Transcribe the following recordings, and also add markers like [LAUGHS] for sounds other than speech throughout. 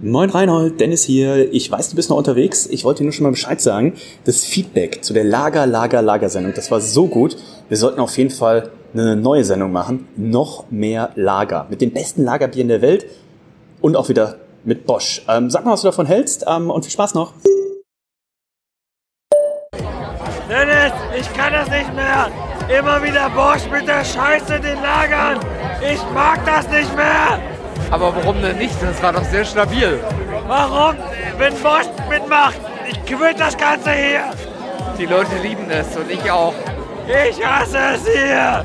Moin Reinhold, Dennis hier. Ich weiß, du bist noch unterwegs. Ich wollte dir nur schon mal Bescheid sagen. Das Feedback zu der Lager, Lager, Lager-Sendung, das war so gut. Wir sollten auf jeden Fall eine neue Sendung machen. Noch mehr Lager. Mit den besten Lagerbieren der Welt. Und auch wieder mit Bosch. Ähm, sag mal, was du davon hältst ähm, und viel Spaß noch. Dennis, ich kann das nicht mehr. Immer wieder Bosch mit der Scheiße in den Lagern. Ich mag das nicht mehr. Aber warum denn nicht? Das war doch sehr stabil. Warum? Wenn Bosch mitmacht, ich gewinne das Ganze hier. Die Leute lieben es und ich auch. Ich hasse es hier.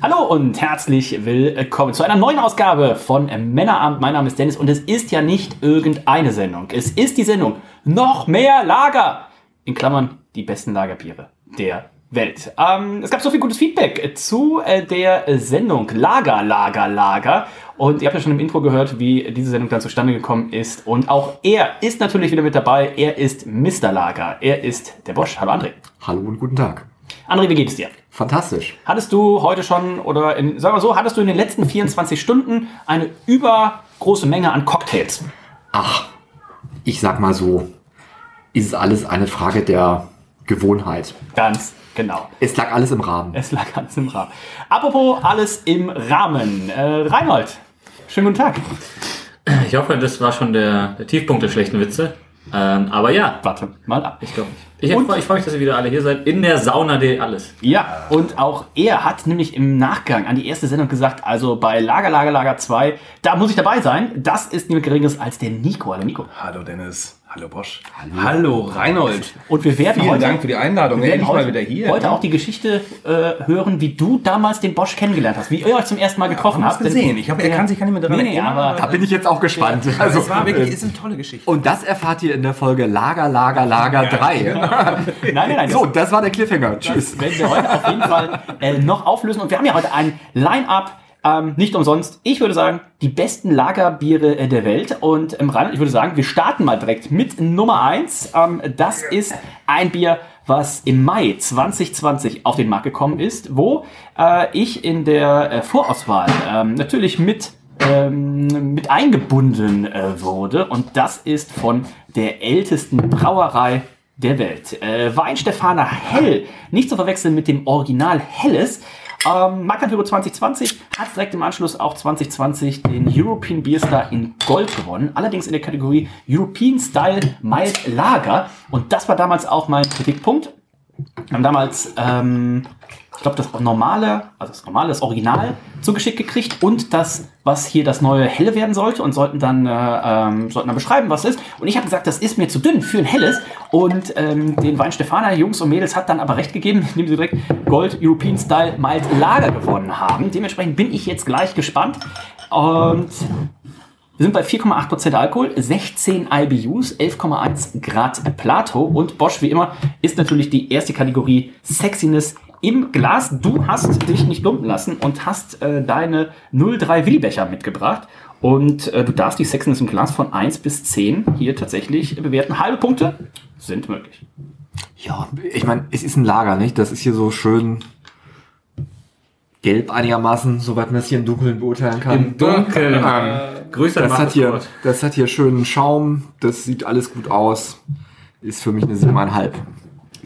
Hallo und herzlich willkommen zu einer neuen Ausgabe von Männerabend. Mein Name ist Dennis und es ist ja nicht irgendeine Sendung. Es ist die Sendung Noch mehr Lager. In Klammern die besten Lagerbiere der Welt. Ähm, es gab so viel gutes Feedback zu äh, der Sendung Lager, Lager, Lager. Und ihr habt ja schon im Intro gehört, wie diese Sendung dann zustande gekommen ist. Und auch er ist natürlich wieder mit dabei. Er ist Mr. Lager. Er ist der Bosch. Hallo André. Hallo und guten Tag. André, wie geht es dir? Fantastisch. Hattest du heute schon, oder in, sagen wir so, hattest du in den letzten 24 Stunden eine übergroße Menge an Cocktails? Ach, ich sag mal so, ist es alles eine Frage der Gewohnheit. Ganz genau. Es lag alles im Rahmen. Es lag alles im Rahmen. Apropos alles im Rahmen. Äh, Reinhold, schönen guten Tag. Ich hoffe, das war schon der, der Tiefpunkt der schlechten Witze. Ähm, aber ja, Warte mal ab. ich glaube nicht. Ich, Und- freu- ich freue mich, dass ihr wieder alle hier seid. In der Sauna de alles. Ja, und auch er hat nämlich im Nachgang an die erste Sendung gesagt, also bei Lager, Lager, Lager 2, da muss ich dabei sein. Das ist niemand Geringeres als der Nico. Hallo Nico. Hallo Dennis. Hallo Bosch. Hallo, Reinhold. Und wir werden Vielen heute, Dank für die Einladung. wir werden heute, mal wieder hier. heute ne? auch die Geschichte äh, hören, wie du damals den Bosch kennengelernt hast, wie ihr euch zum ersten Mal getroffen wir's habt. Gesehen. Ich hab- er kann sich gar nicht mehr daran nee, nee, erinnern, aber Da bin ich jetzt auch gespannt. Also, Das war wirklich, äh, ist eine tolle Geschichte. und das erfahrt ihr in der Folge Lager, Lager, Lager 3. [LAUGHS] nein, nein, nein. So, das war der Cliffhanger. Tschüss. Das werden wir heute auf jeden Fall äh, noch auflösen. Und wir haben ja heute ein Line-Up, ähm, nicht umsonst. Ich würde sagen, die besten Lagerbiere äh, der Welt. Und im Rheinland, ich würde sagen, wir starten mal direkt mit Nummer eins. Ähm, das ist ein Bier, was im Mai 2020 auf den Markt gekommen ist, wo äh, ich in der äh, Vorauswahl ähm, natürlich mit ähm, mit eingebunden äh, wurde. Und das ist von der ältesten Brauerei der Welt. Äh, Weinstefaner Hell, nicht zu verwechseln mit dem Original Helles. Ähm, Marktantüre 2020 hat direkt im Anschluss auch 2020 den European Beer Star in Gold gewonnen. Allerdings in der Kategorie European Style Mild Lager. Und das war damals auch mein Kritikpunkt. Wir haben damals, ähm, ich glaube, das normale, also das normale, das Original zugeschickt gekriegt und das, was hier das neue Helle werden sollte und sollten dann, äh, ähm, sollten dann beschreiben, was es ist. Und ich habe gesagt, das ist mir zu dünn für ein Helles. Und ähm, den Wein Stefaner, Jungs und Mädels, hat dann aber recht gegeben, [LAUGHS] indem sie direkt Gold European Style Mild Lager gewonnen haben. Dementsprechend bin ich jetzt gleich gespannt. Und wir sind bei 4,8% Alkohol, 16 IBUs, 11,1 Grad Plato und Bosch wie immer ist natürlich die erste Kategorie Sexiness im Glas. Du hast dich nicht lumpen lassen und hast äh, deine 03 Willibecher mitgebracht und äh, du darfst die Sexiness im Glas von 1 bis 10 hier tatsächlich bewerten. Halbe Punkte sind möglich. Ja, ich meine, es ist ein Lager, nicht? Das ist hier so schön gelb einigermaßen, soweit man es hier im Dunkeln beurteilen kann. Im Dunkeln. Ähm, Grüße an das, hat hier, das hat hier schönen Schaum, das sieht alles gut aus. Ist für mich eine 7,5.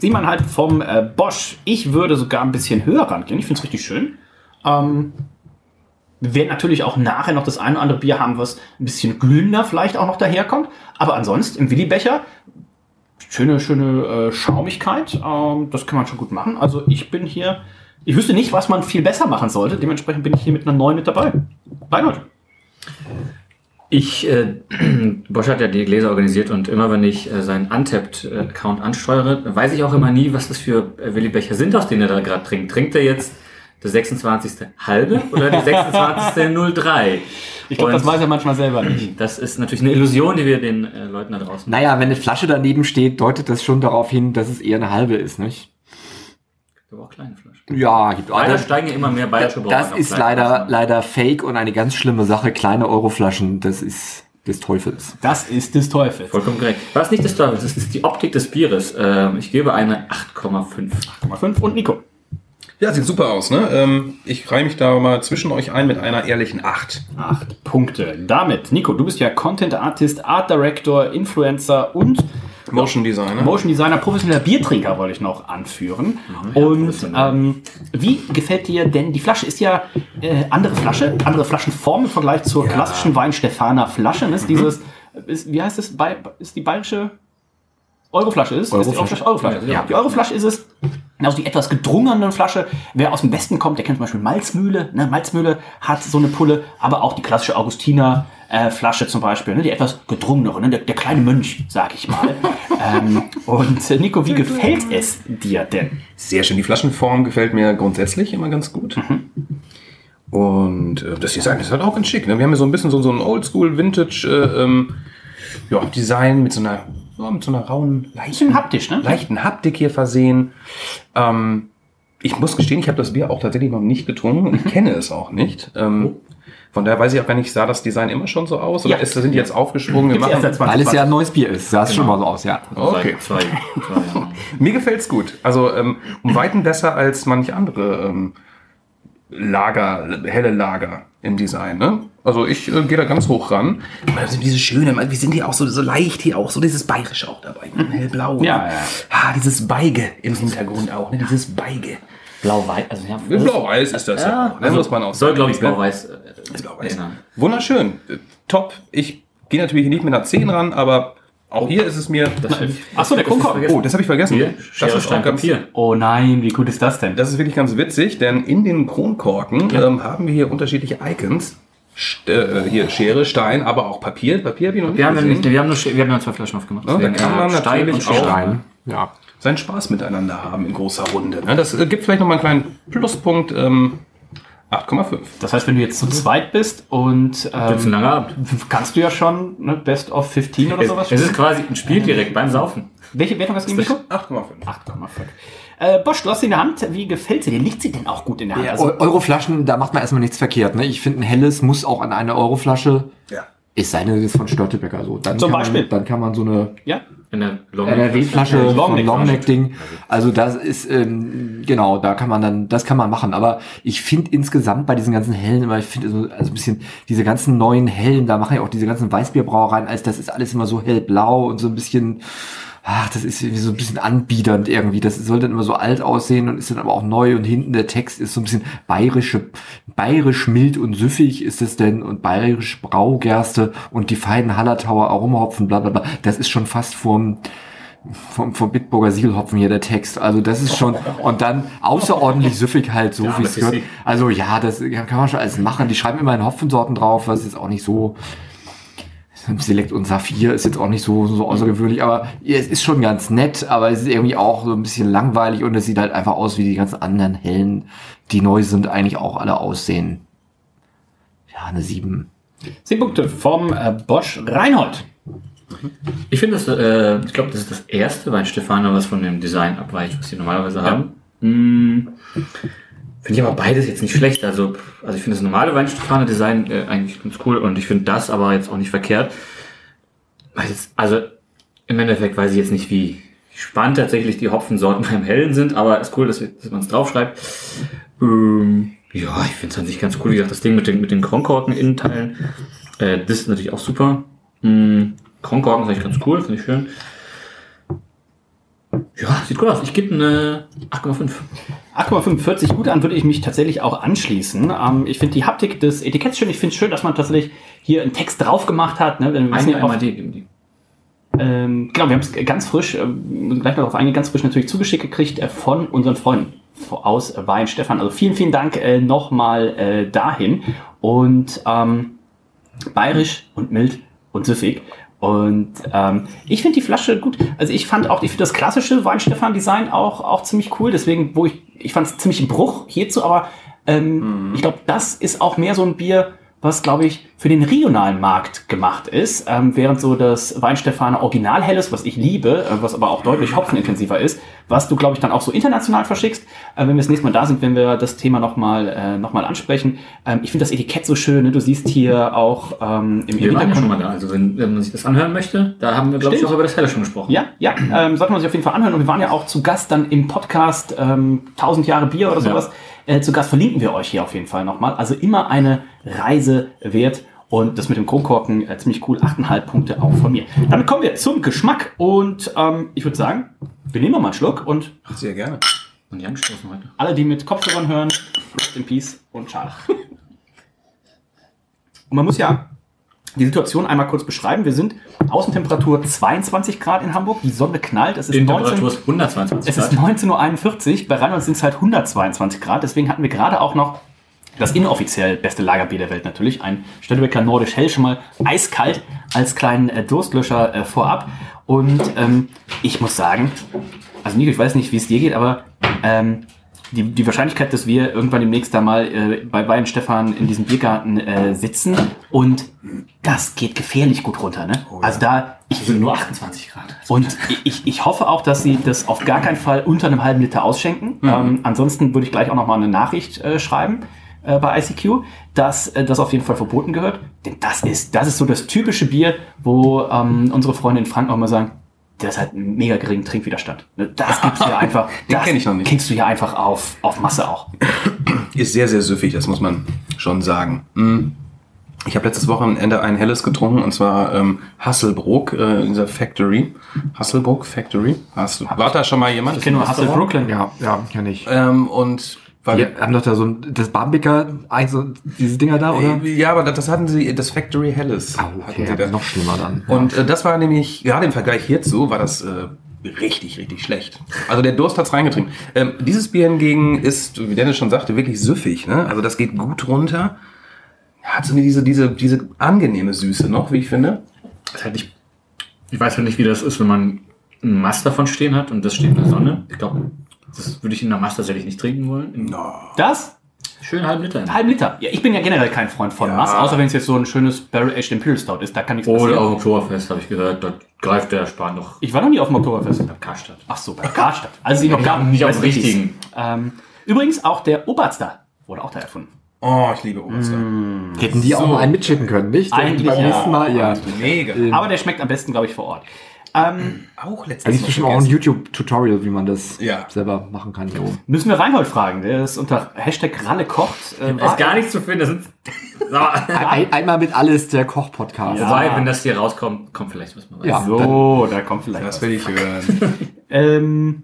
Sieht halt vom äh, Bosch. Ich würde sogar ein bisschen höher rangehen. Ich finde es richtig schön. Ähm, wir werden natürlich auch nachher noch das eine oder andere Bier haben, was ein bisschen glühender vielleicht auch noch daherkommt. Aber ansonsten im Willibecher schöne, schöne äh, Schaumigkeit. Ähm, das kann man schon gut machen. Also ich bin hier, ich wüsste nicht, was man viel besser machen sollte. Dementsprechend bin ich hier mit einer 9 mit dabei. Reinhold. Ich, äh, [CLEARS THROAT] Bosch hat ja die Gläser organisiert und immer wenn ich äh, seinen Untapped-Account ansteuere, weiß ich auch immer nie, was das für äh, Willi Becher sind, aus denen er da gerade trinkt. Trinkt er jetzt der 26. halbe oder der 26. 03? Ich glaube, das weiß er manchmal selber nicht. Das ist natürlich eine Illusion, die wir den äh, Leuten da draußen Naja, wenn eine Flasche daneben steht, deutet das schon darauf hin, dass es eher eine halbe ist, nicht? Aber auch kleine Flaschen. Ja, gibt Leider das, steigen ja immer mehr bayerische Brauer das ist leider, Flaschen. leider fake und eine ganz schlimme Sache. Kleine Euroflaschen, das ist des Teufels. Das ist des Teufels. Vollkommen korrekt. Was nicht des Teufels ist, ist die Optik des Bieres. Ähm, ich gebe eine 8,5. 8,5 und Nico. Ja, sieht super aus, ne? Ähm, ich reihe mich da mal zwischen euch ein mit einer ehrlichen 8. Acht Punkte. Damit, Nico, du bist ja Content Artist, Art Director, Influencer und Motion Designer. Motion Designer, professioneller Biertrinker wollte ich noch anführen. und ähm, wie gefällt dir denn die Flasche? Ist ja äh, andere Flasche, andere Flaschenform im Vergleich zur klassischen Weinstefaner Flasche. Ne? Ist dieses, ist, wie heißt es? Ist die bayerische Euroflasche ist? Ist die Euroflasche. Euroflasche. Ja, die Euroflasche ist es. Also die etwas gedrungene Flasche. Wer aus dem Westen kommt, der kennt zum Beispiel Malzmühle. Ne? Malzmühle hat so eine Pulle, aber auch die klassische Augustiner äh, Flasche zum Beispiel, ne? die etwas gedrungenere, ne? der, der kleine Mönch, sag ich mal. [LAUGHS] ähm, und äh, Nico, wie gefällt es dir denn? Sehr schön. Die Flaschenform gefällt mir grundsätzlich immer ganz gut. Und äh, das Design ist halt auch ganz schick. Ne? Wir haben hier so ein bisschen so, so ein Oldschool Vintage äh, ähm, ja, Design mit so einer, ja, mit so einer rauen, leichten, haptisch, ne? leichten Haptik hier versehen. Ähm, ich muss gestehen, ich habe das Bier auch tatsächlich noch nicht getrunken und ich [LAUGHS] kenne es auch nicht. Ähm, von daher weiß ich auch gar nicht, sah das Design immer schon so aus? Oder Ja. ist, sind die jetzt aufgesprungen? Wir Gibt's erst machen, seit Weil es 2020. ja ein neues Bier ist. Sah es schon mal so aus, ja. okay. Seit zwei, zwei Jahren. [LAUGHS] Mir gefällt's gut. Also ähm, um Weiten besser als manch andere ähm, Lager, helle Lager im Design. Ne? Also ich äh, gehe da ganz hoch ran. Da sind diese schöne, wir sind hier auch so, so leicht hier auch, so dieses Bayerische auch dabei. Ne? Hellblau. Ja, ne? ja. Ah, dieses Beige im Hintergrund auch. Ne? Dieses Beige. Blau-Weiß, also ja. Blau-Weiß ist das ja, auch. Ne? also Muss man auch Soll, sagen. glaube ich, äh, blau-weiß. Erinnern. Wunderschön. Top. Ich gehe natürlich nicht mit einer 10 ran, aber auch hier ist es mir... Achso, der Kronkorken. Oh, das habe ich vergessen. Hier, das ist Stein, ganz, Papier. Oh nein, wie gut ist das denn? Das ist wirklich ganz witzig, denn in den Kronkorken ähm, haben wir hier unterschiedliche Icons. St äh, hier Schere, Stein, aber auch Papier. Papier habe ich noch nicht Wir haben, ja gesehen. nicht, wir, haben nur, wir haben nur zwei Flaschen aufgemacht. Ja, da kann man Stein natürlich und auch-. Stein. Ja. Seinen Spaß miteinander haben in großer Runde. Ne? Das äh, gibt vielleicht nochmal einen kleinen Pluspunkt. Ähm, 8,5. Das heißt, wenn du jetzt zu zweit bist und ähm, kannst du ja schon ne, Best of 15 oder Es, sowas es ist quasi ein Spiel direkt beim Saufen. Welche Wertung hast du gegeben, Nico? 8,5. 8,5. Äh, Bosch, du hast sie in der Hand. Wie gefällt sie dir? Liegt sie denn auch gut in der Hand? Also, Eu- Euroflaschen, da macht man erstmal nichts verkehrt. Ne? Ich finde, ein helles muss auch an eine Euroflasche. Ja. Es sei denn, das ist von Störtebecker so. Dann Zum kann Beispiel. Man, dann kann man so eine ja. In der Long NRW-Flasche. Longneck-Ding. Also das ist, ähm, genau, da kann man dann, das kann man machen. Aber ich finde insgesamt bei diesen ganzen Hellen immer, ich finde so, also ein bisschen, diese ganzen neuen Hellen, da machen ja auch diese ganzen Weißbierbrauereien, als das ist alles immer so hellblau und so ein bisschen, ach, das ist irgendwie so ein bisschen anbiedernd irgendwie. Das soll dann immer so alt aussehen und ist dann aber auch neu und hinten der Text ist so ein bisschen bayerische, bayerisch mild und süffig ist es denn und bayerisch Braugerste und die feinen Hallertauer Aromahopfen, bla bla bla. Das ist schon fast vom, vom, vom Bitburger Siegelhopfen hier der Text. Also das ist schon, und dann außerordentlich süffig halt so, Ja, wie es gehört. Also ja, das kann man schon alles machen. Die schreiben immer in Hopfensorten drauf, was jetzt auch nicht so, Select und Saphir ist jetzt auch nicht so, so außergewöhnlich, aber ja, es ist schon ganz nett, aber es ist irgendwie auch so ein bisschen langweilig und es sieht halt einfach aus wie die ganzen anderen hellen, die neu sind, eigentlich auch alle aussehen. Ja, eine 7. 10 Punkte vom äh, Bosch Reinhold. Ich finde das, äh, ich glaube, das ist das erste Weinstefano, was von dem Design abweicht, was sie normalerweise haben. Hm, finde ich aber beides jetzt nicht schlecht. Also, also ich finde das normale Weinstefano-Design äh, eigentlich ganz cool und ich finde das aber jetzt auch nicht verkehrt. Also im Endeffekt weiß ich jetzt nicht, wie spannend tatsächlich die Hopfensorten [LAUGHS] beim Hellen sind, aber ist cool, dass, dass man es draufschreibt. Ähm, ja, ich finde es an sich ganz cool. Wie gesagt, das Ding mit den, mit den Kronkorken Innenteilen, äh, das ist natürlich auch super. Hm, Kronkorken finde ich ganz cool, finde ich schön. Ja, sieht gut aus. Ich gebe eine 8,5. 8,45 gut an, würde ich mich tatsächlich auch anschließen. Ähm, ich finde die Haptik des Etiketts schön. Ich finde es schön, dass man tatsächlich hier einen Text drauf gemacht hat. Ne? Denn wir Eine ja auch- MAD geben die. Ähm, genau, wir haben es ganz frisch, ähm, gleich noch darauf eingehen, ganz frisch natürlich zugeschickt gekriegt äh, von unseren Freunden aus Wein Stefan. Also vielen, vielen Dank äh, nochmal äh, dahin. Und ähm, bayerisch und mild und süffig. Und ähm, ich finde die Flasche gut. Also ich fand auch, ich finde das klassische Weinstefan-Design auch, auch ziemlich cool. Deswegen, wo ich, ich fand es ziemlich ein Bruch hierzu, aber Ähm, Ich glaube, das ist auch mehr so ein Bier, was, glaube ich, für den regionalen Markt gemacht ist, ähm, während so das Weinstefane Original Helles, was ich liebe, äh, was aber auch deutlich hopfenintensiver ist, was du, glaube ich, dann auch so international verschickst, äh, wenn wir das nächste Mal da sind, wenn wir das Thema nochmal äh, noch mal ansprechen. Ähm, ich finde das Etikett so schön, ne? du siehst hier auch ähm, im Wir waren ja Hintergrund- schon mal da. Also wenn, wenn man sich das anhören möchte, da haben wir, glaube ich, auch über das Helle schon gesprochen. Ja, ja, ähm, sollte man sich auf jeden Fall anhören. Und wir waren ja auch zu Gast dann im Podcast ähm, 1000 Jahre Bier oder sowas. Äh, zu Gast verlinken wir euch hier auf jeden Fall nochmal. Also immer eine Reise wert. Und das mit dem Kronkorken äh, ziemlich cool. 8,5 Punkte auch von mir. Damit kommen wir zum Geschmack. Und ähm, ich würde sagen, wir nehmen mal einen Schluck. Und Sehr gerne. Und die anstoßen heute. alle, die mit Kopfhörern hören, rest in Peace und ciao. [LAUGHS] Und man muss ja die Situation einmal kurz beschreiben. Wir sind Außentemperatur 22 Grad in Hamburg. Die Sonne knallt. Es ist Die 19 Temperatur ist 122 es ist Grad. 19.41 Uhr, bei Rheinland sind es halt 122 Grad, deswegen hatten wir gerade auch noch das inoffiziell beste Lagerbier der Welt natürlich, ein Störtebeker Nordisch Hell, schon mal eiskalt als kleinen äh, Durstlöscher äh, vorab. Und ähm, ich muss sagen, also Nico, ich weiß nicht, wie es dir geht, aber ähm, die, die Wahrscheinlichkeit, dass wir irgendwann demnächst da mal äh, bei Bayern Stefan in diesem Biergarten äh, sitzen und das geht gefährlich gut runter, ne? Also da, ich, Es sind nur 28 Grad. und ich, ich hoffe auch, dass sie das auf gar keinen Fall unter einem halben Liter ausschenken. Ähm, ansonsten würde ich gleich auch noch mal eine Nachricht äh, schreiben äh, bei ICQ, dass äh, das auf jeden Fall verboten gehört. Denn das ist, das ist so das typische Bier, wo ähm, unsere Freunde in Franken auch mal sagen, das hat einen mega geringen Trinkwiderstand. Ne, Das gibt's ja [LAUGHS] einfach. Den das kenn ich noch nicht. Kriegst du ja einfach auf, auf Masse auch. [CLEARS THROAT] Ist sehr, sehr süffig, das muss man schon sagen. Mm. Ich habe letztes Wochenende ein helles getrunken und zwar ähm, Hasselbrook äh, in dieser Factory. Hasselbrook Factory. Hast du, war da schon mal jemand? Ich kenne nur Hassel Brooklyn. Ja, ja, kenn ich. Ähm, und weil Wir haben doch da so ein, das Bambiker, eigentlich so, diese Dinger da, oder? Ja, aber das, hatten sie, das Factory Helles. Ah, hatten okay, sie das ist noch schlimmer dann. Und äh, das war nämlich, gerade im Vergleich hierzu, war das äh, richtig, richtig schlecht. Also der Durst hat's reingetrieben. Ähm, dieses Bier hingegen ist, wie Dennis schon sagte, wirklich süffig. Ne? Also das geht gut runter. Hat so diese, diese, diese angenehme Süße noch, wie ich finde. Das ist halt nicht, ich weiß halt nicht, wie das ist, wenn man einen Mast davon stehen hat und das steht in der Sonne. Ich glaube, das würde ich in der Mast tatsächlich nicht trinken wollen. In Das? schönen halben Liter. Einen halben Liter. Ja, ich bin ja generell kein Freund von Mass, außer wenn es jetzt so ein schönes Barrel Aged Imperial Stout ist. Da kann nichts Oder passieren. auf dem Oktoberfest habe ich gehört, da greift der Spahn noch Ich war noch nie auf dem Oktoberfest. am Karstadt. Ach so, bei Karstadt. Also sie noch gar Nicht auf dem richtig. richtigen. Ähm, übrigens auch der Oberster wurde auch da erfunden. Oh, ich liebe Oberster. Hätten die auch mal einen mitschicken können, nicht? Eigentlich Beim ja. nächsten Mal, ja. Mega. Aber der schmeckt am besten, glaube ich, vor Ort. Ähm, Auch letztes Also es ist bestimmt auch ein. YouTube-Tutorial, wie man das Ja. selber machen kann. So. müssen wir Reinhold fragen. Der ist unter Hashtag Ralle kocht. Äh, Da ist gar nichts zu finden. [LAUGHS] Ein, einmal mit alles, der Koch-Podcast. Ja. Wobei, wenn das hier rauskommt, kommt vielleicht was man weiß. Ja. so, da kommt vielleicht Das was. will ich hören. [LAUGHS] Ähm,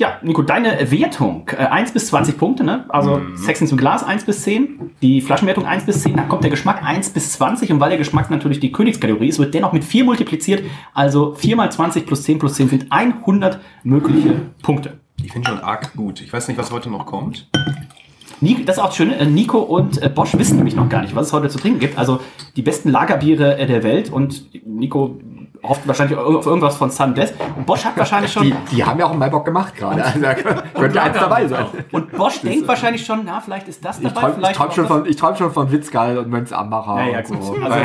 ja, Nico, deine Wertung. Äh, 1 bis 20 Punkte, ne? Also Mhm. Sex zum Glas 1 bis 10, die Flaschenwertung 1 bis 10, dann kommt der Geschmack 1 bis 20 und weil der Geschmack natürlich die Königskategorie ist, wird dennoch mit 4 multipliziert. Also 4 mal 20 plus 10 plus 10 sind 100 mögliche Punkte. Ich finde schon arg gut. Ich weiß nicht, was heute noch kommt. Das ist auch das Schöne, äh, Nico und äh, Bosch wissen nämlich noch gar nicht, was es heute zu trinken gibt. Also die besten Lagerbiere äh, der Welt und Nico hofft wahrscheinlich auf irgendwas von Sunbless. Und Bosch hat wahrscheinlich schon... Die, die haben ja auch einen Maibock gemacht gerade. Also, da könnte eins dabei sein. Und Bosch denkt wahrscheinlich schon, na, vielleicht ist das Ich dabei, träume vielleicht träum schon, von- ich träum schon von Witzgeil und Mönchsammacher. Ja, ja, und gut. so. Also,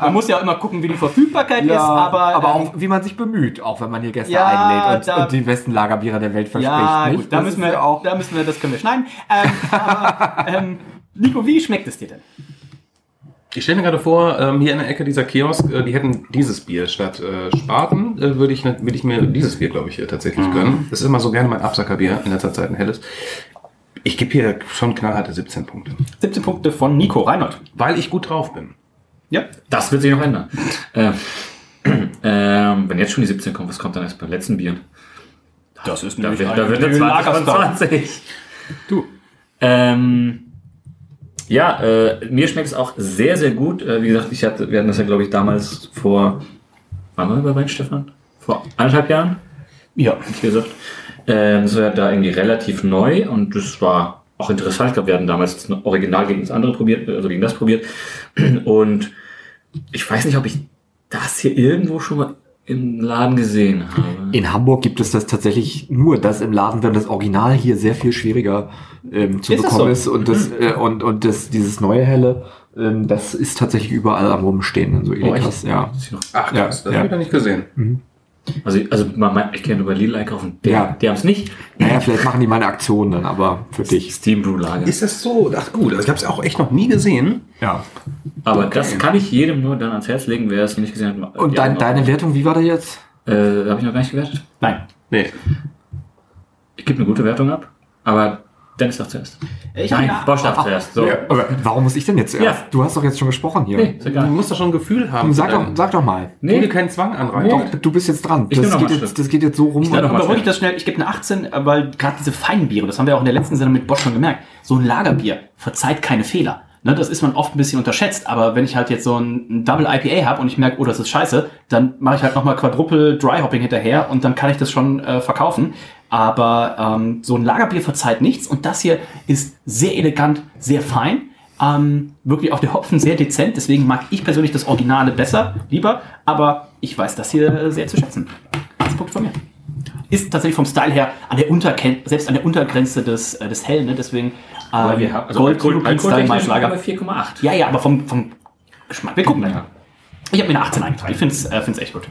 man muss ja immer gucken, wie die Verfügbarkeit ja, ist, aber, aber ähm, auch, wie man sich bemüht, auch wenn man hier Gäste Ja, einlädt und, da- und die besten Lagerbiere der Welt verspricht. ja, nicht? gut, da müssen wir auch. da müssen wir, das können wir schneiden. Ähm, aber, ähm, Nico, wie schmeckt es dir denn? Ich stelle mir gerade vor, ähm, hier in der Ecke dieser Kiosk, äh, die hätten dieses Bier statt äh, Spaten, äh, würde ich, würd ich mir dieses Bier, glaube ich, äh, tatsächlich Mhm. gönnen. Das ist immer so gerne mein Absackerbier, in letzter Zeit ein helles. Ich gebe hier schon knallharte 17 Punkte. 17 Punkte von Nico Reinhold. Weil ich gut drauf bin. Ja. Das wird sich noch ändern. ähm, [CLEARS THROAT] ähm, wenn jetzt schon die 17 kommt, was kommt dann erst beim letzten Bier? Das ist Da wird, da wird eine 20 von 20. Du. Ähm, ja, äh, mir schmeckt es auch sehr, sehr gut. Äh, wie gesagt, ich hatte, wir hatten das ja, glaube ich, damals vor, wann waren wir bei Wein, Stefan? Vor anderthalb Jahren, Ja. hab ich gesagt. Ähm, das war ja da irgendwie relativ neu und das war auch interessant. Ich glaube, wir hatten damals das Original gegen das andere probiert, also gegen das probiert. Und ich weiß nicht, ob ich das hier irgendwo schon mal im Laden gesehen habe. In Hamburg gibt es das tatsächlich nur das im Laden, wenn das Original hier sehr viel schwieriger ähm, zu Ist das bekommen so? ist. Und, das, äh, und, und das, dieses neue Helle, ähm, das ist tatsächlich überall am Rumstehen. in So Edeka's, ja. Ach, Ja, krass, das ja. habe ich noch nicht gesehen. Also, also man, ich kenne nur bei Lidl einkaufen. Der, Ja. Die haben es nicht. Naja, vielleicht machen die mal eine Aktion dann, aber für dich. Steam Brew Lager. Ist das so? Ach gut, also ich habe es auch echt noch nie gesehen. Ja. Aber das kann ich jedem nur dann ans Herz legen, wer es noch nicht gesehen hat. Und dein, Augen deine Wertung, wie war der jetzt? Äh, habe ich noch gar nicht gewertet. Nein. Nee. Ich gebe eine gute Wertung ab, aber Dennis darf zuerst. Ich Nein, ja, Bosch darf zuerst. So. Ja, aber warum muss ich denn jetzt zuerst? Ja. Du hast doch jetzt schon gesprochen hier. Nee, ist Du musst doch schon ein Gefühl haben. Sag, doch, sag doch mal. Tu dir Nee, keinen Zwang anreiten. Doch, du bist jetzt dran. Ich Das geht, jetzt, das geht jetzt so rum. Ich Schritt. das schnell, ich gebe eine 18, weil gerade diese feinen Biere, das haben wir auch in der letzten Sendung mit Bosch schon gemerkt, so ein Lagerbier verzeiht keine Fehler. Ne, das ist man oft ein bisschen unterschätzt, aber wenn ich halt jetzt so ein, ein Double IPA habe und ich merke, oh, das ist scheiße, dann mache ich halt nochmal Quadruple Dry Hopping hinterher und dann kann ich das schon äh, verkaufen. Aber ähm, so ein Lagerbier verzeiht nichts und das hier ist sehr elegant, sehr fein. Ähm, wirklich auch der Hopfen sehr dezent, deswegen mag ich persönlich das Originale besser, lieber, aber ich weiß das hier äh, sehr zu schätzen. Das Punkt von mir ist tatsächlich vom Style her an der Unterken selbst an der Untergrenze des, äh, des Hellen, ne? deswegen haben also Gold, Alkohol, European Style Maischlager. bei 4,8. Ja, ja, aber vom, vom Geschmack. Wir gucken gleich. Ich habe mir eine 18 eingetragen. Ich finde es äh, find's echt gut.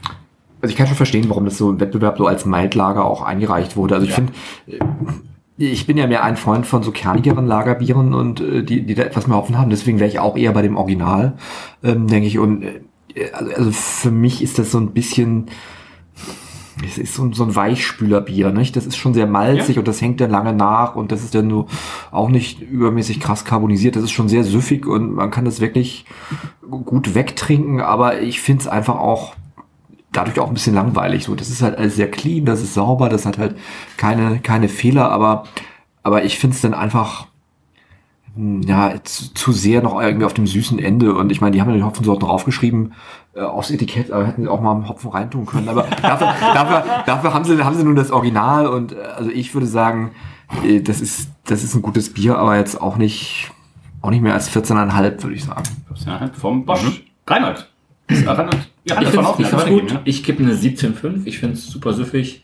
Also ich kann schon verstehen, warum das so im Wettbewerb so als Maidlager auch eingereicht wurde. Also ich finde, äh, ich bin ja mehr ein Freund von so kernigeren Lagerbieren und äh, die, die da etwas mehr Hopfen haben. Deswegen wäre ich auch eher bei dem Original, ähm, denke ich. Und äh, also also für mich ist das so ein bisschen, es ist so, ein- so ein Weichspülerbier, nicht? Das ist schon sehr malzig und das hängt dann lange nach und das ist dann nur auch nicht übermäßig krass carbonisiert. Das ist schon sehr süffig und man kann das wirklich gut wegtrinken, aber ich finde es einfach auch dadurch auch ein bisschen langweilig. So, das ist halt alles sehr clean, das ist sauber, das hat halt keine, keine Fehler, aber, aber ich finde es dann einfach hm, ja, zu, zu sehr noch irgendwie auf dem süßen Ende. Und ich meine, die haben ja die Hopfensorten draufgeschrieben äh, aufs Etikett, aber hätten sie auch mal einen Hopfen reintun können. Aber [LAUGHS] dafür, dafür, dafür haben sie, haben sie nun das Original und äh, also ich würde sagen, äh, das ist, das ist ein gutes Bier, aber jetzt auch nicht, auch nicht mehr als 14,5, würde ich sagen. Ja, halt vom Bosch. Reinhold. Ist, Ja, Ich finde es auch gut. Ich gebe eine 17,5. Ich finde es super süffig.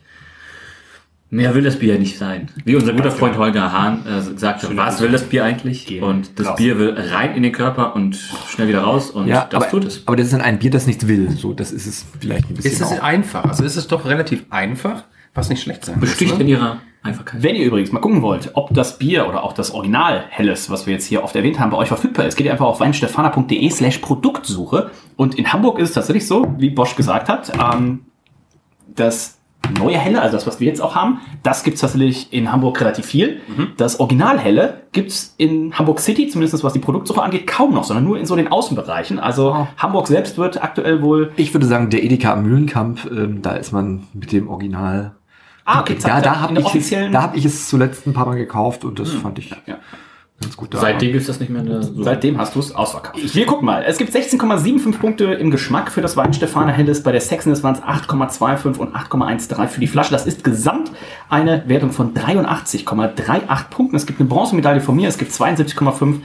Mehr will das Bier nicht sein. Wie unser guter Freund Holger Hahn äh, sagte, was will das Bier eigentlich? Gehen. Und das Raus. Bier will rein in den Körper und schnell wieder raus und Ja, das aber, tut es. aber das ist dann ein Bier, das nichts will. So, das ist es vielleicht ein bisschen Ist es einfach? Also ist es doch relativ einfach, was nicht schlecht sein muss, Besticht ne? in ihrer Einfachkeit. Wenn ihr übrigens mal gucken wollt, ob das Bier oder auch das Original Helles, was wir jetzt hier oft erwähnt haben, bei euch verfügbar ist, geht ihr einfach auf weinstefana.de slash Produktsuche. Und in Hamburg ist es tatsächlich so, wie Bosch gesagt hat, ähm, das neue Helle, also das, was wir jetzt auch haben, das gibt's tatsächlich in Hamburg relativ viel. Das Original Helle gibt's in Hamburg City, zumindest was die Produktsuche angeht, kaum noch, sondern nur in so den Außenbereichen. Also Hamburg selbst wird aktuell wohl... Ich würde sagen, der Edeka am Mühlenkamp, ähm, da ist man mit dem Original. Ah, okay, Da, da habe ich, es- da hab ich es zuletzt ein paar Mal gekauft und das fand ich ja. ganz gut. da. Seitdem gibt es das nicht mehr. in der- So. Seitdem hast du es ausverkauft. Wir gucken mal. Es gibt 16,75 Punkte im Geschmack für das Weinstefaner Helles. Bei der Sexiness waren es 8,25 und 8,13 für die Flasche. Das ist gesamt eine Wertung von 83,38 Punkten. Es gibt eine Bronzemedaille von mir. Es gibt 72,5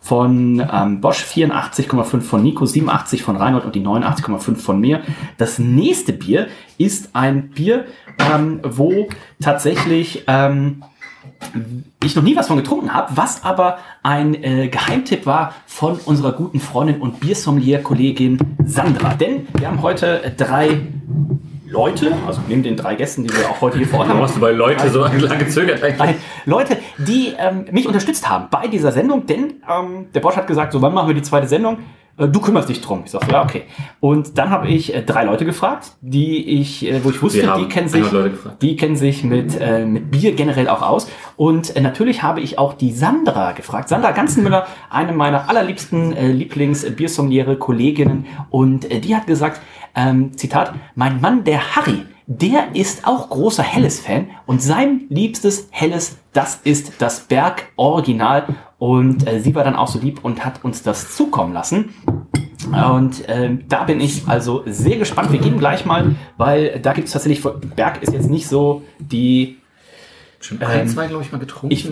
von ähm, Bosch, 84,5 von Nico, 87 von Reinhold und die 89,5 von mir. Das nächste Bier ist ein Bier, ähm, wo tatsächlich... Ähm, ich noch nie was von getrunken habe, was aber ein äh, Geheimtipp war von unserer guten Freundin und Biersommelier-Kollegin Sandra. Denn wir haben heute drei Leute, also neben den drei Gästen, die wir auch heute hier vor Ort haben, hast du bei Leute so lange gezögert eigentlich? Leute, die ähm, mich unterstützt haben bei dieser Sendung, denn ähm, der Bosch hat gesagt, so wann machen wir die zweite Sendung? Äh, Du kümmerst dich drum. Ich sag so, ja, okay. Und dann habe ich äh, drei Leute gefragt, die ich, äh, wo ich wusste, die kennen sich, 100 Leute gefragt. die kennen sich mit, äh, mit Bier generell auch aus. Und äh, natürlich habe ich auch die Sandra gefragt. Sandra Ganzenmüller, eine meiner allerliebsten äh, Lieblings-Biersommeliere, Kolleginnen. Und äh, die hat gesagt, ähm, Zitat, mein Mann, der Harry, der ist auch großer Helles-Fan und sein liebstes Helles, das ist das Berg Original. Und äh, sie war dann auch so lieb und hat uns das zukommen lassen. Und ähm, da bin ich also sehr gespannt. Wir gehen gleich mal, weil da gibt es tatsächlich, Berg ist jetzt nicht so die Schon ein, zwei, glaube ich, mal getrunken. ich-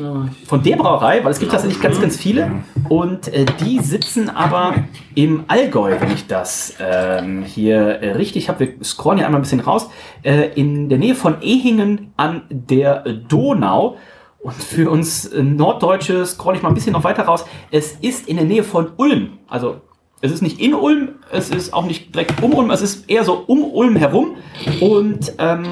Von der Brauerei, weil es gibt tatsächlich ganz, ganz viele. Und äh, die sitzen aber im Allgäu, wenn ich das ähm, hier äh, richtig habe. Wir scrollen hier einmal ein bisschen raus. Äh, in der Nähe von Ehingen an der Donau. Und für uns äh, Norddeutsche scroll ich mal ein bisschen noch weiter raus. Es ist in der Nähe von Ulm. Also es ist nicht in Ulm, es ist auch nicht direkt um Ulm, es ist eher so um Ulm herum. Und ähm,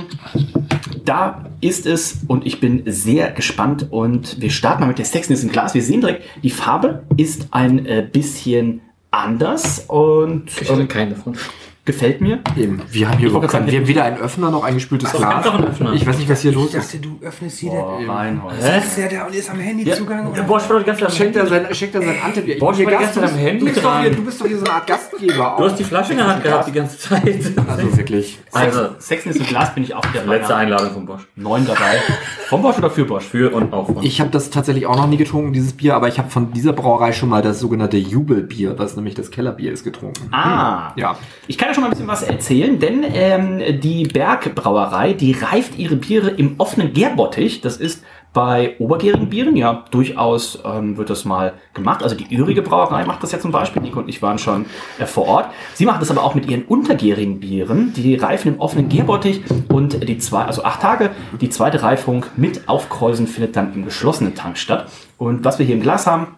da ist es und ich bin sehr gespannt und wir starten mal mit der Sexiness im Glas. Wir sehen direkt, die Farbe ist ein äh, bisschen anders und ich hatte ähm, keinen davon. Gefällt mir. Eben. Wir haben hier überhaupt keinen, wir haben weder einen Öffner noch ein gespültes Doch, Glas. doch einen Öffner. Ich weiß nicht, was hier los ist. du öffnest hier Oh, Reinhold. Ist der da und ist am Handy Zugang? Der Bosch war die ganze Zeit am Schenkt er Handy. sein, schenkt er sein Antibier. Boah, ich war die ganze Zeit am Handy du, bist doch dran. hier, du bist doch hier so eine Art Gastgeber. Du hast die Flasche in der Hand gehabt die ganze Zeit. [LAUGHS] Also wirklich. Also, Sexiness im Glas bin ich auch der letzte Einladung von Bosch. neun dabei. Vom Bosch oder für Bosch? Für und auch von. Ich habe das tatsächlich auch noch nie getrunken, dieses Bier, aber ich habe von dieser Brauerei schon mal das sogenannte Jubelbier, was nämlich das Kellerbier ist, getrunken. Ah, Ja. Ich kann ja schon mal ein bisschen was erzählen, denn ähm, die Bergbrauerei, die reift ihre Biere im offenen Gärbottich. Das ist bei obergärigen Bieren ja durchaus ähm, wird das mal gemacht. Also die Ürige Brauerei macht das ja zum Beispiel. Nico und ich waren schon äh, vor Ort. Sie macht das aber auch mit ihren untergärigen Bieren. Die reifen im offenen Gärbottich und die zwei, also acht Tage. Die zweite Reifung mit Aufkreusen findet dann im geschlossenen Tank statt. Und was wir hier im Glas haben,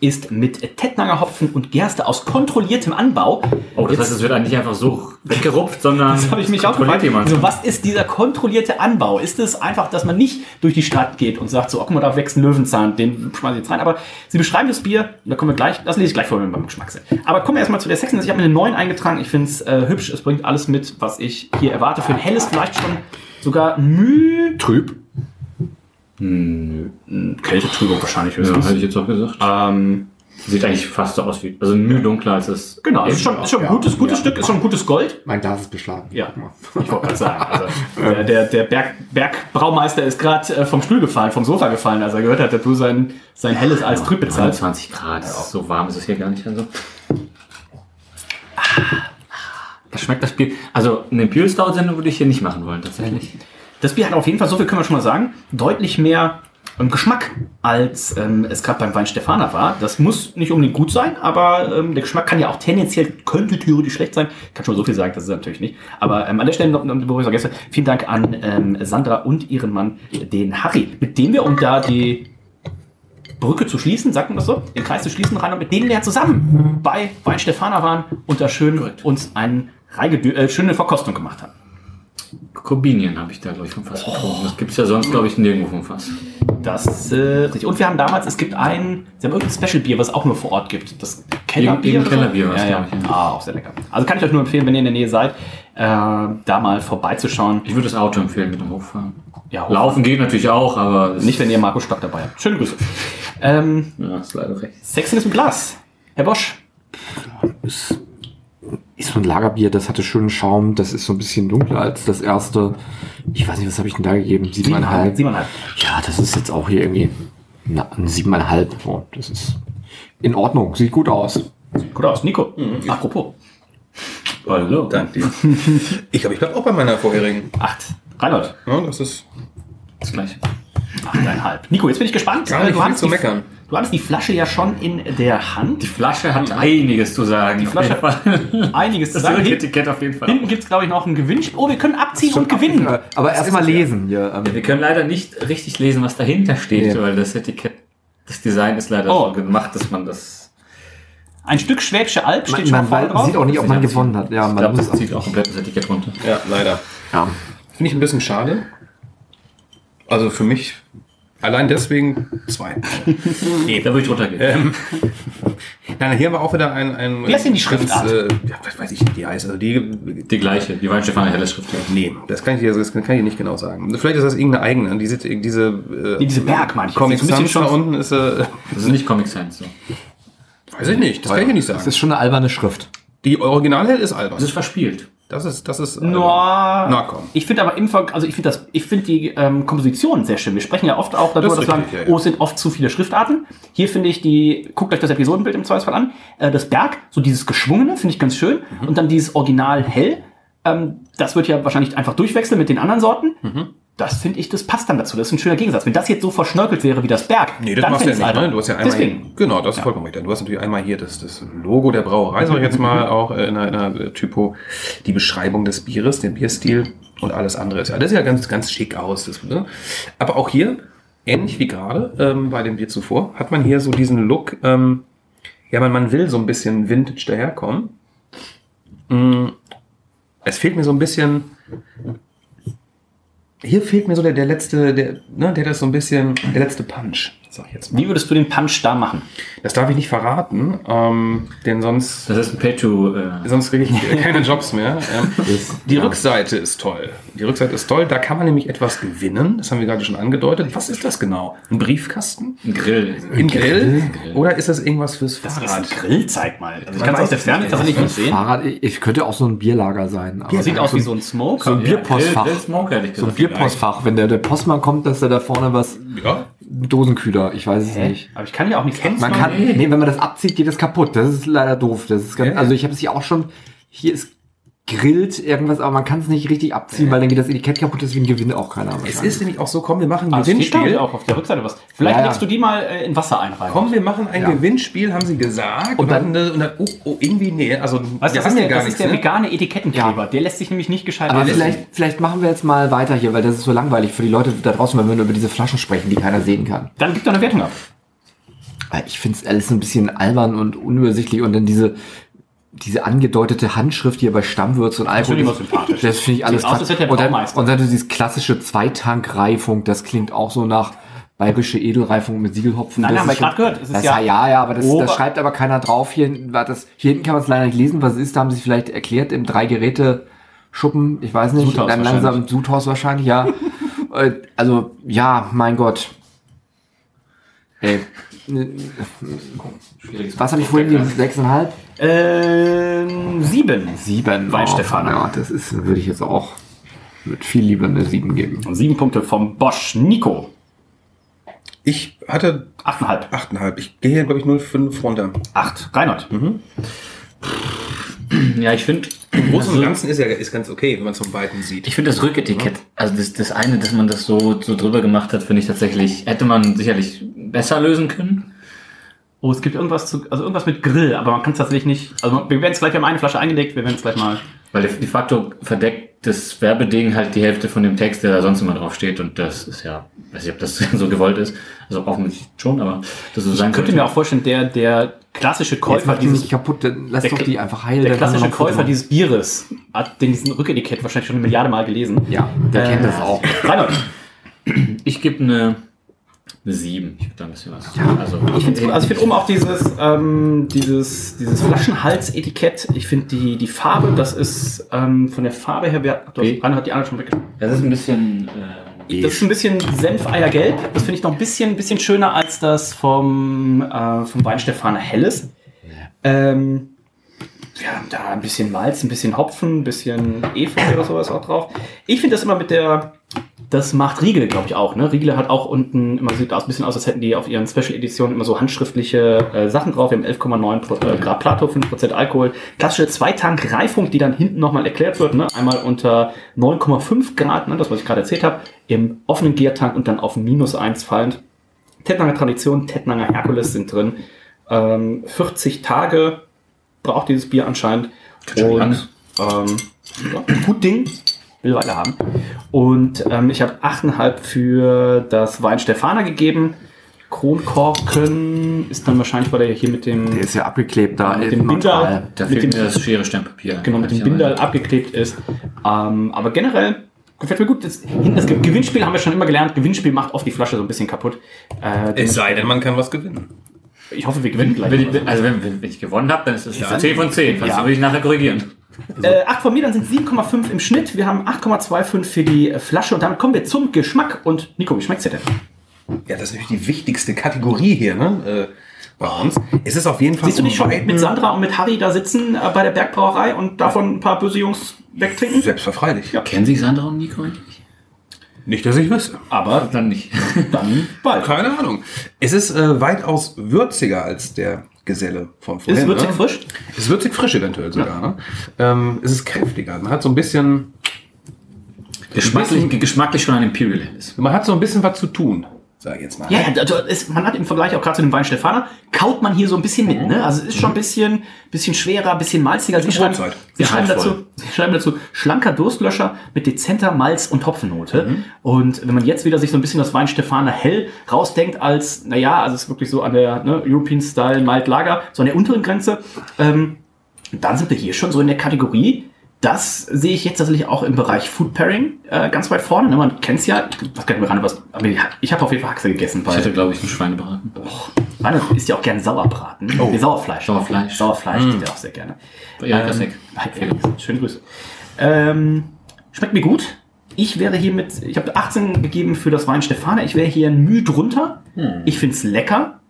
ist mit Tettnanger Hopfen und Gerste aus kontrolliertem Anbau. Oh, das heißt, es wird eigentlich einfach so weggerupft, sondern. Das habe ich mich auch gefragt. jemand. So, was ist dieser kontrollierte Anbau? Ist es einfach, dass man nicht durch die Stadt geht und sagt so, oh, guck mal, da wächst ein Löwenzahn, den schmeiße ich jetzt rein. Aber sie beschreiben das Bier, da kommen wir gleich, das lese ich gleich vor, wenn wir beim Geschmack sind. Aber kommen wir erstmal zu der Sexiness. Ich habe mir eine 9 eingetragen. Ich finde es äh, hübsch. Es bringt alles mit, was ich hier erwarte. Für ein helles vielleicht schon sogar Mühe. Trüb. Kältetrübung wahrscheinlich Ja, hätte ich jetzt auch gesagt. ähm, Sieht eigentlich fast so aus wie. Also Mühe dunkler als es. genau, ist schon, ist schon ein gutes, gutes Stück, ist schon ein gutes Gold. Mein Glas ist beschlagen. Ja, ich wollte gerade sagen. Also, der der, der Berg, Bergbraumeister ist gerade äh, vom Stuhl gefallen, vom Sofa gefallen, als er gehört hat, dass du sein, sein helles als trüb bezahlst. 20 Grad. So warm ist es hier gar nicht. Also. Das schmeckt das Bier. Also eine Pure Stout Sendung würde ich hier nicht machen wollen, tatsächlich. Das Bier hat auf jeden Fall, so viel können wir schon mal sagen, deutlich mehr ähm, Geschmack, als ähm, es gerade beim Wein Stefana war. Das muss nicht unbedingt gut sein, aber ähm, der Geschmack kann ja auch tendenziell, könnte theoretisch schlecht sein. Kann schon so viel sagen, das ist natürlich nicht. Aber ähm, an der Stelle noch, bevor ich vergesse, vielen Dank an ähm, Sandra und ihren Mann, den Harry, mit dem wir, um da die Brücke zu schließen, sagt man das so, den Kreis zu schließen, rein und mit denen wir zusammen bei Wein Stefana waren und da schön uns eine äh, schöne Verkostung gemacht haben. Corbinien habe ich da, glaube ich, vom Fass getrunken. Das gibt es ja sonst, glaube ich, nirgendwo vom Fass. Das äh, richtig. Und wir haben damals, es gibt ein, sie haben irgendein Special-Bier, was es auch nur vor Ort gibt. Das Kellerbier. Irgendein? Kellerbier war's, ja, ja. glaub ich, ja. Ah, auch sehr lecker. Also kann ich euch nur empfehlen, wenn ihr in der Nähe seid, äh, da mal vorbeizuschauen. Ich würde das Auto empfehlen mit dem Hochfahren. Ja, Laufen geht natürlich auch, aber Nicht, wenn ihr Marco Stock dabei habt. Schöne Grüße. Ähm, Ja, ist leider recht. Sexen ist im Glas. Herr Bosch. Ist, ist so ein Lagerbier, das hatte schönen Schaum, das ist so ein bisschen dunkler als das erste. Ich weiß nicht, was habe ich denn da gegeben? Siebeneinhalb. Siebeneinhalb. Ja, das ist jetzt auch hier irgendwie na, ein siebeneinhalb. Oh, das ist in Ordnung, sieht gut aus. Gut aus. Nico. Apropos. Hallo. Danke dir. [LAUGHS] Ich glaube, ich bleibe auch bei meiner vorherigen. Acht. Reinhold. Ja, das ist Das gleiche. Achteinhalb. Nico, jetzt bin ich gespannt. gar nicht du, viel hattest zu meckern. Du hattest die Flasche ja schon in der Hand. Die Flasche hat einiges zu sagen. Die Flasche Fall. Einiges zu Das sagen. Hinten, Etikett auf jeden Fall. hinten gibt es, glaube ich, noch ein Gewinnspiel. Oh, wir können abziehen und gewinnen. Aber erstmal lesen hier. Ähm, Wir können leider nicht richtig lesen, was dahinter steht, Ja. weil das Etikett, das Design ist leider Oh. so gemacht, dass man das. Ein Stück Schwäbische Alb steht man, schon man drauf. sieht auch nicht, ob man Ja, gewonnen hat. Ja, Ich man glaube, muss das zieht auch komplett das Etikett runter. Ja, leider. ja. Finde ich ein bisschen schade. Also für mich allein deswegen zwei. Da würde ich runtergehen. ähm, nein, hier haben wir auch wieder ein. ein Wie heißt denn die Schriftart? Äh, ja, was weiß ich, wie die heißt. Also die, Die gleiche, die Weinstefan Helle Schrift. ja. nee, das kann ich, dir- das kann ich dir nicht genau sagen. Vielleicht ist das irgendeine eigene. Diese, diese, äh, Nee, diese Berg, meine ich. Comic Das Sans da schon- unten ist, äh, Das ist nicht Comic Science. So. weiß ich nicht, das kann ich dir nicht Das sagen. ist schon eine alberne Schrift. Die Originalhell ist albern. Das ist verspielt. Das ist, das ist. No, albern. Na komm. Ich finde aber im Ver also ich finde das, ich finde die ähm, Komposition sehr schön. Wir sprechen ja oft auch darüber, Das dass wir sagen, richtig, ja, ja. oh, es sind oft zu viele Schriftarten. Hier finde ich die, guckt euch das Episodenbild im Zweifelsfall an. Äh, das Berg, so dieses Geschwungene, finde ich ganz schön. Mhm. Und dann dieses Original hell. Ähm, das wird ja wahrscheinlich einfach durchwechseln mit den anderen Sorten. Mhm. Das finde ich, das passt dann dazu. Das ist ein schöner Gegensatz. Wenn das jetzt so verschnörkelt wäre wie das Berg, Nee, das dann machst du ja ich nicht, ne? Du hast ja einmal Deswegen. Genau, das ist vollkommen richtig. Du hast natürlich einmal hier das, das Logo der Brauerei, sag ich jetzt mal, [LAUGHS] auch äh, in einer, in einer Typo, die Beschreibung des Bieres, den Bierstil und alles andere ist ja, das ist ja ganz, ganz schick aus. Das, ne? Aber auch hier, ähnlich wie gerade ähm, bei dem Bier zuvor, hat man hier so diesen Look, ähm, ja, man, man will so ein bisschen Vintage daherkommen. Mm, Es fehlt mir so ein bisschen, hier fehlt mir so der, der letzte, der, ne, der das so ein bisschen, der letzte Punch, sag ich jetzt mal. Wie würdest du den Punch da machen? Das darf ich nicht verraten, ähm, denn sonst, Das ist ein Pay-to... Äh, sonst kriege ich [LAUGHS] keine Jobs mehr. Ähm, die Rückseite ist toll. Die Rückseite ist toll. Da kann man nämlich etwas gewinnen. Das haben wir gerade schon angedeutet. Was ist das genau? Ein Briefkasten? ein Grill. Ein Grill? Oder ist das irgendwas fürs Das ist ein Fahrrad? Grill, zeig mal. Also ich kann es aus der Ferne tatsächlich nicht sehen. Fahrrad, ich, könnte auch so ein Bierlager sein. Aber Sieht aus wie so ein Smoker. so ein Bierpostfach. Grill, Grill Smoker, So ein. Bierpostfach, wenn der, der Postmann kommt, dass er da vorne was, Ja. Dosenkühler, ich weiß es nicht. Aber ich kann ja auch nicht Man kann, nee, wenn man das abzieht, geht das kaputt. Das ist leider doof. Das ist ganz, Ja. also ich habe es hier auch schon, hier ist grillt irgendwas, aber man kann es nicht richtig abziehen, weil dann geht das Etikett kaputt, deswegen gewinnt auch keiner. Es ist nämlich auch so, komm, wir machen ein ich, Gewinnspiel. auch auf der Rückseite was. Vielleicht Ja, ja. legst du die mal äh, in Wasser einreiben. Komm, wir machen ein Ja. Gewinnspiel, haben sie gesagt. Und dann- und dann oh, oh, irgendwie, nee, also Weißt das ist der, gar das ist nichts. der Ne? vegane Etikettenkleber. Ja. Der lässt sich nämlich nicht gescheit Aber vielleicht, vielleicht machen wir jetzt mal weiter hier, weil das ist so langweilig für die Leute da draußen, wenn wir nur über diese Flaschen sprechen, die keiner sehen kann. Dann gib doch eine Wertung ab. Ich finde es alles ein bisschen albern und unübersichtlich und dann diese, diese angedeutete Handschrift hier bei Stammwürze und Alkohol. finde ich. Das finde ich alles aus, und, dann, und dann dieses klassische Zweitank-Reifung, das klingt auch so nach bayerische Edelreifung mit Siegelhopfen. Nein, Das haben wir gerade gehört. Es ist das ja- ja, ja, aber das, Ober- das schreibt aber keiner drauf. Hier, hinten war das, hier hinten kann man es leider nicht lesen, was es ist. Da haben sie es vielleicht erklärt im drei Geräte Schuppen, ich weiß nicht, Sudhaus dann langsam wahrscheinlich. Sudhaus wahrscheinlich, ja. [LAUGHS] Äh, also, ja, mein Gott. Ey. Was habe ich vorhin gegeben? Sechseinhalb? Ähm, sieben. Sieben. Weinstefan. Ja, das ist, würde ich jetzt auch mit viel Liebe eine sieben geben. Sieben Punkte vom Bosch. Nico. Ich hatte Achteinhalb. 8,5. Ich gehe hier, glaube ich, 0,5 runter. Acht. Reinhold. [CLEARS THROAT] Ja, ich finde... Im Großen und Ganzen ist ja ist ganz okay, wenn man es von Weitem sieht. Ich finde das Rücketikett, also das, das eine, dass man das so, so drüber gemacht hat, finde ich tatsächlich, hätte man sicherlich besser lösen können. Oh, es gibt irgendwas zu, also irgendwas mit Grill, aber man kann es tatsächlich nicht. Also wir werden es gleich, wir haben eine Flasche eingelegt, wir werden es gleich mal. Weil de facto verdeckt das Werbeding halt die Hälfte von dem Text, der da sonst immer drauf steht. Und das ist ja, weiß nicht, ob das [LAUGHS] so gewollt ist. Also offensichtlich schon, aber das so sein Ich könnte mir auch vorstellen, der, der klassische Käufer dieses, nicht kaputt, lass Der doch die einfach heilen. der klassische Käufer dieses Bieres hat den diesen Rücketikett wahrscheinlich schon eine Milliarde Mal gelesen. Ja, der Äh, kennt das auch. Reinhold. Ich gebe eine, eine 7. Ich würde da ein bisschen was. also, Ich finde also ich find oben auch dieses, ähm, dieses, dieses Flaschenhals-Etikett. Ich finde die, die Farbe, das ist ähm, von der Farbe her, wer, Okay. Reinhold hat die andere schon weggeschrieben. das ist ein bisschen. Äh, Das ist ein bisschen Senfeiergelb. Das finde ich noch ein bisschen, bisschen schöner als das vom, äh, vom Weinstefaner Helles. Ähm, wir haben da ein bisschen Malz, ein bisschen Hopfen, ein bisschen Efeu oder sowas auch drauf. Ich finde das immer mit der, das macht Riegel, glaube ich, auch. Ne? Riegel hat auch unten, immer sieht aus, ein bisschen aus, als hätten die auf ihren Special-Editionen immer so handschriftliche äh, Sachen drauf. Wir haben 11,9 Pro- äh, Grad Plato, 5% Alkohol. Klassische Zweitank-Reifung, die dann hinten nochmal erklärt wird. Ne? Einmal unter 9,5 Grad, ne? das, was ich gerade erzählt habe, im offenen Gärtank und dann auf minus 1 fallend. Tettnanger Tradition, Tettnanger Herkules sind drin. Ähm, 40 Tage braucht dieses Bier anscheinend. lange. ähm, ja, gut Ding. Will weiter haben. Und ähm, ich habe 8,5 für das Wein Stefaner gegeben. Kronkorken ist dann wahrscheinlich, weil er hier mit dem, Der ist ja abgeklebt da. mit dem. Binder, da mit fehlt dem, mir das Schere Steinpapier. genau, mit dem Binder abgeklebt ist. Ähm, aber generell gefällt mir gut. Das, das Gewinnspiel haben wir schon immer gelernt. Gewinnspiel macht oft die Flasche so ein bisschen kapput. Äh, Es sei denn, man kann was gewinnen. ich hoffe, wir gewinnen gleich. Wenn ich, also wenn, wenn, wenn ich gewonnen habe, dann ist das eine 10 von 10. Das Ja. würde ich nachher korrigieren. Äh, 8 von mir, dann sind 7,5 im Schnitt. Wir haben 8,25 für die äh, Flasche und damit kommen wir zum Geschmack. Und Nico, wie schmeckt's dir denn? Ja, das ist natürlich die wichtigste Kategorie hier, ne? Äh, bei uns. Es ist auf jeden Fall Siehst du dich schon mit Sandra und mit Harry da sitzen äh, bei der Bergbrauerei und davon ein paar böse Jungs wegtrinken? Selbstverfreilich. Ja. Kennen sich Sandra und Nico eigentlich? Nicht, dass ich wüsste. Aber Dann nicht. dann bald. Keine Ahnung. Es ist äh, weitaus würziger als der Geselle von vorhin. Ist es würzig ne? frisch? Es ist würzig frisch eventuell sogar. Ne? Ähm, es ist kräftiger. Man hat so ein bisschen Geschmacklich, geschmacklich schon ein Imperial ist. Man hat so ein bisschen was zu tun, sag ich jetzt mal. Ja, also es, man hat im Vergleich auch gerade zu dem Wein Stefaner, kaut man hier so ein bisschen mit. Ne? Also es ist schon ein bisschen, bisschen schwerer, ein bisschen malziger. Sie schreiben. Sie, schreiben dazu, Sie schreiben dazu, schlanker Durstlöscher mit dezenter Malz- und Hopfennote. Und wenn man jetzt wieder sich so ein bisschen das Wein Stefaner hell rausdenkt als, naja, also es ist wirklich so an der ne, European Style Malt Lager, so an der unteren Grenze, ähm, dann sind wir hier schon so in der Kategorie. Das sehe ich jetzt tatsächlich auch im Bereich Food Pairing äh, ganz weit vorne. Ne? Man kennt es ja. Was kennt mir ran, was? Ich, ich habe auf jeden Fall Haxe gegessen. Ich Weil hätte, glaube ich, einen Schweinebraten. Rainer isst ja auch gerne Sauerbraten. Oh. Nee, Sauerfleisch. Sauerfleisch. Sauerfleisch isst er auch sehr gerne. Ja, Ähm, Felix, schöne Grüße. Ähm, schmeckt mir gut. Ich wäre hier mit, ich habe 18 gegeben für das Wein Stefane. Ich wäre hier ein Mühe drunter. Ich finde es lecker.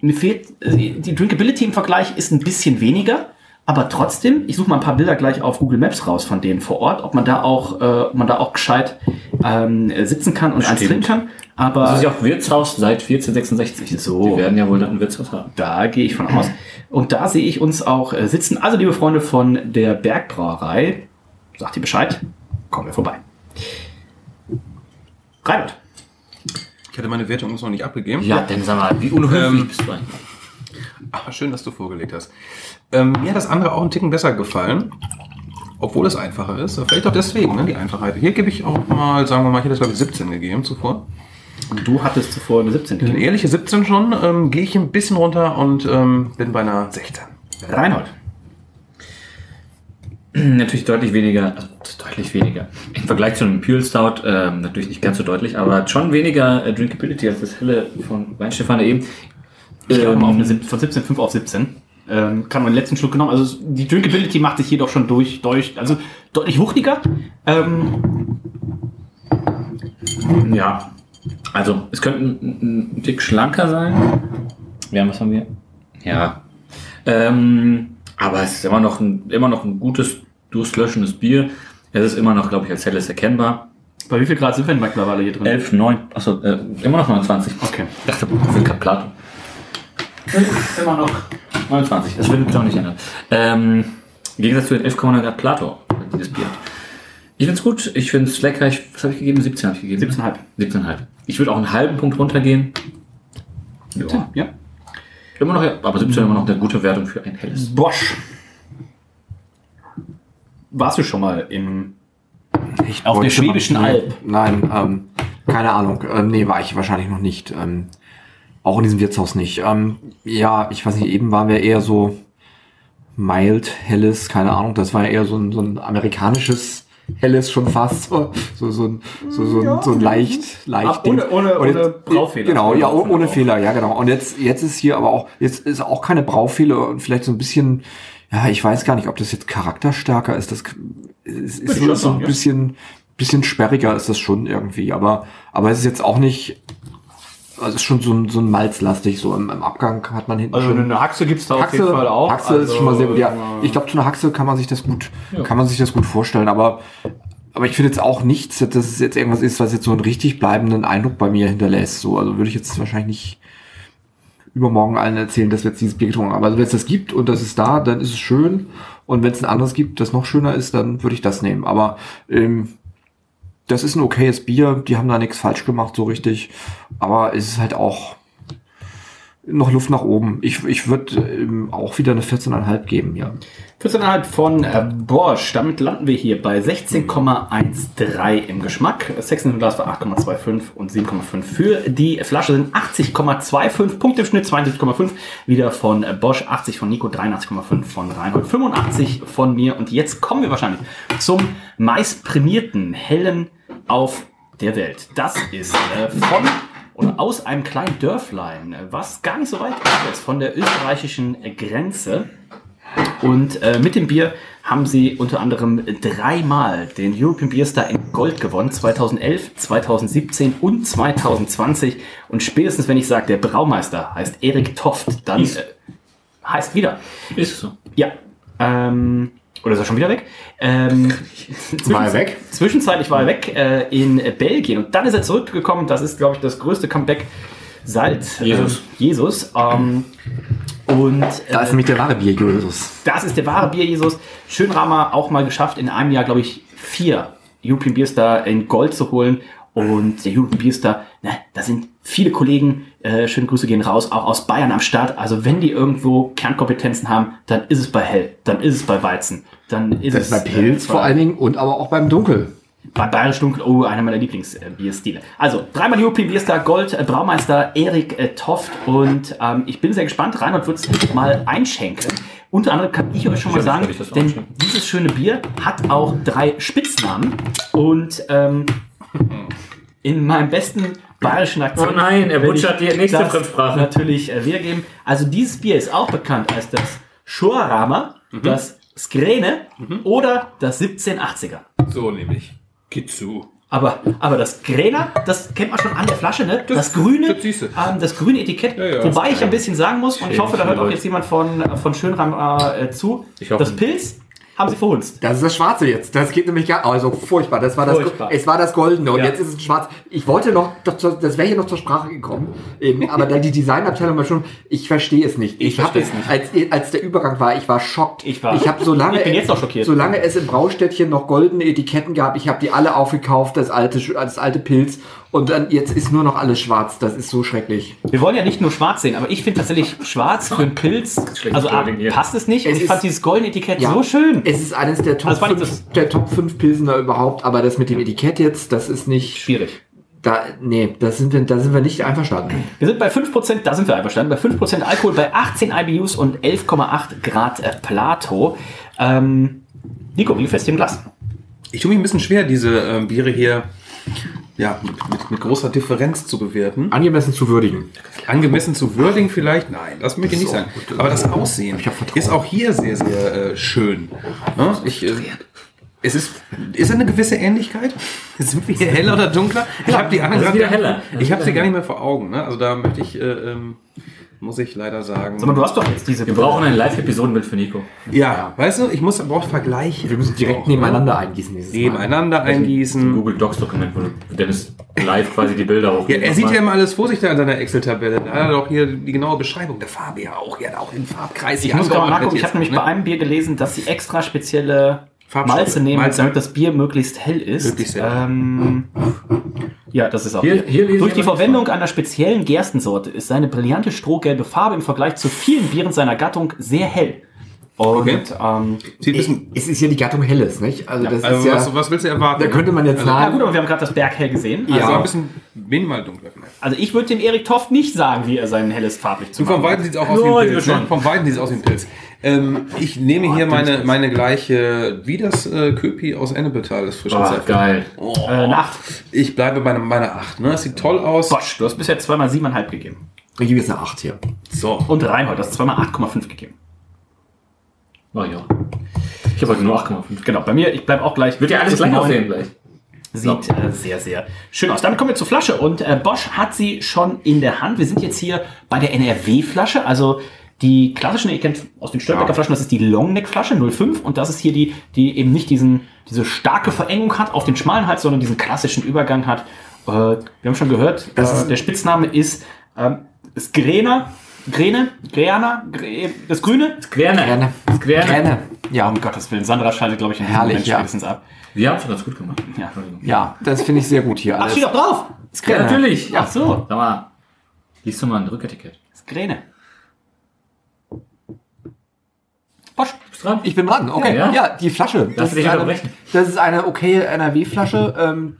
Mir fehlt, äh, die Drinkability im Vergleich ist ein bisschen weniger. Aber trotzdem, ich suche mal ein paar Bilder gleich auf Google Maps raus von denen vor Ort, ob man da auch, äh, ob man da auch gescheit ähm, sitzen kann und eins trinken kann. Aber Das ist ja auch Wirtshaus seit 1466. So. Die werden ja wohl dann ein Wirtshaus haben. Da gehe ich von aus. Und da sehe ich uns auch äh, sitzen. Also, liebe Freunde von der Bergbrauerei, sagt ihr Bescheid, kommen wir vorbei. Reinhold. Ich hatte meine Wertung noch nicht abgegeben. Ja, denn sag mal, wie unhöflich Ähm, bist du eigentlich? Ach, schön, dass du vorgelegt hast. Ähm, mir hat das andere auch einen Ticken besser gefallen. Obwohl es einfacher ist. Vielleicht auch deswegen, ne, die Einfachheit. Hier gebe ich auch mal, sagen wir mal, ich hätte das glaube ich 17 gegeben zuvor. Du hattest zuvor eine 17 Eine ehrliche 17 schon. Ähm, Gehe ich ein bisschen runter und ähm, bin bei einer 16. Reinhold. [CLEARS THROAT] Natürlich deutlich weniger, also deutlich weniger. Im Vergleich zu einem Imperial Stout, ähm, natürlich nicht ganz so deutlich, aber schon weniger äh, Drinkability als das helle von Weinstefane eben. Ich ähm, auf eine, von 17,5 auf 17. Ähm, kann man den letzten Schluck genommen. Also die Drinkability macht sich hier doch schon durch, durch also deutlich wuchtiger. Ähm, Ja, also es könnte ein, ein Tick schlanker sein. Wir haben, was haben wir? Ja. Ähm, aber es ist immer noch ein, immer noch ein gutes, durstlöschendes Bier. Es ist immer noch, glaube ich, als helles erkennbar. bei wie viel Grad sind wir denn mittlerweile hier drin? 11, 9, achso, äh, immer noch 29. Okay. Ich dachte, das sind Plato. Immer noch 29, das wird auch nicht ändern. Ähm, Im Gegensatz zu den 11,9 Grad Plato, die das Bier. Ich find's gut, ich find's lecker. Ich, was habe ich gegeben? 17 habe ich gegeben. 17,5. 17,5. Ich würde auch einen halben Punkt runtergehen. Ja. Ja. Immer noch, aber 17 immer noch eine gute Wertung für ein helles. Bosch. Warst du schon mal im Ich Auf der Schwäbischen Alb. Nein, ähm, keine Ahnung. Ähm, nee, war ich wahrscheinlich noch nicht. Ähm, auch in diesem Wirtshaus nicht. Ähm, ja, ich weiß nicht, eben waren wir eher so mild, helles, keine Ahnung. Das war ja eher so ein, so ein amerikanisches helles schon fast. So, so, so, ein, so, so, ein, so ein leicht, leicht. Ah, ohne- ohne- Und ohne Braufehler. Genau, ja, oh- Ohne ohne. Fehler, ja, genau. Und jetzt, jetzt ist hier aber auch, jetzt ist auch keine Braufehler und vielleicht so ein bisschen, ja, ich weiß gar nicht, ob das jetzt charakterstärker ist. Das ist, ist so, so ein ja. bisschen, bisschen sperriger ist das schon irgendwie. Aber, aber es ist jetzt auch nicht, also ist schon so ein, so ein Malzlastig, so im, im Abgang hat man hinten Also schon. eine Haxe gibt's da auf Haxe, jeden Fall auch. Haxe also, ist schon mal sehr gut. Ja, äh, ich glaube, zu einer Haxe kann man sich das gut, kann man sich das gut vorstellen. Aber, aber ich finde jetzt auch nichts, dass es jetzt irgendwas ist, was jetzt so einen richtig bleibenden Eindruck bei mir hinterlässt. So, also würde ich jetzt wahrscheinlich nicht übermorgen allen erzählen, dass wir jetzt dieses Bier getrunken haben. Also wenn es das gibt und das ist da, dann ist es schön. Und wenn es ein anderes gibt, das noch schöner ist, dann würde ich das nehmen. Aber ähm, das ist ein okayes Bier. Die haben da nichts falsch gemacht, so richtig. Aber es ist halt auch noch Luft nach oben. Ich, ich würde ähm, auch wieder eine 14,5 geben, ja. 14,5 von äh, Bosch. Damit landen wir hier bei 16,13 im Geschmack. Sexton im Glas war 8,25 und 7,5 für die Flasche sind 80,25 Punkte im Schnitt, 72,5 wieder von äh, Bosch, 80 von Nico, 83,5 von Reinhold, 85 von mir und jetzt kommen wir wahrscheinlich zum meist prämierten Hellen auf der Welt. Das ist äh, von oder aus einem kleinen Dörflein, was gar nicht so weit weg ist von der österreichischen Grenze. Und äh, mit dem Bier haben sie unter anderem dreimal den European Beer Star in Gold gewonnen. 2011, 2017 und 2020. Und spätestens, wenn ich sage, der Braumeister heißt Erik Toft, dann äh, heißt wieder. Ist es so? Ja. Ähm, oder ist er schon wieder weg? Ähm, [LAUGHS] War er weg? Zwischenzeitlich war er weg äh, in Belgien und dann ist er zurückgekommen. Das ist, glaube ich, das größte Comeback seit Jesus. Äh, Jesus. Ähm, und äh, Da ist nämlich der wahre Bier, Julius. das ist der wahre Bier Jesus. Schönramer auch mal geschafft, in einem Jahr, glaube ich, vier European Beer Star in Gold zu holen. Und der European Beer Star, ne, da sind viele Kollegen, äh, schöne Grüße gehen raus, auch aus Bayern am Start. Also wenn die irgendwo Kernkompetenzen haben, dann ist es bei Hell, dann ist es bei Weizen, dann ist Das es bei Pilz äh, vor allen Dingen und aber auch beim Dunkel. bei Bayerisch Dunkel, oh, einer meiner Lieblingsbierstile. Also, dreimal European Bierstar Gold, äh, Braumeister Erik äh, Toft und ähm, ich bin sehr gespannt. Reinhold wird es mal einschenken. Unter anderem kann ich euch schon mal sagen, denn dieses schöne Bier hat auch drei Spitznamen und ähm, [LAUGHS] in meinem besten bayerischen Akzent. Oh nein, er butschert die nächste das Fremdsprache. Natürlich äh, wiedergeben. Also dieses Bier ist auch bekannt als das Schorrama, das Skrene oder das 1780er. So nämlich. Kitsu. Aber, aber das Gräner, das kennt man schon an der Flasche, ne? Das, Das- grüne, das ähm, das grüne Etikett. Ja, ja. Wobei ich ein bisschen sagen muss, und ich hoffe, da hört auch jetzt jemand von, von Schönram äh, zu, Ich hoffe. das Pilz haben sie verhunzt. Das ist das Schwarze jetzt. Das geht nämlich gar, also furchtbar. Das war das, Furchtbar. es war das Goldene und Ja. jetzt ist es schwarz. Ich wollte noch, zur- das wäre hier noch zur Sprache gekommen. Ähm, aber dann die Designabteilung war schon, ich verstehe es nicht. Ich hab verstehe es- nicht. Als, als der Übergang war, ich war schockt. Ich war- Ich habe so lange, Ich bin jetzt noch schockiert. solange es im Braustädtchen noch goldene Etiketten gab, ich habe die alle aufgekauft, das alte, das alte Pilz. Und dann jetzt ist nur noch alles schwarz. Das ist so schrecklich. Wir wollen ja nicht nur schwarz sehen, aber ich finde tatsächlich schwarz für einen Pilz, [LAUGHS] also A, Wording hier. passt es nicht. Es und ich fand dieses goldene Etikett Ja. so schön. Es ist eines der Top, Also fand ich 5, der Top 5 Pilsener überhaupt, aber das mit dem Etikett jetzt, das ist nicht. Schwierig. Da, nee, da sind wir, da sind wir nicht einverstanden. Wir sind bei 5%, da sind wir einverstanden, bei 5% Alkohol, bei 18 IBUs und 11,8 Grad äh, Plato. Ähm, Nico, wie fest im Glas? Ich tue mich ein bisschen schwer, diese ähm, Biere hier ja, mit, mit, mit großer Differenz zu bewerten. Angemessen zu würdigen. Angemessen zu würdigen vielleicht? Nein, das möchte ich nicht sagen. gut. Aber das Aussehen ist auch hier sehr, sehr äh, schön. Ne? Ich, äh, es ist, ist eine gewisse Ähnlichkeit? [LAUGHS] Sind wir hier heller oder dunkler? Ich habe die anderen gerade- wieder heller. Das Ich habe sie gar nicht mehr vor Augen. Ne? Also da möchte ich, äh, ähm, muss ich leider sagen. Sag mal, du hast doch jetzt diese Wir brauchen ein Live-Episodenbild für Nico. ja, weißt du, ich muss aber auch vergleichen. Wir müssen direkt nebeneinander eingießen dieses Mal. nebeneinander Ein eingießen. Google Docs-Dokument, wo Dennis live quasi die Bilder hoch. Ja, er sieht ja immer alles vor sich da in seiner Excel-Tabelle. Da hat er doch hier die genaue Beschreibung. Der Farbe ja auch. Ja, auch den Farbkreis. Ich hier muss gerade mal nachgucken, ich habe nämlich ne? bei einem Bier gelesen, dass sie extra spezielle. Malze nehmen, Malze. damit das Bier möglichst hell ist. Möglichst hell. Ähm, ja, das ist auch Hier- hier Durch die Verwendung einer speziellen Gerstensorte ist seine brillante strohgelbe Farbe im Vergleich zu vielen Bieren seiner Gattung sehr hell. Und Okay. ähm, Es ist ja die Gattung Helles, nicht? Also das also ist ja, was, was willst du erwarten? da könnte man jetzt also, ja sagen, gut, aber wir haben gerade das Berghell gesehen. Also Also, ein bisschen minimal dunkler vielleicht. also ich würde dem Erik Toft nicht sagen, wie er sein helles farblich zu Und vom machen Weiten sieht es auch aus Ja, wie ein Pilz. Ne? Vom Weiten sieht es aus wie ein Pilz. Ähm, ich nehme hier meine, meine gleiche, wie das äh, Köpi aus Ennepetal, das frische Oh, Zepter. geil. Äh, eine Acht. Ich bleibe bei meiner 8. Ne? Es sieht toll aus. Bosch, du hast bisher zweimal siebeneinhalb gegeben. ich gebe jetzt eine 8 hier. So. Und Reinhold, du hast zweimal 8,5 gegeben. Oh ja. Ich habe heute nur 8,5. Genau, bei mir, ich bleibe auch gleich. Wird ja alles gleich aussehen gleich. Sieht äh, sehr, sehr schön aus. Damit kommen wir zur Flasche und äh, Bosch hat sie schon in der Hand. Wir sind jetzt hier bei der NRW-Flasche, also die klassischen, ihr kennt aus den Störbecker Flaschen, das ist die Longneck-Flasche 05 und das ist hier die, die eben nicht diesen, diese starke Verengung hat auf den schmalen Hals, sondern diesen klassischen Übergang hat. Äh, wir haben schon gehört, Das äh, ist- der Spitzname ist, ähm, ist Grena, Grene, Greana, Gre das Grüne. Querne. Gerne. Querne. Gerne. Ja, Um Gottes Willen, Sandra schaltet, glaube ich, in diesem Herrlich, Moment ja. spätestens ab. Wir haben es ganz gut gemacht. Ja. Entschuldigung. ja, das finde ich sehr gut hier. Ach, Alles. steht doch drauf! Ja, natürlich. Ach so. Sag mal, liest du mal ein Rücketikett. Das ist Grene. Bosch. Dran? Ich bin dran, okay. Ja, Ja, ja. die Flasche. Lass dich ist eine, das ist eine okay NRW-Flasche. [LAUGHS] Ähm,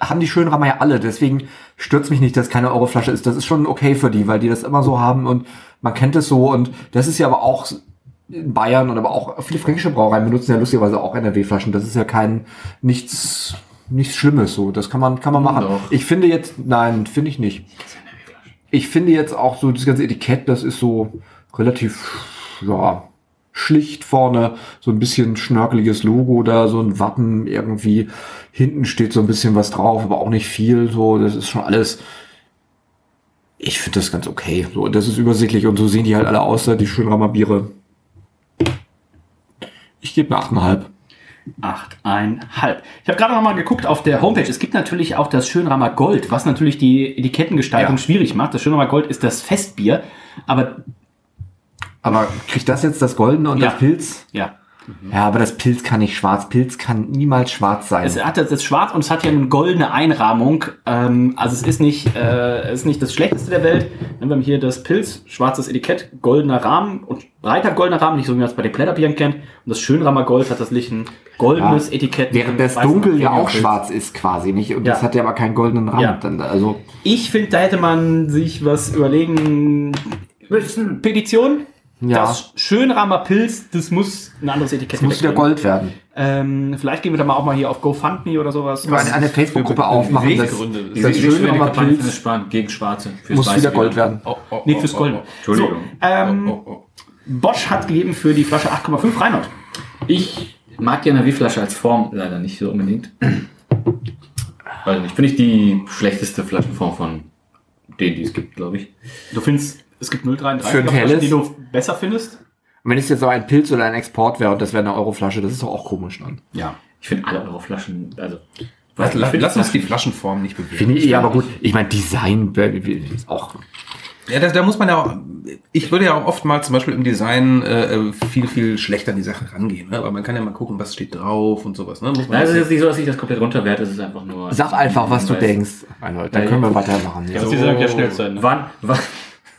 haben die Schönrammer ja alle. Deswegen stürzt mich nicht, dass keine Euroflasche ist. Das ist schon okay für die, weil die das immer so haben und man kennt es so. Und das ist ja aber auch in Bayern und aber auch viele fränkische Brauereien benutzen ja lustigerweise auch NRW-Flaschen. Das ist ja kein nichts nichts Schlimmes so. Das kann man kann man machen. Doch. Ich finde jetzt, nein, finde ich nicht. Ich finde jetzt auch so das ganze Etikett, das ist so relativ ja schlicht vorne so ein bisschen schnörkeliges Logo da, so ein Wappen irgendwie. Hinten steht so ein bisschen was drauf, aber auch nicht viel. So, das ist schon alles. Ich finde das ganz okay. So, das ist übersichtlich und so sehen die halt alle aus, die Schönrammer Biere. Ich gebe eine 8,5. Achteinhalb. Ich habe gerade noch mal geguckt auf der Homepage. Es gibt natürlich auch das Schönramer Gold, was natürlich die Etikettengestaltung Ja. schwierig macht. Das Schönramer Gold ist das Festbier, aber Aber kriegt das jetzt das Goldene und Ja. das Pilz? ja. Ja, aber das Pilz kann nicht schwarz. Pilz kann niemals schwarz sein. Es hat das ist schwarz und es hat ja eine goldene Einrahmung. Ähm, also es ist nicht, äh, es ist nicht das Schlechteste der Welt. Wir haben hier das Pilz, schwarzes Etikett, goldener Rahmen und breiter goldener Rahmen, nicht so wie man es bei den Blätterbieren kennt. Und das Schönramer Gold hat das Licht ein goldenes Ja. Etikett. Während das Dunkel ja auch schwarz ist quasi, nicht? Und Ja. das hat ja aber keinen goldenen Rand. Ja. Dann, also, Ich finde, da hätte man sich was überlegen müssen. Petition. Ja. Das Schönramer Pilz, das muss ein anderes Etikett es muss wieder. Gold werden. Ähm, vielleicht gehen wir da mal auch mal hier auf GoFundMe oder sowas. Eine, eine Facebook-Gruppe aufmachen. Das, das Schönramer Pilz das Sparen gegen Schwarze. Fürs muss Weiße wieder Gold werden. Oh, oh, Nee, oh, fürs oh, Gold. oh. Entschuldigung. So, ähm, Oh, oh. Bosch hat gegeben für die Flasche 8,5 Reinhold. Ich mag die Energieflasche als Form leider nicht so unbedingt. Weiß nicht. Finde ich die schlechteste Flaschenform von denen, die es gibt, glaube ich. Du findest, es gibt 0,33 Für ein Flaschen, helles? die du besser findest? Und wenn es jetzt so ein Pilz oder ein Export wäre und das wäre eine Euroflasche, das ist doch auch komisch dann. Ja. Ich finde alle eure Flaschen, also. Lass, ich lass, lass uns die Flaschen- Flaschenform nicht bewegen. Finde ich, ja, aber gut. Ich meine, Design äh, ist auch. Ja, das, da muss man ja auch, ich würde ja auch oftmals zum Beispiel im Design äh, viel, viel schlechter an die Sache rangehen. Ne? Aber man kann ja mal gucken, was steht drauf und sowas. Ne? Muss man Nein, es ist das- jetzt nicht so, dass ich das komplett runterwerte, es ist einfach nur. Sag einfach, was du denkst. Reinhold, dann können wir weitermachen. Ja. Sie sagen ja schnell zu Ende. Wann, wann,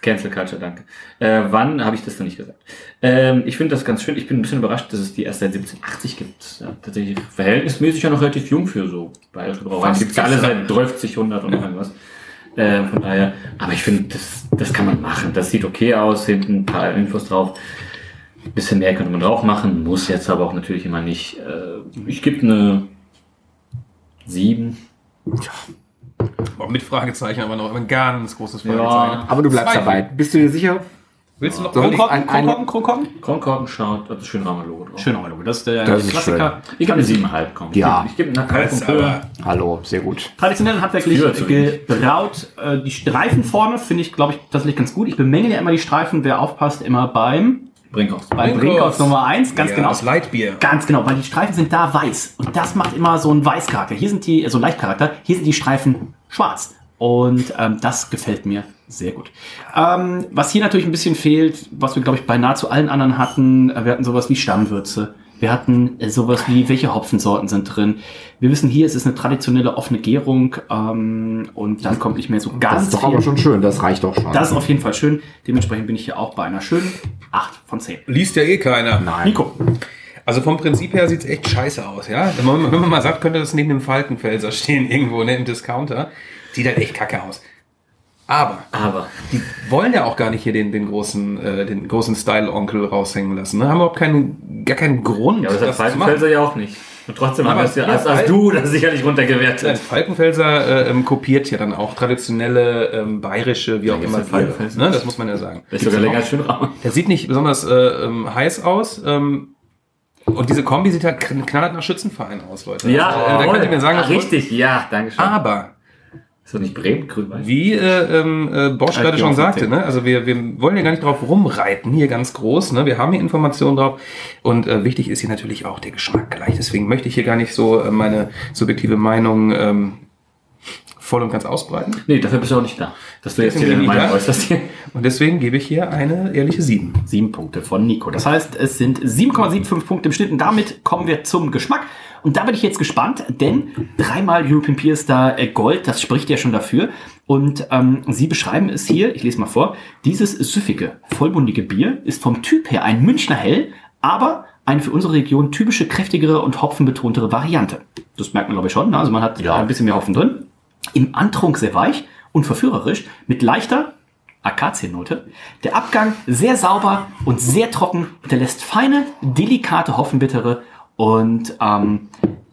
Cancel Culture, danke. Äh, wann habe ich das noch nicht gesagt? Ähm, ich finde das ganz schön. Ich bin ein bisschen überrascht, dass es die erst seit 1780 gibt. Ja, tatsächlich verhältnismäßig ja noch relativ jung für so bayerische Brauereien. Gibt ja alle seit 12, 100 und irgendwas. Ähm, von daher, aber ich finde, das, das kann man machen. Das sieht okay aus, hinten ein paar Infos drauf. Ein bisschen mehr könnte man drauf machen, muss jetzt aber auch natürlich immer nicht. Äh, ich gebe eine 7. Boah, mit Fragezeichen, aber noch ein ganz großes Ja. Fragezeichen. Aber du bleibst Zwei. dabei. Bist du dir sicher? Willst du noch So, überlegen? ein- ein- Kronkorken, Kronkorken? Kronkorken schaut, das ist schön Logo drauf. Schön Logo. Das ist der Das ist Klassiker. Ich gebe eine 7,5, komm. Ja. Ich gebe eine Das halbe ist Punkte. aber- Hallo, sehr gut. Traditionell handwerklich gebraut. Äh, Die Streifen vorne finde ich, glaube ich, tatsächlich ganz gut. Ich bemängel ja immer die Streifen. Wer aufpasst, immer beim, Brinkhoff. beim Brinkhoff. Brinkhoff Nummer 1. Ganz ja, genau. Das Leitbier. Ganz genau, weil die Streifen sind da weiß. Und das macht immer so einen Weißcharakter. Hier sind die, so einen Leichtcharakter, hier sind die Streifen schwarz. Und ähm, das gefällt mir sehr gut. Ähm, was hier natürlich ein bisschen fehlt, was wir, glaube ich, bei nahezu allen anderen hatten, äh, wir hatten sowas wie Stammwürze. Wir hatten äh, sowas wie, welche Hopfensorten sind drin. Wir wissen hier, es ist eine traditionelle offene Gärung ähm, und dann kommt nicht mehr so Das ganz ist doch viel. aber schon schön, das reicht doch schon. Das ist auf jeden Fall schön. Dementsprechend bin ich hier auch bei einer schönen 8 von 10. Liest ja eh keiner. Nein. Nico. Also vom Prinzip her sieht's echt scheiße aus, ja. Wenn man, wenn man mal sagt, könnte das neben dem Falkenfelser stehen irgendwo, ne, im Discounter. Sieht halt echt kacke aus. Aber Aber die wollen ja auch gar nicht hier den, den großen, äh, den großen Style-Onkel raushängen lassen. Ne? Haben überhaupt keinen, gar keinen Grund, ja, aber das hat. Falkenfelser ja auch nicht. Und trotzdem Aber haben wir es ja, ja, als, als du das sicherlich runtergewertet. Äh, Falkenfelser äh, ähm, kopiert ja dann auch traditionelle ähm, bayerische, wie auch gibt's immer, ja. Falkenfelser. Ne? Das muss man ja sagen. Das ist sogar länger als Schönraum. Der sieht nicht besonders äh, ähm, heiß aus. Ähm, und diese Kombi sieht halt kn- knallhart nach Schützenverein aus, Leute. Ja, also, äh, da könnt ihr mir sagen, wollt. richtig, ja, danke schön. Aber Ist das nicht Bremen, grün-weiß? Wie äh, ähm, äh, Bosch Halt gerade schon sagte, ne? also wir, wir wollen ja gar nicht drauf rumreiten, hier ganz groß. Ne? Wir haben hier Informationen drauf und äh, wichtig ist hier natürlich auch der Geschmack gleich. Deswegen möchte ich hier gar nicht so äh, meine subjektive Meinung ähm, voll und ganz ausbreiten. Nee, dafür bist du auch nicht da. Dass du jetzt hier deine Meinung äußerst hier. Und deswegen gebe ich hier eine ehrliche 7. Sieben Punkte von Nico. Das heißt, es sind 7,75 Punkte im Schnitt und damit kommen wir zum Geschmack. Und da bin ich jetzt gespannt, denn dreimal European Beer Star äh, Gold, das spricht ja schon dafür. Und ähm, Sie beschreiben es hier, ich lese mal vor, dieses süffige, vollmundige Bier ist vom Typ her ein Münchner Hell, aber eine für unsere Region typische, kräftigere und hopfenbetontere Variante. Das merkt man, glaube ich, schon. ne? Also man hat ein bisschen mehr Hopfen drin. Im Antrunk sehr weich und verführerisch, mit leichter Akaziennote. Der Abgang sehr sauber und sehr trocken, hinterlässt feine, delikate Hopfenbittere und ähm,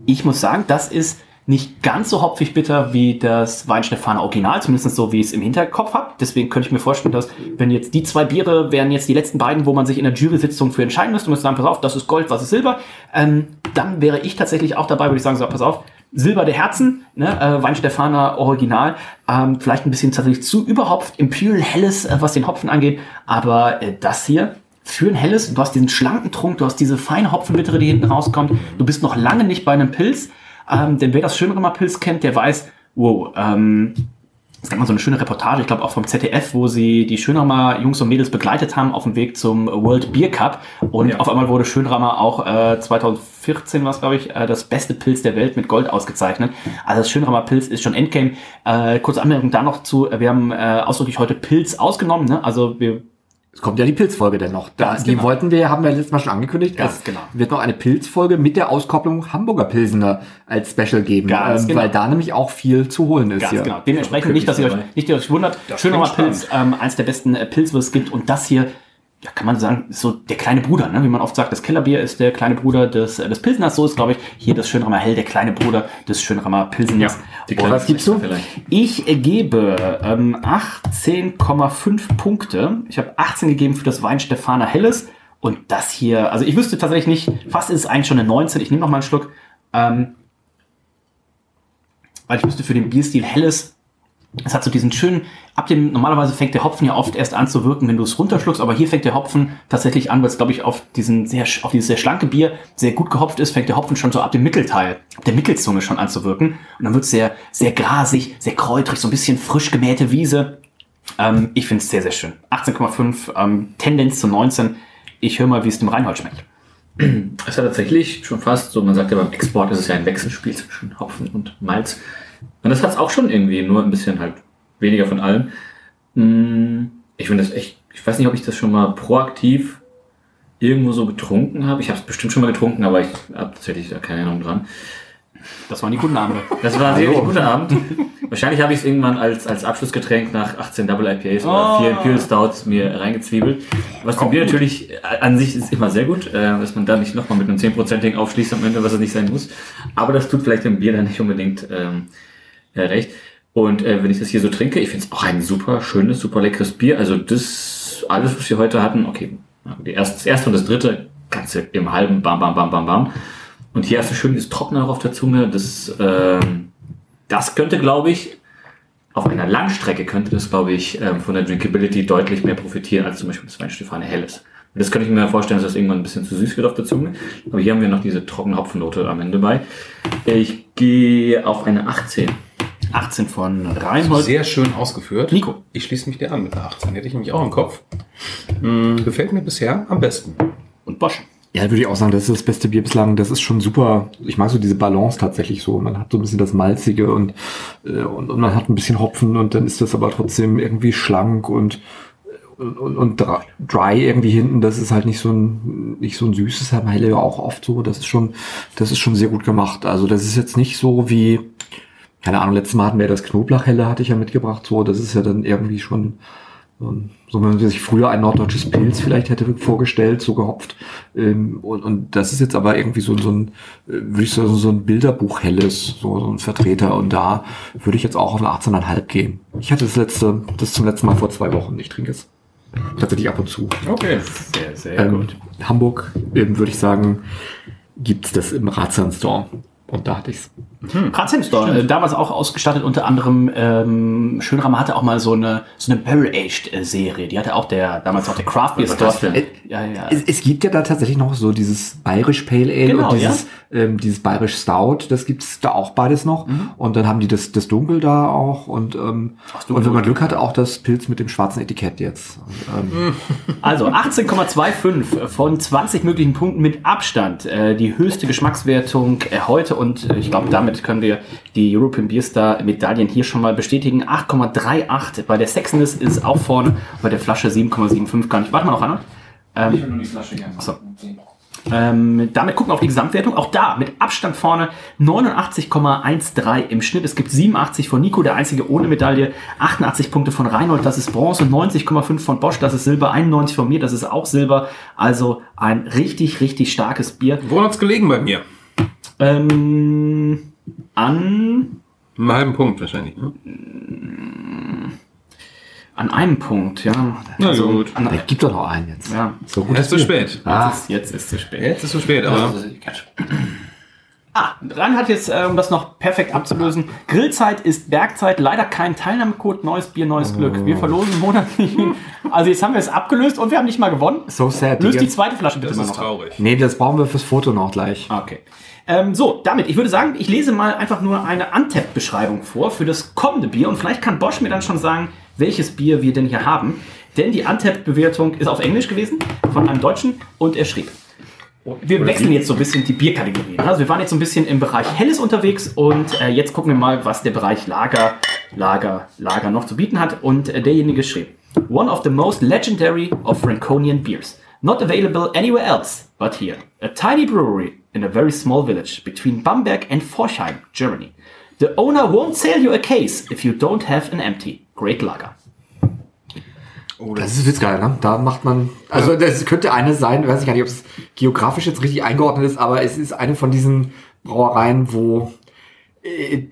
ich muss sagen, das ist nicht ganz so hopfig bitter wie das Weinstefaner Original, zumindest so wie ich es im Hinterkopf habe. Deswegen könnte ich mir vorstellen, dass wenn jetzt die zwei Biere wären jetzt die letzten beiden, wo man sich in der Jury-Sitzung für entscheiden müsste, und müsste sagen, pass auf, das ist Gold, was ist Silber, ähm, dann wäre ich tatsächlich auch dabei, würde ich sagen, so, pass auf, Silber der Herzen, ne, äh, Weinstefaner Original, ähm, vielleicht ein bisschen tatsächlich zu überhopft, Imperial Helles, äh, was den Hopfen angeht, aber äh, das hier für ein Helles, du hast diesen schlanken Trunk, du hast diese feine Hopfenbittere, die hinten rauskommt, du bist noch lange nicht bei einem Pilz, ähm, denn wer das Schönrömer Pilz kennt, der weiß, wow, ähm, es gab mal so eine schöne Reportage, ich glaube auch vom ZDF, wo sie die Schönrammer Jungs und Mädels begleitet haben auf dem Weg zum World Beer Cup. Und Ja. auf einmal wurde Schönrammer auch äh, 2014 war es, glaube ich, äh, das beste Pilz der Welt mit Gold ausgezeichnet. Also das Schönrammer Pilz ist schon Endgame. Äh, kurze Anmerkung da noch zu, wir haben äh, ausdrücklich heute Pilz ausgenommen. Ne? Also wir Es kommt ja die Pilzfolge denn noch. Da, die genau. wollten wir, haben wir letztes Mal schon angekündigt. Ganz es genau. wird noch eine Pilzfolge mit der Auskopplung Hamburger Pilsener als Special geben. Ähm, genau. Weil da nämlich auch viel zu holen ist. Ganz hier. genau. Dementsprechend nicht, dass ihr euch, nicht, dass ihr euch wundert. Das Schönrammer klingt Pilz, ähm, eins der besten äh, es gibt. Und das hier, ja, kann man sagen, so der kleine Bruder, ne? wie man oft sagt. Das Kellerbier ist der kleine Bruder des, äh, des Pilseners. So ist, glaube ich, hier das Schönrammer Hell, der kleine Bruder des Schönrammer Und kleine was gibst du? Vielleicht. Ich äh, gebe ähm, 18,5 Punkte. Ich habe 18 gegeben für das Weinstefaner Helles. Und das hier, also ich wüsste tatsächlich nicht, fast ist es eigentlich schon eine 19. Ich nehme noch mal einen Schluck. Ähm, weil ich wüsste für den Bierstil Helles, es hat so diesen schönen, ab dem, normalerweise fängt der Hopfen ja oft erst an zu wirken, wenn du es runterschluckst, aber hier fängt der Hopfen tatsächlich an, weil es, glaube ich, auf diesen sehr, auf dieses sehr schlanke Bier sehr gut gehopft ist, fängt der Hopfen schon so ab dem Mittelteil, ab der Mittelzunge schon an zu wirken. Und dann wird es sehr, sehr grasig, sehr kräutrig, so ein bisschen frisch gemähte Wiese. Ähm, ich finde es sehr, sehr schön. 18,5, ähm, Tendenz zu 19. Ich höre mal, wie es dem Reinhold schmeckt. Es hat tatsächlich schon fast, so man sagt ja beim Export ist es ja ein Wechselspiel zwischen Hopfen und Malz. Und das hat es auch schon irgendwie, nur ein bisschen halt weniger von allem. Mm, Ich finde das echt, ich weiß nicht, ob ich das schon mal proaktiv irgendwo so getrunken habe. Ich habe es bestimmt schon mal getrunken, aber ich habe tatsächlich da keine Erinnerung dran. Das waren die guten Abende. Das war ein sehr guter Abend. Wahrscheinlich habe ich es irgendwann als, als Abschlussgetränk nach 18 Double IPAs oder Oh. 4 Imperial Stouts mir reingezwiebelt. Was dem Bier natürlich äh, an sich ist immer sehr gut, äh, dass man da nicht nochmal mit einem 10%igen aufschließt am Ende, was es nicht sein muss. Aber das tut vielleicht dem Bier dann nicht unbedingt ähm, äh, recht. Und äh, wenn ich das hier so trinke, ich finde es auch ein super schönes, super leckeres Bier. Also das, alles, was wir heute hatten, okay, die erste, das erste und das dritte, ganze im halben, bam, bam, bam, bam, bam. Und hier hast du schön dieses Trockene noch auf der Zunge. Das, ähm, das könnte, glaube ich, auf einer Langstrecke könnte das, glaube ich, ähm, von der Drinkability deutlich mehr profitieren als zum Beispiel das Weinstefane Helles. Das könnte ich mir vorstellen, dass das irgendwann ein bisschen zu süß wird auf der Zunge. Aber hier haben wir noch diese trockene Hopfennote am Ende bei. Ich gehe auf eine 18. 18 von Reinhold. Sehr schön ausgeführt. Nico. Ich schließe mich dir an mit der 18. Hätte ich nämlich auch im Kopf. Hm, gefällt mir bisher am besten. Und Bosch. Ja, würde ich auch sagen, das ist das beste Bier bislang. Das ist schon super. Ich mag so diese Balance tatsächlich so. Man hat so ein bisschen das Malzige und, äh, und, und man hat ein bisschen Hopfen und dann ist das aber trotzdem irgendwie schlank und, und, und, dry irgendwie hinten. Das ist halt nicht so ein, nicht so ein süßes, haben Helle ja auch oft so. Das ist schon, das ist schon sehr gut gemacht. Also das ist jetzt nicht so wie, keine Ahnung, letztes Mal hatten wir das Knoblauchhelle, hatte ich ja mitgebracht. So, das ist ja dann irgendwie schon, ähm, so wenn man sich früher ein norddeutsches Pilz vielleicht hätte vorgestellt, so gehopft. Ähm, und, und das ist jetzt aber irgendwie so, so ein, äh, würde ich sagen, so ein Bilderbuch helles, so, so ein Vertreter. Und da würde ich jetzt auch auf eine 18,5 gehen. Ich hatte das letzte, das zum letzten Mal vor zwei Wochen. Ich trinke es tatsächlich ab und zu. Okay. Sehr, sehr Ähm, Hamburg, ähm, würde ich sagen, gibt's das im Ratsherrn Store. Und da hatte ich's. Ratsheim Store, äh, damals auch ausgestattet, unter anderem ähm, Schönrammer hatte auch mal so eine so eine Barrel-Aged-Serie. Die hatte auch der, damals auch der Craft Beer Store. denn? Ja, ja. Es, es gibt ja da tatsächlich noch so dieses bayerisch Pale Ale Genau, und dieses, ähm, dieses bayerisch Stout, das gibt's da auch beides noch. Und dann haben die das, das Dunkel da auch und, ähm, und wenn man Glück hatte, auch das Pilz mit dem schwarzen Etikett jetzt. Und, ähm, Also 18,25 von 20 möglichen Punkten mit Abstand. Äh, die höchste Geschmackswertung äh, heute und äh, ich glaube, damit können wir die European Beer Star Medaillen hier schon mal bestätigen. 8,38. Bei der Sexiness ist auch vorne, bei der Flasche 7,75 gar nicht. Warte mal noch, Anna. Ähm, so. Ähm, damit gucken wir auf die Gesamtwertung. Auch da mit Abstand vorne 89,13 im Schnitt. Es gibt 87 von Nico, der einzige ohne Medaille. 88 Punkte von Reinhold, das ist Bronze. 90,5 von Bosch, das ist Silber. 91 von mir, das ist auch Silber. Also ein richtig, richtig starkes Bier. Woran hat's gelegen bei mir? Ähm, an, Einen halben Punkt wahrscheinlich. Ne? an einem Punkt, ja. Na Also, gut. An, da gibt doch noch einen jetzt. ja. So gut Jetzt ist zu spät. Ah, Jetzt ist, jetzt ist zu spät. Jetzt ist zu spät, aber Ah, Ran hat jetzt, äh, um das noch perfekt abzulösen, Grillzeit ist Bergzeit, leider kein Teilnahmecode, neues Bier, neues Glück. Wir verlosen monatlich. Also jetzt haben wir es abgelöst und wir haben nicht mal gewonnen. So sad. Löst die zweite Flasche bitte Das mal ist noch ab. traurig. Nee, das brauchen wir fürs Foto noch gleich. Okay. Ähm, so, damit, ich würde sagen, ich lese mal einfach nur eine Untapped-Beschreibung vor für das kommende Bier und vielleicht kann Bosch mir dann schon sagen, welches Bier wir denn hier haben. Denn die Untapped-Bewertung ist auf Englisch gewesen von einem Deutschen und er schrieb. Wir wechseln jetzt so ein bisschen die Bierkategorien. Also wir waren jetzt so ein bisschen im Bereich Helles unterwegs und äh, jetzt gucken wir mal, was der Bereich Lager, Lager, Lager noch zu bieten hat. Und äh, derjenige schrieb, One of the most legendary of Franconian beers. Not available anywhere else but here. A tiny brewery in a very small village between Bamberg and Forchheim, Germany. The owner won't sell you a case if you don't have an empty. Great Lager. Das ist witzgeil, ne? Da macht man, also das könnte eine sein, weiß ich gar nicht, ob es geografisch jetzt richtig eingeordnet ist, aber es ist eine von diesen Brauereien, wo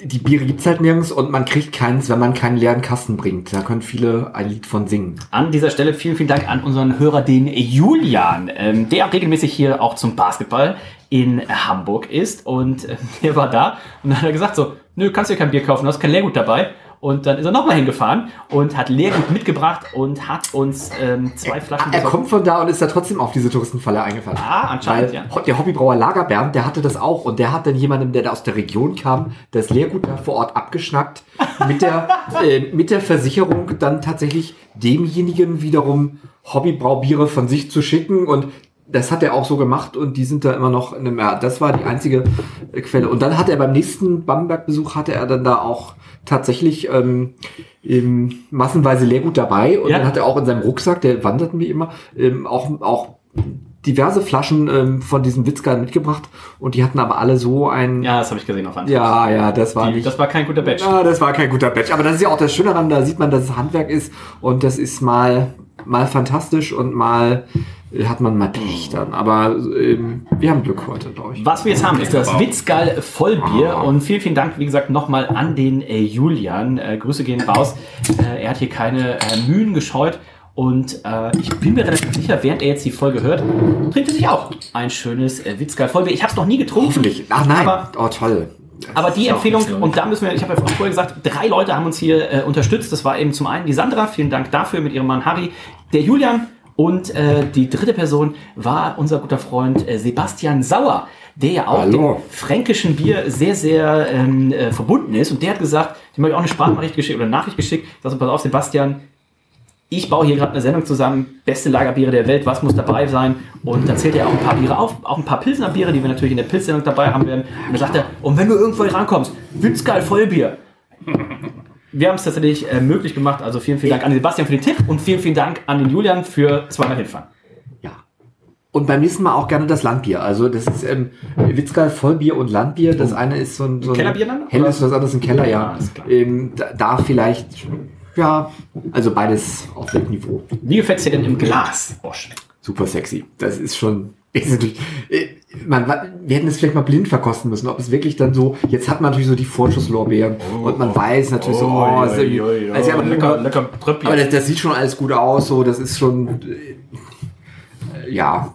die Biere gibt's halt nirgends und man kriegt keins, wenn man keinen leeren Kasten bringt. Da können viele ein Lied von singen. An dieser Stelle vielen, vielen Dank an unseren Hörer, den Julian, ähm, der auch regelmäßig hier auch zum Basketball in Hamburg ist. Und äh, [LAUGHS] der war da und dann hat er gesagt so, nö, kannst dir kein Bier kaufen, du hast kein Leergut dabei. Und dann ist er nochmal hingefahren und hat Leergut mitgebracht und hat uns ähm, zwei Flaschen Er besorgt. kommt von da und ist da trotzdem auf diese Touristenfalle eingefallen. Ah, anscheinend, Weil ja. der Hobbybrauer Lagerbernd, der hatte das auch und der hat dann jemandem, der da aus der Region kam, das Leergut da vor Ort abgeschnackt, [LAUGHS] mit der, äh, mit der Versicherung dann tatsächlich demjenigen wiederum Hobbybraubiere von sich zu schicken und das hat er auch so gemacht und die sind da immer noch in einem, ja, das war die einzige äh, Quelle. Und dann hat er beim nächsten Bamberg-Besuch hatte er dann da auch tatsächlich ähm, ähm, massenweise Leergut dabei und Ja. dann hat er auch in seinem Rucksack, der wanderten wie immer, ähm, auch, auch diverse Flaschen ähm, von diesem Witzgeil mitgebracht und die hatten aber alle so ein Ja, das habe ich gesehen auf Anfang. ja, ja, das war Die, nicht das war kein guter Batch. ja, das war kein guter Batch. Aber das ist ja auch das Schöne daran, da sieht man, dass es Handwerk ist und das ist mal, mal fantastisch und mal äh, hat man mal Pech dann. Aber ähm, wir haben Glück heute, glaube ich. Was wir jetzt haben, ist das Witzgal Vollbier. Und vielen, vielen Dank, wie gesagt, nochmal an den äh, Julian. Äh, Grüße gehen raus. Äh, er hat hier keine äh, Mühen gescheut. Und äh, ich bin mir relativ sicher, während er jetzt die Folge hört, trinkt er sich auch ein schönes äh, Witzgal Vollbier. Ich habe es noch nie getrunken. Hoffentlich. Ach nein. Aber oh, toll. Aber die Empfehlung, und da müssen wir, ich habe ja vorher gesagt, drei Leute haben uns hier äh, unterstützt. Das war eben zum einen die Sandra, vielen Dank dafür mit ihrem Mann Harry, der Julian und äh, die dritte Person war unser guter Freund äh, Sebastian Sauer, der ja auch Hallo. dem fränkischen Bier sehr, sehr ähm, äh, verbunden ist. Und der hat gesagt, dem habe ich auch eine Sprachnachricht geschickt oder eine Nachricht geschickt, dass pass auf, Sebastian, ich baue hier gerade eine Sendung zusammen, beste Lagerbiere der Welt, was muss dabei sein? Und dann zählt er auch ein paar Biere auf, auch ein paar Pilsner Biere, die wir natürlich in der Pilzsendung dabei haben werden. Und dann sagt er, und wenn du irgendwo rankommst, Witzgeil Vollbier. Wir haben es tatsächlich äh, möglich gemacht, also vielen, vielen Dank an den Sebastian für den Tipp und vielen, vielen Dank an den Julian für zweimal hinfahren. Ja. Und beim nächsten Mal auch gerne das Landbier. Also das ist ähm, Witzgeil Vollbier und Landbier. Das eine ist so ein, so ein Kellerbier dann? helles, das andere ist ein Keller, ja. alles klar. Ähm, da, da vielleicht, ja, also beides auf Weltniveau. Wie gefällt es dir denn im Glas, Bosch? super sexy. Das ist schon. Ist natürlich, äh, man, wir hätten es vielleicht mal blind verkosten müssen, ob es wirklich dann so. Jetzt hat man natürlich so die Vorschusslorbeeren und man weiß natürlich so, oh, ist irgendwie- also ja, aber, lecker, lecker Tröppchen. aber das, das sieht schon alles gut aus, so, das ist schon, äh, ja.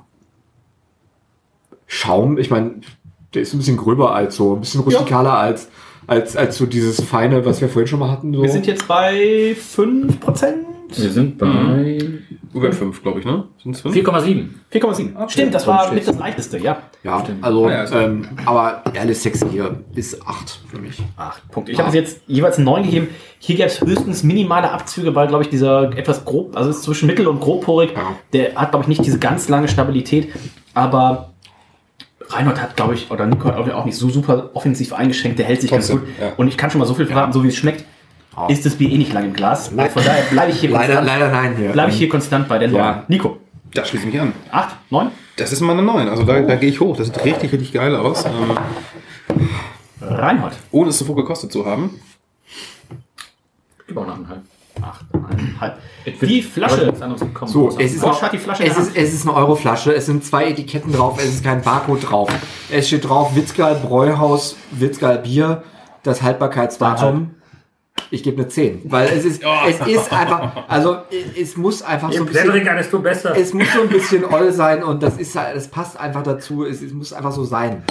Schaum, ich meine, der ist ein bisschen gröber als so, ein bisschen rustikaler als, als, als so dieses feine, was wir vorhin schon mal hatten. So. Wir sind jetzt bei 5%? Wir sind bei Über fünf, glaube ich, ne? Sind es fünf? 4,7. 4,7. Stimmt, das war mit das leichteste, ja. ja, also, Ah, ja, ist ähm, aber ehrlich sexy hier ist 8 für mich. Acht Punkte. Ich habe es jetzt jeweils einen 9 gegeben. Hier gäbe es höchstens minimale Abzüge, weil, glaube ich, dieser etwas grob, also zwischen mittel- und grobporig, Ja. der hat, glaube ich, nicht diese ganz lange Stabilität. Aber Reinhold hat, glaube ich, oder Nico hat auch nicht so super offensiv eingeschränkt, der hält sich Trotzdem, ganz gut. ja. Und ich kann schon mal so viel verraten, so wie es schmeckt, ist das Bier eh nicht lang im Glas. Von daher bleibe ich hier Leider, konstant, leider nein hier. bleib ich hier konstant bei der 9. Ja. Nico, Da schließe ich mich an. 8, 9? Das ist mal eine 9. Also da, da gehe ich hoch. Das sieht richtig, richtig geil aus. Ähm, Reinhold. ohne es zuvor gekostet zu haben. Gib auch noch einen halb. 8,5. Die Flasche. So, es ist, noch, hat die Flasche es, ist, es ist eine Euroflasche, es sind zwei Etiketten drauf, es ist kein Barcode drauf. Es steht drauf Witzgal Bräuhaus, Witzgal Bier, das Haltbarkeitsdatum. Ich gebe eine 10, weil es ist, es ist einfach, also es, muss einfach so ein bisschen, es muss so ein bisschen oll sein und das ist, das passt einfach dazu, es, es muss einfach so sein.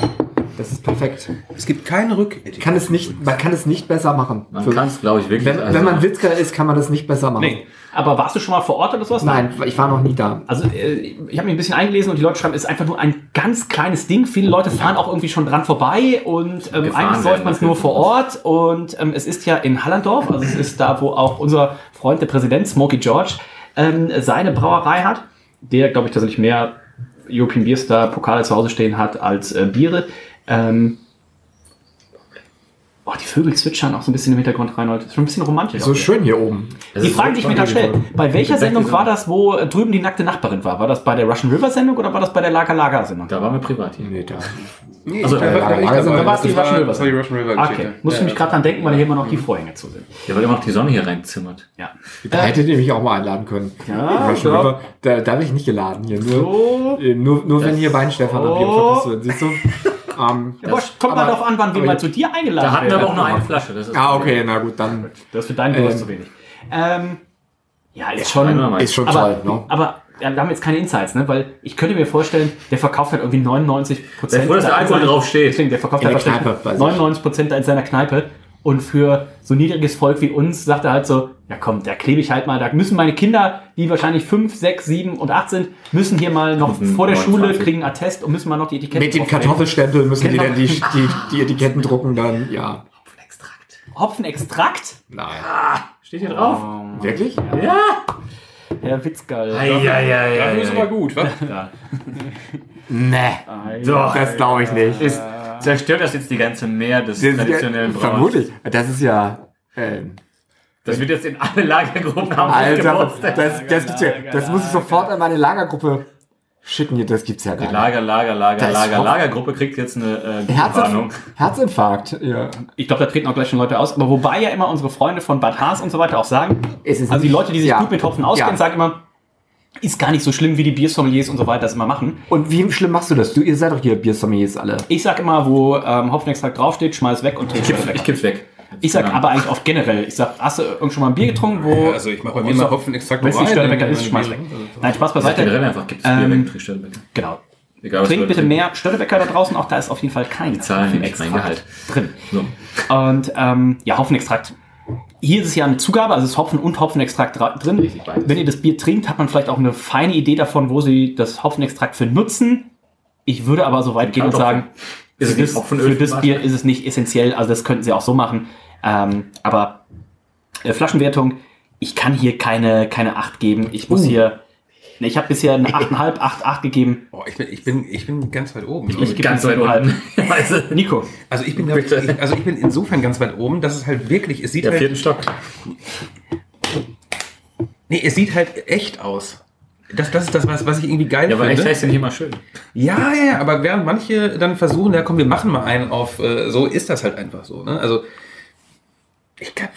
Das ist perfekt. Es gibt keine Rücketikette. Kann es nicht, man kann es nicht besser machen. Man Für- kann es, glaube ich, wirklich. Wenn, also- wenn man Witzka ist, kann man das nicht besser machen. Nee. Aber warst du schon mal vor Ort oder sowas? Nein, ich war noch nie da. Also äh, ich habe mich ein bisschen eingelesen und die Leute schreiben, es ist einfach nur ein ganz kleines Ding. Viele Leute fahren auch irgendwie schon dran vorbei und ähm, eigentlich läuft man es nur vor Ort. Und ähm, es ist ja in Hallandorf, also es ist da, wo auch unser Freund, der Präsident Smokey George, ähm, seine Brauerei hat, der, glaube ich, tatsächlich mehr European Beer Star Pokale zu Hause stehen hat als äh, Biere. Ähm, oh, die Vögel zwitschern auch so ein bisschen im Hintergrund rein, Leute. Das ist schon ein bisschen romantisch. So schön hier oben. Die ist Frage, so die ich mir da spannend, stelle, bei welcher Sendung war das, wo äh, drüben die nackte Nachbarin war? War das bei der Russian River Sendung oder war das bei der Lager Lager Sendung? Da waren wir privat hier. Nee, da. Nee, Also, ich war- äh, ich Lager- war- Lager- Da war es die Russian River die Russian River Okay, Geschichte. muss ich Ja, mich gerade dran denken, weil hier immer noch die Vorhänge zu sind. Ja, weil immer noch die Sonne hier reinzimmert. Ja. Da hättet ihr mich auch mal einladen können. Ja, Russian ja. River, da, da habe ich nicht geladen. Hier. Nur, So. äh, nur, nur wenn hier Weinstefan am So. Bier Siehst du? [LAUGHS] Ähm, Ja, Bosch, kommt mal darauf an, wann wir mal zu dir eingeladen Da hatten wir werden. aber auch nur eine Flasche. Das ist Ah, okay, na gut, dann Das ist für deinen Durst Ähm, zu wenig. Ähm, ja, ist schon. ist schon aber, toll. Ne? aber ja, wir haben jetzt keine Insights, ne? Weil ich könnte mir vorstellen, der verkauft halt irgendwie 99 Prozent. Froh, dass der Alkohol drauf steht. Deswegen, der verkauft In halt der Kneipe, weiß ich. 99 Prozent in seiner Kneipe. Und für so niedriges Volk wie uns sagt er halt so, ja komm, da klebe ich halt mal, da müssen meine Kinder, die wahrscheinlich 5, 6, 7 und 8 sind, müssen hier mal noch Mhm, vor der 29. Schule, kriegen einen Attest und müssen mal noch die Etiketten Mit dem. Kartoffelstempel müssen Genau. die dann die, die, die Etiketten drucken, dann, ja. Hopfenextrakt? Nein. Steht hier drauf? Wirklich? Ja. Herr Witzgall. Dafür ist aber gut, wa? [LAUGHS] Nee. Doch. Das glaube ich nicht. Ist, zerstört das jetzt die ganze Meer des traditionellen ja, Brauens? vermutlich. Das ist ja. Ähm, Das wird jetzt in alle Lagergruppen haben. Alter, das, das, gibt's ja, das muss ich sofort an meine Lagergruppe schicken. hier, Das gibt's ja gar Die nicht. Lager, Lager, Lager, Das Lager, Lagergruppe kriegt jetzt eine äh, Herzinfarkt. Herzinfarkt. Ja. Ich glaube, da treten auch gleich schon Leute aus. Aber wobei ja immer unsere Freunde von Bad Haas und so weiter auch sagen, Es ist also die Leute, die sich ja. gut mit Hopfen auskennen, Ja. sagen immer, ist gar nicht so schlimm, wie die Biersommeliers und so weiter das immer machen. Und wie schlimm machst du das? Du, ihr seid doch hier Biersommeliers alle. Ich sag immer, wo ähm, Hopfenextrakt draufsteht, schmeiß weg und Ich trink kipp's, ich kipp's weg. Ich sag aber eigentlich oft generell. Ich sag, hast du irgend schon mal ein Bier getrunken, wo. Also ich mache bei mir mal Hopfenextrakt Wenn es nicht Störtebecker ist, schmeiß weg. Nein, Spaß beiseite. generell einfach, gibt's Bier Ähm, weg, trink Störtebecker. Genau. Egal, was Trink Leute bitte mehr Störtebecker da draußen, auch da ist auf jeden Fall kein zahlen nämlich mein Gehalt. drin. So. Und ähm, ja, Hopfenextrakt. Hier ist es ja eine Zugabe, also es ist Hopfen und Hopfenextrakt drin. Wenn ihr das Bier trinkt, hat man vielleicht auch eine feine Idee davon, wo sie das Hopfenextrakt für nutzen. Ich würde aber so weit gehen und sagen, Ist es für nicht das, für das Bier ist es nicht essentiell, also das könnten sie auch so machen. Ähm, aber äh, Flaschenwertung, ich kann hier keine, keine 8 geben. Ich Uh. muss hier, ne, ich habe bisher eine 8,5, 8, 8 gegeben. Oh, ich, bin, ich, bin, ich bin ganz weit oben. Ich gebe Ganz eine weit 7,5. unten. Weißt du? Nico, Also ich bin, ich, also ich bin insofern ganz weit oben, dass es halt wirklich, es sieht Der halt, vierten Stock. nee, es sieht halt echt aus. Das, das ist das, was, was ich irgendwie geil Ja, aber echt finde. heißt ja nicht immer schön. Ja, ja, ja, aber während manche dann versuchen, ja komm, wir machen mal einen auf, äh, so ist das halt einfach so. Ne? Also ich glaube,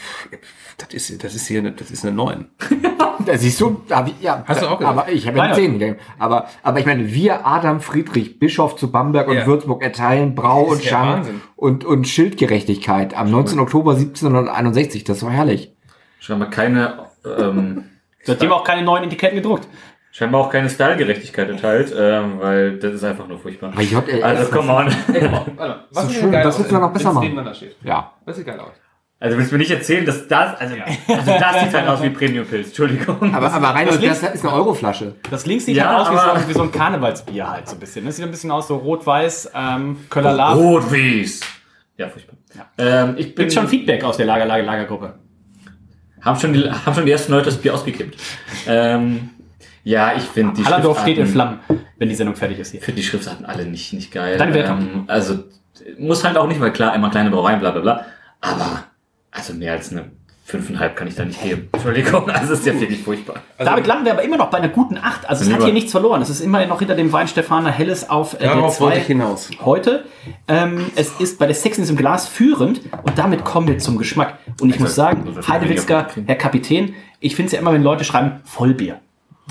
das ist, das ist hier eine, das ist eine 9. [LAUGHS] Da siehst du, hab ich, ja, Hast du auch gesagt? aber ich habe eine 10 gegeben. Aber, aber ich meine, wir, Adam Friedrich, Bischof zu Bamberg und Ja. Würzburg erteilen Brau und Scham und, und Schildgerechtigkeit am 19. Oktober 1761. Das war herrlich. Scheinbar keine, ähm, [LAUGHS] seitdem auch keine neuen Etiketten gedruckt. Scheinbar auch keine Stylegerechtigkeit erteilt, ähm, weil das ist einfach nur furchtbar. Aber JL Also, come on. Was So schön, das müssen wir noch besser machen. Ja. Das sieht geil aus. Also willst du mir nicht erzählen, dass das, also, also das sieht halt aus wie Premium-Pilz, Entschuldigung. Aber, aber rein, das das, das ist eine Euroflasche. Das links sieht Ja, halt aus wie so, wie so ein Karnevalsbier halt so ein bisschen. Das sieht ein bisschen aus so rot-weiß, ähm, Köller Lab. Rot-Wies. Ja, furchtbar. Ähm, ich bin Gibt schon Feedback aus der Lager, Lager, Lagergruppe. Haben schon, die, haben schon die ersten Leute das Bier ausgekippt. Ähm, ja, ich finde die Hallandorf steht in Flammen, wenn die Sendung fertig ist hier. Ich finde die Schriftarten alle nicht, nicht geil. Deine Wertung? Ähm, also, muss halt auch nicht, weil klar, immer kleine Brauereien, bla bla bla. Aber, also mehr als eine 5,5 kann ich da nicht geben. [LAUGHS] Entschuldigung, also ist ja wirklich furchtbar. Damit landen wir aber immer noch bei einer guten 8. Also es hat hier nichts verloren. Es ist immer noch hinter dem Weinstefaner Helles auf äh, der Darauf wollte 2 ich hinaus. heute. Ähm, es ist bei der Sexiness im Glas führend und damit kommen wir zum Geschmack. Und ich muss sagen, Also Heidewitzka. Herr Kapitän, ich finde es ja immer, wenn Leute schreiben Vollbier.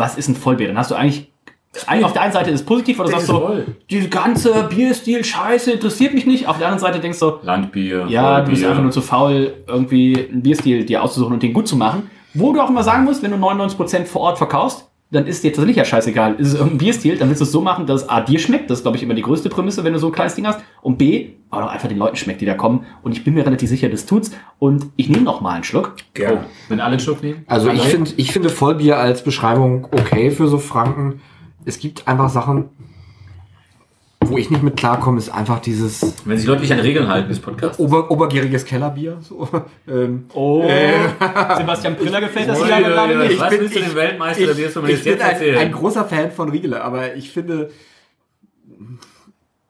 Was ist ein Vollbier? Dann hast du eigentlich, eigentlich auf der einen Seite ist es positiv, oder sagst du, diese ganze Bierstil, scheiße, interessiert mich nicht. Auf der anderen Seite denkst du, Landbier. ja, du bist einfach nur zu faul, irgendwie einen Bierstil dir auszusuchen und den gut zu machen. Wo du auch immer sagen musst, wenn du 99% vor Ort verkaufst, dann ist dir tatsächlich ja scheißegal. Ist es irgendein Bierstil, dann willst du es so machen, dass es A, dir schmeckt. Das ist, glaube ich, immer die größte Prämisse, wenn du so ein kleines Ding hast. Und B, aber auch einfach den Leuten schmeckt, die da kommen. Und ich bin mir relativ sicher, das tut's. Und ich nehme noch mal einen Schluck. Gerne. Wenn alle einen Schluck nehmen? Also ich finde, ich finde Vollbier als Beschreibung okay für so Franken. Es gibt einfach Sachen, wo ich nicht mit klarkomme, ist einfach dieses Wenn sich Leute nicht an Regeln halten des Podcasts. ober, obergieriges Kellerbier. So. [LAUGHS] Ähm, Oh, Äh. Sebastian Priller gefällt das hier gerade nicht. Was bin- willst du ich- den Weltmeister der ich, Biersommeliers ich bin jetzt ein, erzählen? ein großer Fan von Riegele, aber ich finde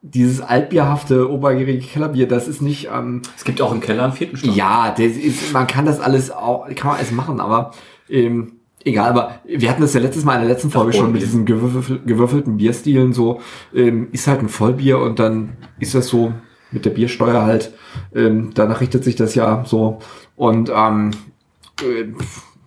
dieses altbierhafte obergierige Kellerbier, das ist nicht ähm, es gibt auch im Keller einen vierten Stock. Ja, das ist, man kann das alles auch, kann man alles machen, aber ähm, egal, aber wir hatten das ja letztes Mal in der letzten Folge schon mit diesen gewürfel, gewürfelten Bierstilen so, ähm, ist halt ein Vollbier und dann ist das so mit der Biersteuer halt, ähm, danach richtet sich das ja so und ähm, äh,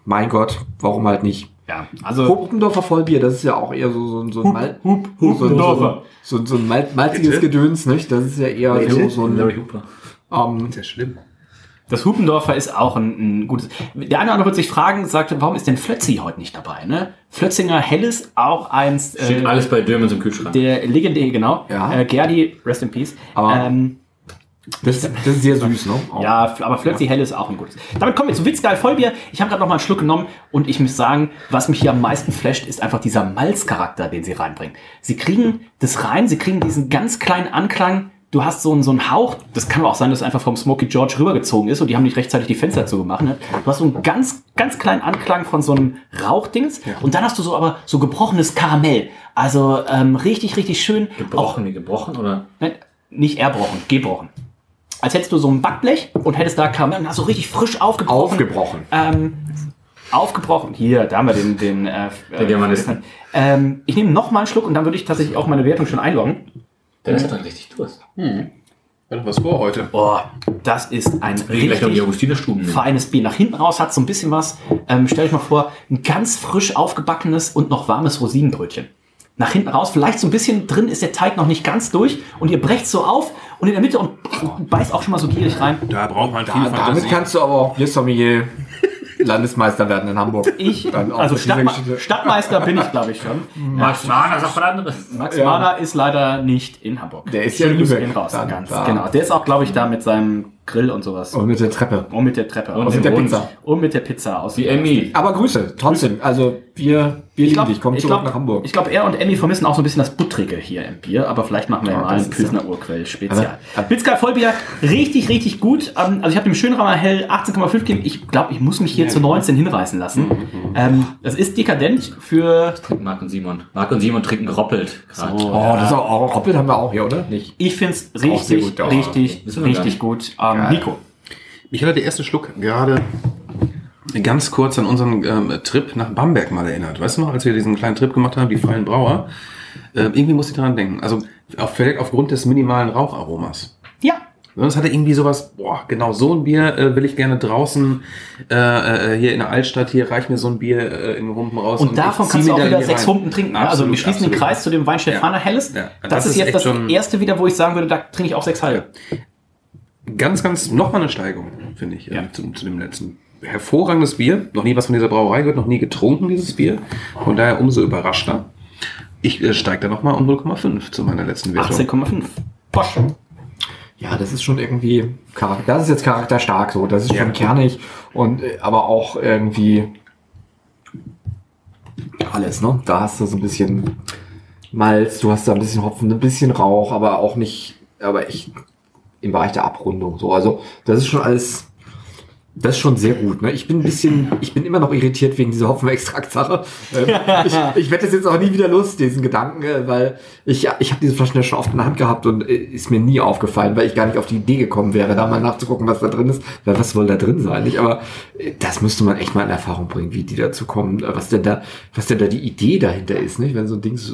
mein Gott, warum halt nicht? Ja, also Hupendorfer Vollbier, das ist ja auch eher so, so, so ein Mal, Hup, so, so, so, so, so ein mal, malziges Bitte? Gedöns, nicht? Das ist ja eher so, so ein, Larry Hooper. ähm, Ist ja schlimm. Das Hupendorfer ist auch ein, ein gutes. Der eine oder andere wird sich fragen, sagt, warum ist denn Flötzi heute nicht dabei? Ne? Flötzinger Helles, auch eins Steht äh, alles bei Dömens im Kühlschrank. der legendäre, genau. Ja. Äh, Gerdi, rest in peace. Aber- ähm, das, das ist sehr süß, ne? Auch. [LAUGHS] ja, aber Flötzi Helles ist auch ein gutes. Damit kommen wir zu Witzgeil Vollbier. Ich habe gerade noch mal einen Schluck genommen und ich muss sagen, was mich hier am meisten flasht, ist einfach dieser Malzcharakter, den sie reinbringen. Sie kriegen das rein, sie kriegen diesen ganz kleinen Anklang. Du hast so einen, so einen Hauch, das kann aber auch sein, dass es einfach vom Smoky George rübergezogen ist und die haben nicht rechtzeitig die Fenster zugemacht. Ne? Du hast so einen ganz, ganz kleinen Anklang von so einem Rauchdings und dann hast du so aber so gebrochenes Karamell. Also ähm, richtig, richtig schön. Auch, Gebrochen, wie gebrochen oder? nein, nicht erbrochen, gebrochen. Als hättest du so ein Backblech und hättest da Karamell und hast so richtig frisch aufgebrochen. Aufgebrochen. Ähm, aufgebrochen. Hier, da haben wir den, den äh, Der Germanisten. Ähm, ich nehme noch mal einen Schluck und dann würde ich tatsächlich auch meine Wertung schon einloggen. Dennis hat dann richtig Durst. Hat noch was vor heute? Oh, das ist ein richtig feines Bier. Nach hinten raus hat so ein bisschen was. Ähm, stell euch mal vor, ein ganz frisch aufgebackenes und noch warmes Rosinenbrötchen. Nach hinten raus, vielleicht so ein bisschen drin ist der Teig noch nicht ganz durch und ihr brecht so auf und in der Mitte und beißt auch schon mal so gierig rein. Da braucht man viel Da, damit Fantasie. kannst du aber auch Biersommelier Landesmeister werden in Hamburg. Ich, Dann auch also Stadtma Geschichte. Stadtmeister bin ich, glaube ich, schon. Max Mahner sagt was anderes. Max Ja. Mahner ist leider nicht in Hamburg. Der ist ja in Lübeck. raus. Ganz, genau. Der ist auch, glaube ich, da mit seinem Grill und sowas. Und mit der Treppe. Und mit der Treppe. Und aus mit der. Pizza. Und mit der Pizza aus. Wie Emmy. Aber Grüße, trotzdem. Also wir, wir lieben dich. Komm zurück glaub, nach Hamburg. Ich glaube, er und Emmy vermissen auch so ein bisschen das Buttrige hier im Bier, aber vielleicht machen wir Ja, mal das ein ist Pilsner Urquell Spezial. Aber- aber- Witzka Vollbier, richtig, richtig gut. Ähm, Also ich habe dem Schönrammer Hell 18,5 gegeben. Ich glaube, ich muss mich hier zu 19 hinreißen lassen. Ähm, Das ist dekadent für, Trinken Marc und Simon. Marc und Simon trinken geroppelt. gerade. Oh, das ist auch, auch Roppelt haben wir auch hier, oder? Nicht? ich finde es richtig, gut, ja. richtig, richtig gut. Ähm, Nico. Mich hat der erste Schluck gerade ganz kurz an unseren ähm, Trip nach Bamberg mal erinnert. Weißt du noch, als wir diesen kleinen Trip gemacht haben, die freien Brauer? Äh, irgendwie musste ich daran denken. Also auf, vielleicht aufgrund des minimalen Raucharomas. Ja, Das hatte irgendwie sowas, boah, genau so ein Bier äh, will ich gerne draußen äh, äh, hier in der Altstadt, hier reich mir so ein Bier äh, in Humpen raus. Und davon ich zieh kannst du auch wieder sechs rein. Humpen trinken. ne? also Absolut, wir schließen den absolut. Kreis zu dem Weinstefaner Ja. Helles. Ja. Das, Das ist jetzt das erste wieder, wo ich sagen würde, da trinke ich auch sechs halbe. Ganz, ganz, nochmal eine Steigerung, finde ich, ja. zu, zu dem letzten. Hervorragendes Bier, noch nie was von dieser Brauerei gehört, noch nie getrunken, dieses Bier. Von daher umso überraschter. Ich äh, steige da nochmal um 0,5 zu meiner letzten Wertung. 18,5. Posch. Ja, das ist schon irgendwie Charakter. Das ist jetzt charakterstark so. Das ist Ja. schon kernig und äh, aber auch irgendwie alles, ne? Da hast du so ein bisschen Malz, du hast da ein bisschen Hopfen, ein bisschen Rauch, aber auch nicht, aber echt im Bereich der Abrundung. So, also das ist schon alles. Das ist schon sehr gut. Ne? Ich bin ein bisschen, ich bin immer noch irritiert wegen dieser Hopfenextrakt-Sache. Ähm, [LAUGHS] ich ich werde das jetzt auch nie wieder los, diesen Gedanken, äh, weil ich, ich habe diese Flaschen ja schon oft in der Hand gehabt und äh, ist mir nie aufgefallen, weil ich gar nicht auf die Idee gekommen wäre, da mal nachzugucken, was da drin ist. Weil was soll da drin sein? Nicht? Aber äh, das müsste man echt mal in Erfahrung bringen, wie die dazu kommen, äh, was denn da, was denn da die Idee dahinter ist, nicht? Wenn so ein Ding so,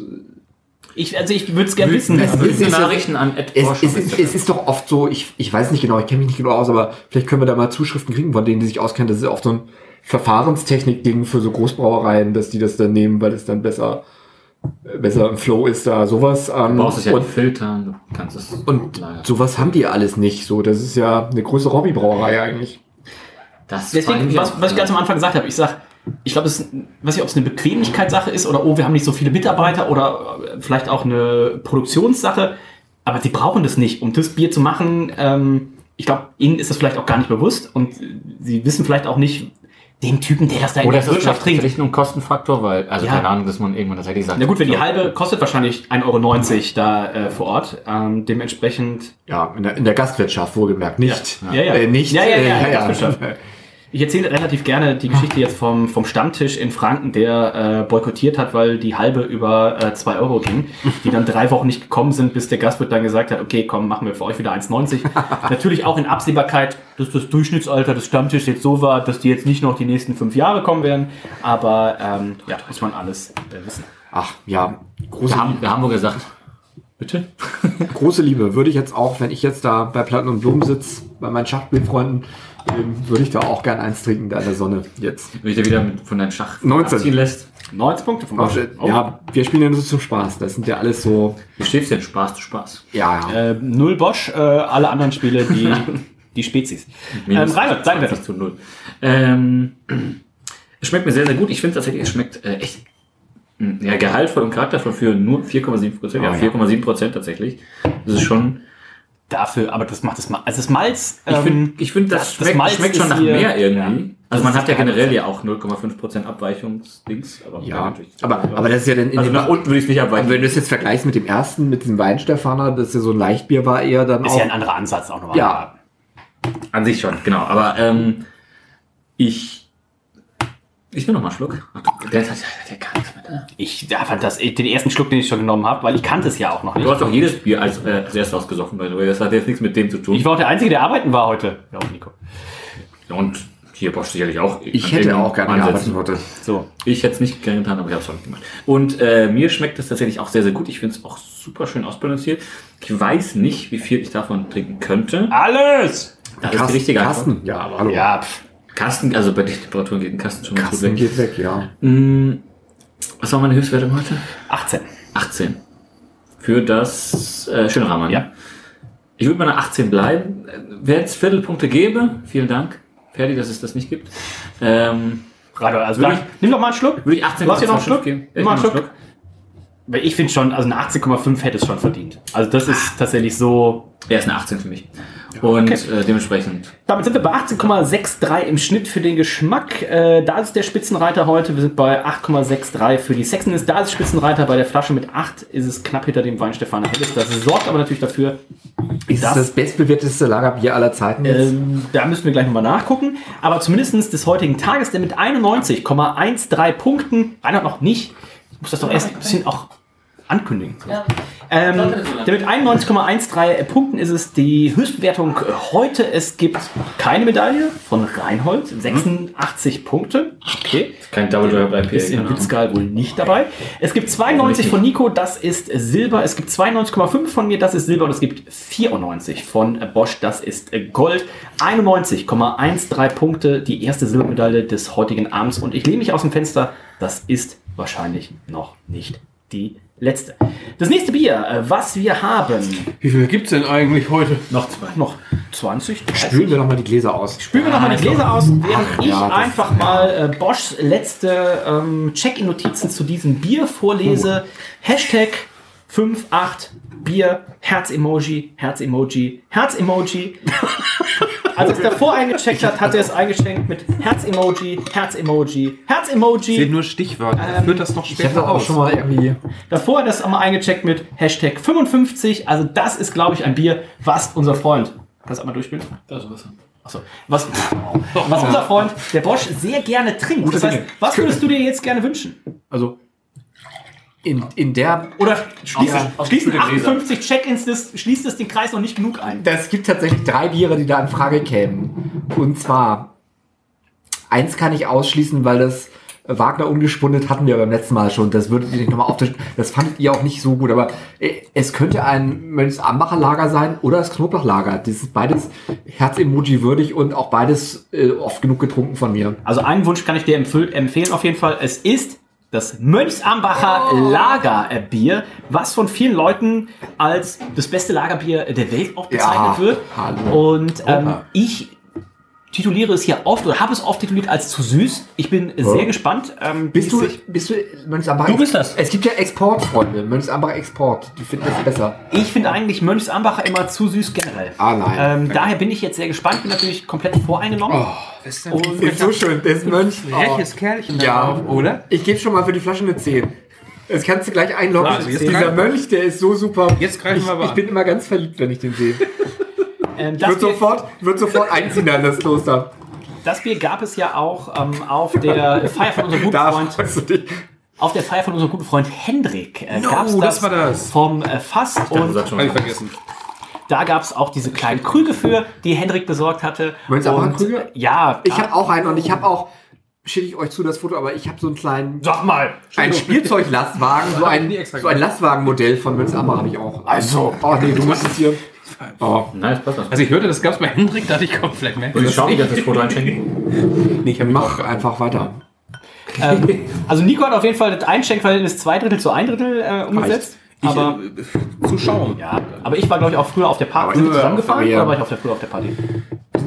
Ich, also ich würde es gerne wissen. Es Also ist- diese ist- Nachrichten an es, es, ist es ist doch oft so, ich, ich weiß nicht genau, ich kenne mich nicht genau aus, aber vielleicht können wir da mal Zuschriften kriegen von denen, die sich auskennen. Das ist oft so ein Verfahrenstechnik-Ding für so Großbrauereien, dass die das dann nehmen, weil es dann besser, äh, besser im Flow ist da, sowas. Ähm, Du brauchst es ja und, filtern, du kannst es und lagern. sowas haben die alles nicht. So, das ist ja eine größere Hobbybrauerei eigentlich. Das Deswegen, was, was ich ganz am Anfang gesagt habe, ich sag, ich glaube, es ist, weiß nicht, ob es eine Bequemlichkeitssache ist oder oh, wir haben nicht so viele Mitarbeiter oder äh, vielleicht auch eine Produktionssache, aber sie brauchen das nicht, um das Bier zu machen. Ähm, ich glaube, ihnen ist das vielleicht auch gar nicht bewusst und sie wissen vielleicht auch nicht, dem Typen, der das da in Oder der ist das Wirtschaft trinkt. vielleicht nur ein Kostenfaktor, weil, also Ja. keine Ahnung, dass man irgendwann tatsächlich sagt. Na gut, wenn die halbe kostet wahrscheinlich 1,90 Euro da äh, vor Ort. Ähm, dementsprechend Ja, in der, in der Gastwirtschaft wohlgemerkt, nicht. Ja, ja. Äh, nicht. Ja, ja, äh, ja, Gastwirtschaft. Ich erzähle relativ gerne die Geschichte jetzt vom, vom Stammtisch in Franken, der äh, boykottiert hat, weil die halbe über äh, 2 Euro ging, [LAUGHS] die dann drei Wochen nicht gekommen sind, bis der Gastwirt dann gesagt hat, okay, komm, machen wir für euch wieder 1,90. [LAUGHS] Natürlich auch in Absehbarkeit, dass das Durchschnittsalter des Stammtisches jetzt so war, dass die jetzt nicht noch die nächsten fünf Jahre kommen werden, aber ähm, ja, muss man alles äh, wissen. Ach ja, große, Wir haben, wir haben wohl gesagt, bitte? große Liebe. Würde ich jetzt auch, wenn ich jetzt da bei Platten und Blumen sitze, bei meinen Schachspielfreunden, würde ich da auch gern eins trinken, da in der Sonne jetzt. Wenn ich dir wieder mit, von deinem Schach 19. abziehen lässt. 90 Punkte vom Auch, äh, Ja, wir spielen ja nur so zum Spaß. Das sind ja alles so, Wie steht's denn? Spaß zu Spaß. ja, ja. Äh, null Bosch, äh, alle anderen Spiele die, [LAUGHS] die Spezies. Ähm, Minus Reinhard, dein Wert. 20 zu 0. Ähm, es schmeckt mir sehr, sehr gut. Ich finde tatsächlich, es schmeckt äh, echt mh, ja, gehaltvoll und charaktervoll für nur 4,7 Prozent. Ja, Oh ja. 4,7 Prozent tatsächlich. Das ist schon. Dafür, aber das macht das Malz. Also das Malz. Ich ähm, finde, ich find, das, das- das schmeckt, Malz schmeckt schon nach hier- mehr irgendwie. Ja. Also man hat ja generell ja auch 0,5 Prozent Abweichungsdings. Aber Ja, aber, aber das ist ja dann in also dem- nach unten würde ich es nicht abweichen. Und wenn du es jetzt vergleichst mit dem ersten, mit diesem Weinstefaner, das ja so ein Leichtbier war, eher dann ist auch. ja ein anderer Ansatz auch nochmal. Ja. An sich schon, genau. Aber ähm, ich. Ich nehme noch mal einen Schluck. Ach, du- Der, der, der kann nichts mehr. Ich ja, fand das den ersten Schluck, den ich schon genommen habe, weil ich kannte es ja auch noch nicht. Du hast doch jedes Bier als, äh, als erstes ausgesoffen, way. Das hat jetzt nichts mit dem zu tun. Ich war auch der Einzige, der arbeiten war heute. Ja, auch Nico. Und hier Bosch sicherlich auch. Ich hätte auch gerne gearbeitet heute. So. Ich hätte es nicht gerne getan, aber ich habe es auch nicht gemacht. Und äh, mir schmeckt es tatsächlich auch sehr, sehr gut. Ich finde es auch super schön ausbalanciert. Ich weiß nicht, wie viel ich davon trinken könnte. Alles! Das ist die richtige Antwort. Kasten. Ja, aber hallo. Ja, pff. Kasten, also bei den Temperaturen geht ein Kasten schon ganz gut Kasten weg. geht weg, ja. Mm, Was war meine Höchstwertung heute? 18. 18. Für das äh, Schönrahmen. Ja. Ich würde bei einer 18 bleiben. Wer jetzt Viertelpunkte gäbe, vielen Dank. Fertig, dass es das nicht gibt. Ähm, Gerade, also Würde dann, nimm doch mal einen Schluck. würde ich 18 Du hast hier noch einen Schluck Schluck? geben? Nimm mal einen Schluck. Weil ich finde schon, also eine 18,5 hätte es schon verdient. Also das ist tatsächlich so. Er ist eine 18 für mich. Und okay. äh, dementsprechend. Damit sind wir bei 18,63 im Schnitt für den Geschmack. Äh, da ist der Spitzenreiter heute. Wir sind bei 8,63 für die Sexiness. Da ist Spitzenreiter bei der Flasche mit 8 ist es knapp hinter dem Wein Stefana Helles. Das sorgt aber natürlich dafür, Ist Das- das, das bestbewertete Lagerbier aller Zeiten? Ähm, da müssen wir gleich nochmal nachgucken. Aber zumindest des heutigen Tages, der mit 91,13 Punkten, Reinhard noch nicht, ich muss das doch erst ein bisschen auch ankündigen. Ähm, der mit 91,13 Punkten ist es die Höchstbewertung heute. Es gibt keine Medaille von Reinhold, 86 Punkte. Okay. Kein Double Dry bei Ist im Witzgal wohl nicht dabei. Es gibt 92 von Nico, das ist Silber. Es gibt 92,5 von mir, das ist Silber. Und es gibt 94 von Bosch, das ist Gold. 91,13 Punkte, die erste Silbermedaille des heutigen Abends. Und ich lehne mich aus dem Fenster, das ist wahrscheinlich noch nicht die letzte. Das nächste Bier, äh, was wir haben, Wie viel gibt's denn eigentlich heute? noch, zwei, noch 20, 30. Spülen wir nochmal die Gläser aus. Spülen wir nochmal die Gläser aus, während ich ja, einfach mal äh, Boschs letzte ähm, Check-in-Notizen zu diesem Bier vorlese. Hashtag 58 Bier, Herz-Emoji, Herz-Emoji, Herz-Emoji. [LAUGHS] Als er es davor eingecheckt hat, hat er es eingeschenkt mit Herz-Emoji, Herz-Emoji, Sind Herz-Emoji. nur Stichwörter. Führt das noch Ich habe später auch aus. schon mal irgendwie. Davor hat er es einmal eingecheckt mit Hashtag 55. Also das ist, glaube ich, ein Bier, was unser Freund... Kannst du einmal durchspielen? Das ist Wasser. Achso. Was, was unser Freund, der Bosch, sehr gerne trinkt. Das heißt, was würdest du dir jetzt gerne wünschen? Also in, in der. Oder schließt, Ja, es- schließen 58 Check-ins, das, schließt es den Kreis noch nicht genug ein? Das gibt tatsächlich drei Biere, die da in Frage kämen. Und zwar eins kann ich ausschließen, weil das Wagner ungespundet hatten wir beim letzten Mal schon. Das würdet ihr nicht nochmal auftischen. Das fandet ihr auch nicht so gut. Aber äh, es könnte ein Mönchs-Ambacher Lager sein oder das Knoblauchlager. Das ist beides Herz-Emoji würdig und auch beides äh, oft genug getrunken von mir. Also einen Wunsch kann ich dir empf- empfehlen auf jeden Fall. Es ist das Mönchsambacher Lagerbier, was von vielen Leuten als das beste Lagerbier der Welt auch bezeichnet Ja, wird. hallo. Und ähm, ich tituliere es hier oft oder habe es oft tituliert als zu süß. Ich bin sehr gespannt. Ähm, Bist du, es sich- bist du Mönchsambach? Du bist das. Es gibt ja Exportfreunde, Mönchsambach Export. Die finden das besser. Ich finde eigentlich Mönchsambacher immer zu süß generell. Ah, nein. Ähm, daher bin ich jetzt sehr gespannt. Bin natürlich komplett voreingenommen. Was ist denn Und- Ist so schön, der ist Mönch. freches Kerlchen da Ja, oder? Ich gebe schon mal für die Flasche eine 10. Das kannst du gleich einloggen. Also jetzt Dieser Mönch, der ist so super. Jetzt greifen ich, wir aber Ich bin immer ganz verliebt, wenn ich den sehe. [LAUGHS] Ähm, das, Wird Bier, sofort, wird sofort einziehen in das Kloster. das Bier gab es ja auch ähm, auf der Feier von unserem guten Freund. du. Auf der Feier von unserem guten Freund Hendrik äh, No, gab's das war das. vom äh, Fass und Das schon Hab ich vergessen. da gab es auch diese kleinen Krüge für, die Hendrik besorgt hatte. Mönchsambacher Und, Krüge? äh, Ja, Ich habe auch einen und ich habe auch, schicke ich euch zu das Foto, aber ich habe so einen kleinen, Sag mal. ein Spielzeuglastwagen, so [LAUGHS] ein, so ein Lastwagenmodell von Mönchsambach habe ich auch. Also. Oh nee, du musst es hier. Oh. Nein, das passt doch. Also ich hörte, das gab's bei Hendrik, dachte ich, komm, vielleicht ihr ich das wie nicht. das Foto einschenken? [LAUGHS] Nee, ich Mach einfach weiter. Ähm, also Nico hat auf jeden Fall das Einschenkverhältnis zwei Drittel zu ein Drittel äh, umgesetzt. Ich, Aber, äh, zu schauen. ja, aber ich war, glaube ich, auch früher auf der Party. Sind wir zusammengefahren der- oder war ich auf der früher auf der Party?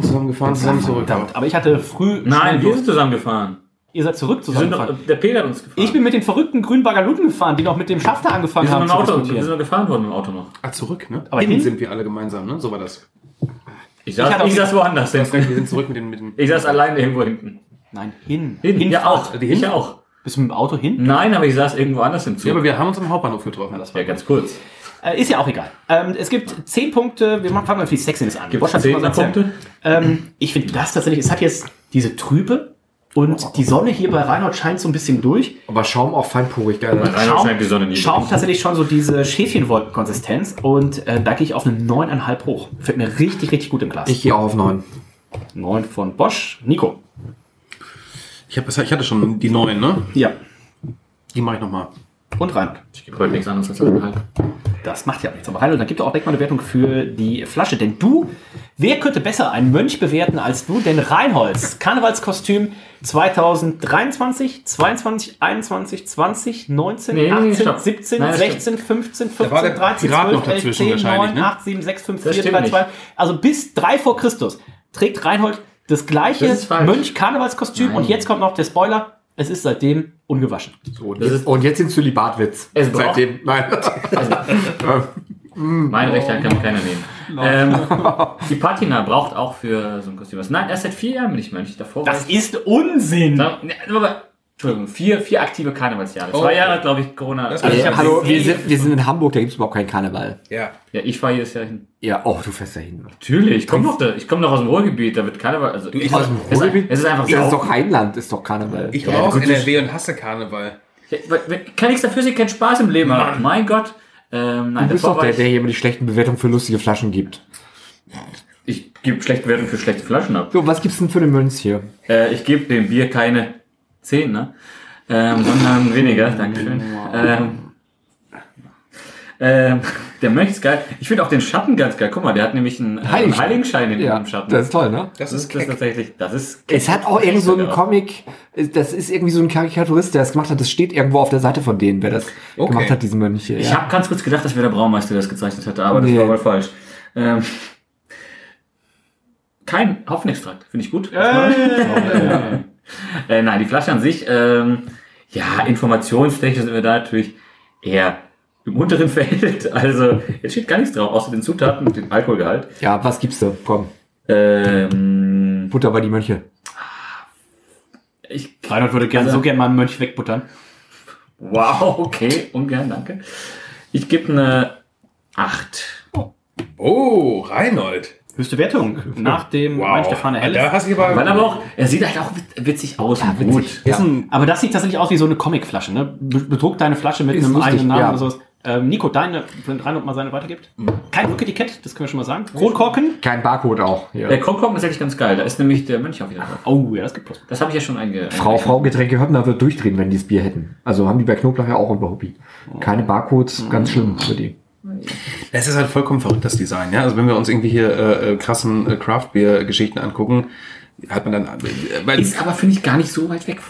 Zusammengefahren, zusammen zurück. Verdammt, aber ich hatte früh. Nein, Lust. sind zusammengefahren. Ihr seid zurück Wir sind noch, zusammengefahren. der Peter hat uns gefahren. Ich bin mit den verrückten grünen Bagaluten gefahren, die noch mit dem Schafter angefangen wir sind haben zu Auto, wir sind noch gefahren worden im Auto noch. Ah, zurück, ne? Aber hin, hin- sind wir alle gemeinsam, ne? So war das. Ich saß, Ich ich saß woanders recht, wir sind zurück mit den, mit den Ich saß alleine irgendwo hinten. Nein, hin. Hinten, ja auch. Die Ich hin- auch. Bist du mit dem Auto hin? Nein, aber ich saß irgendwo anders im Zug. Ja, aber wir haben uns am Hauptbahnhof getroffen. Das war ja, ganz kurz. Äh, ist ja auch egal. Ähm, es gibt zehn Punkte. Wir machen- fangen mit die Sexiness an. Gibt es erzählt. Punkte? Ähm, ich finde das tatsächlich, es hat jetzt diese Trübe und die Sonne hier bei Reinhold scheint so ein bisschen durch. Aber Schaum auch feinporig, geil. Reinhold scheint die Sonne nie. Schaum tatsächlich schon so diese Schäfchenwolkenkonsistenz und äh, da gehe ich auf eine 9,5 hoch. Fällt mir richtig, richtig gut im Glas. Ich gehe auch auf 9. 9 von Bosch. Nico. Ich, hab, ich hatte schon die neuen, ne? Ja. Die mache ich nochmal. Und Reinhold. Ich gebe heute nichts anderes als eineinhalb. Das macht ja nichts. Aber Reinhold, dann gibt er auch direkt mal eine Wertung für die Flasche. Denn du, wer könnte besser einen Mönch bewerten als du? Denn Reinholz, Karnevalskostüm 2023, 22, 21, 20, 19, Nee, nee, 18, stopp. 17, Nein, das 16, 15, 15, war der 13, Pirat 12, noch 11, dazwischen 10, wahrscheinlich, 9, ne? 8, 7, 6, 5, Das 4, stimmt 3, 2. nicht. Also bis 3 vor Christus trägt Reinhold das gleiche. Mönch-Karnevalskostüm. Und jetzt kommt noch der Spoiler. Es ist seitdem ungewaschen. So, und, Das jetzt, ist- und jetzt den Zölibatwitz. Es braucht- Seitdem. Nein. Meine Rechte kann mir keiner nehmen. Ähm, [LAUGHS] die Patina braucht auch für so ein Kostüm was. Nein, erst seit vier Jahren bin ich Mönch. Davor Das ich, ist Unsinn. Ne, aber, Entschuldigung, vier, vier aktive Karnevalsjahre. Zwei Oh. Jahre, glaube ich, Corona. Also ist- ich hab Hallo, sie- wir sind, wir sind in Hamburg, da gibt es überhaupt keinen Karneval. Ja. Ja, ich fahre jedes Jahr hin. Ja, oh, du fährst da hin. Natürlich, ich komme noch, da- ich komm noch aus dem Ruhrgebiet, da wird Karneval. Also, ich- es, Aus dem es, Ruhrgebiet? es ist einfach Das ist so. doch Rheinland, ist doch Karneval. Ich Ja, komme aus gut, NRW und hasse Karneval. Ja, kann nichts dafür, ich keinen Spaß im Leben habe. Mein Gott. Ähm, nein, du bist doch war der, ich, der hier immer die schlechten Bewertungen für lustige Flaschen gibt. ich gebe schlechte Wertungen für schlechte Flaschen ab. So, was gibt's denn für den Mönch hier? Äh, ich gebe dem Bier keine 10, ne? Ähm, sondern weniger, Dankeschön. Ähm, ähm, der Mönch ist geil. Ich finde auch den Schatten ganz geil. Guck mal, der hat nämlich einen, äh, einen Heiligenschein. Heiligenschein in Ja, dem Schatten. das ist toll, ne? Das das ist ist das tatsächlich, das ist. Es hat auch irgend so einen. Comic, das ist irgendwie so ein Karikaturist, der das gemacht hat. Das steht irgendwo auf der Seite von denen, wer das Okay. gemacht hat, diesen Mönch hier. Ich Ja. habe ganz kurz gedacht, dass wäre der Braumeister, der das gezeichnet hätte, aber Nee. das war wohl falsch. Ähm, kein Hopfenextrakt, finde ich gut. äh, [LAUGHS] nein, die Flasche an sich, ähm, ja, informationstechnisch sind wir da natürlich eher im unteren [LAUGHS] Feld. Also, jetzt steht gar nichts drauf, außer den Zutaten und dem Alkoholgehalt. ja, was gibst du? Komm, Ähm, Butter bei die Mönche. ich, Reinhold würde gerne Also- so gerne mal einen Mönch wegbuttern. wow, okay, ungern, danke. Ich gebe eine 8. Oh, Reinhold. Höchste Wertung nach dem Mönch der Fahne Da Helles. hast du aber. Weil aber auch, er sieht halt auch wit- witzig aus und witzig. gut. ist ein, Aber das sieht tatsächlich aus wie so eine Comicflasche, ne? Be- Bedruckt deine Flasche mit Ist einem lustig, eigenen Namen ja. oder sowas. Ähm, Nico, deine, wenn Reinhold mal seine weitergibt. Kein Rücketikett, das können wir schon mal sagen. Kronkorken. Kein Barcode auch. Ja. Der Kronkorken ist eigentlich ganz geil. Da ist nämlich der Mönch auch wieder drauf. Oh, ja, das gibt Plus. Das habe ich ja schon einge... Frau, Frau Getränke Höppner wird durchdrehen, wenn die das Bier hätten. Also haben die bei Knoblauch ja auch über Hobby. Keine Barcodes, ganz schlimm für die. Es ist halt vollkommen verrückt, das Design. Ja? Also wenn wir uns irgendwie hier äh, äh, krassen äh, Craft-Beer-Geschichten angucken, hat man dann. Äh, weil, Ist aber, finde ich, gar nicht so weit weg.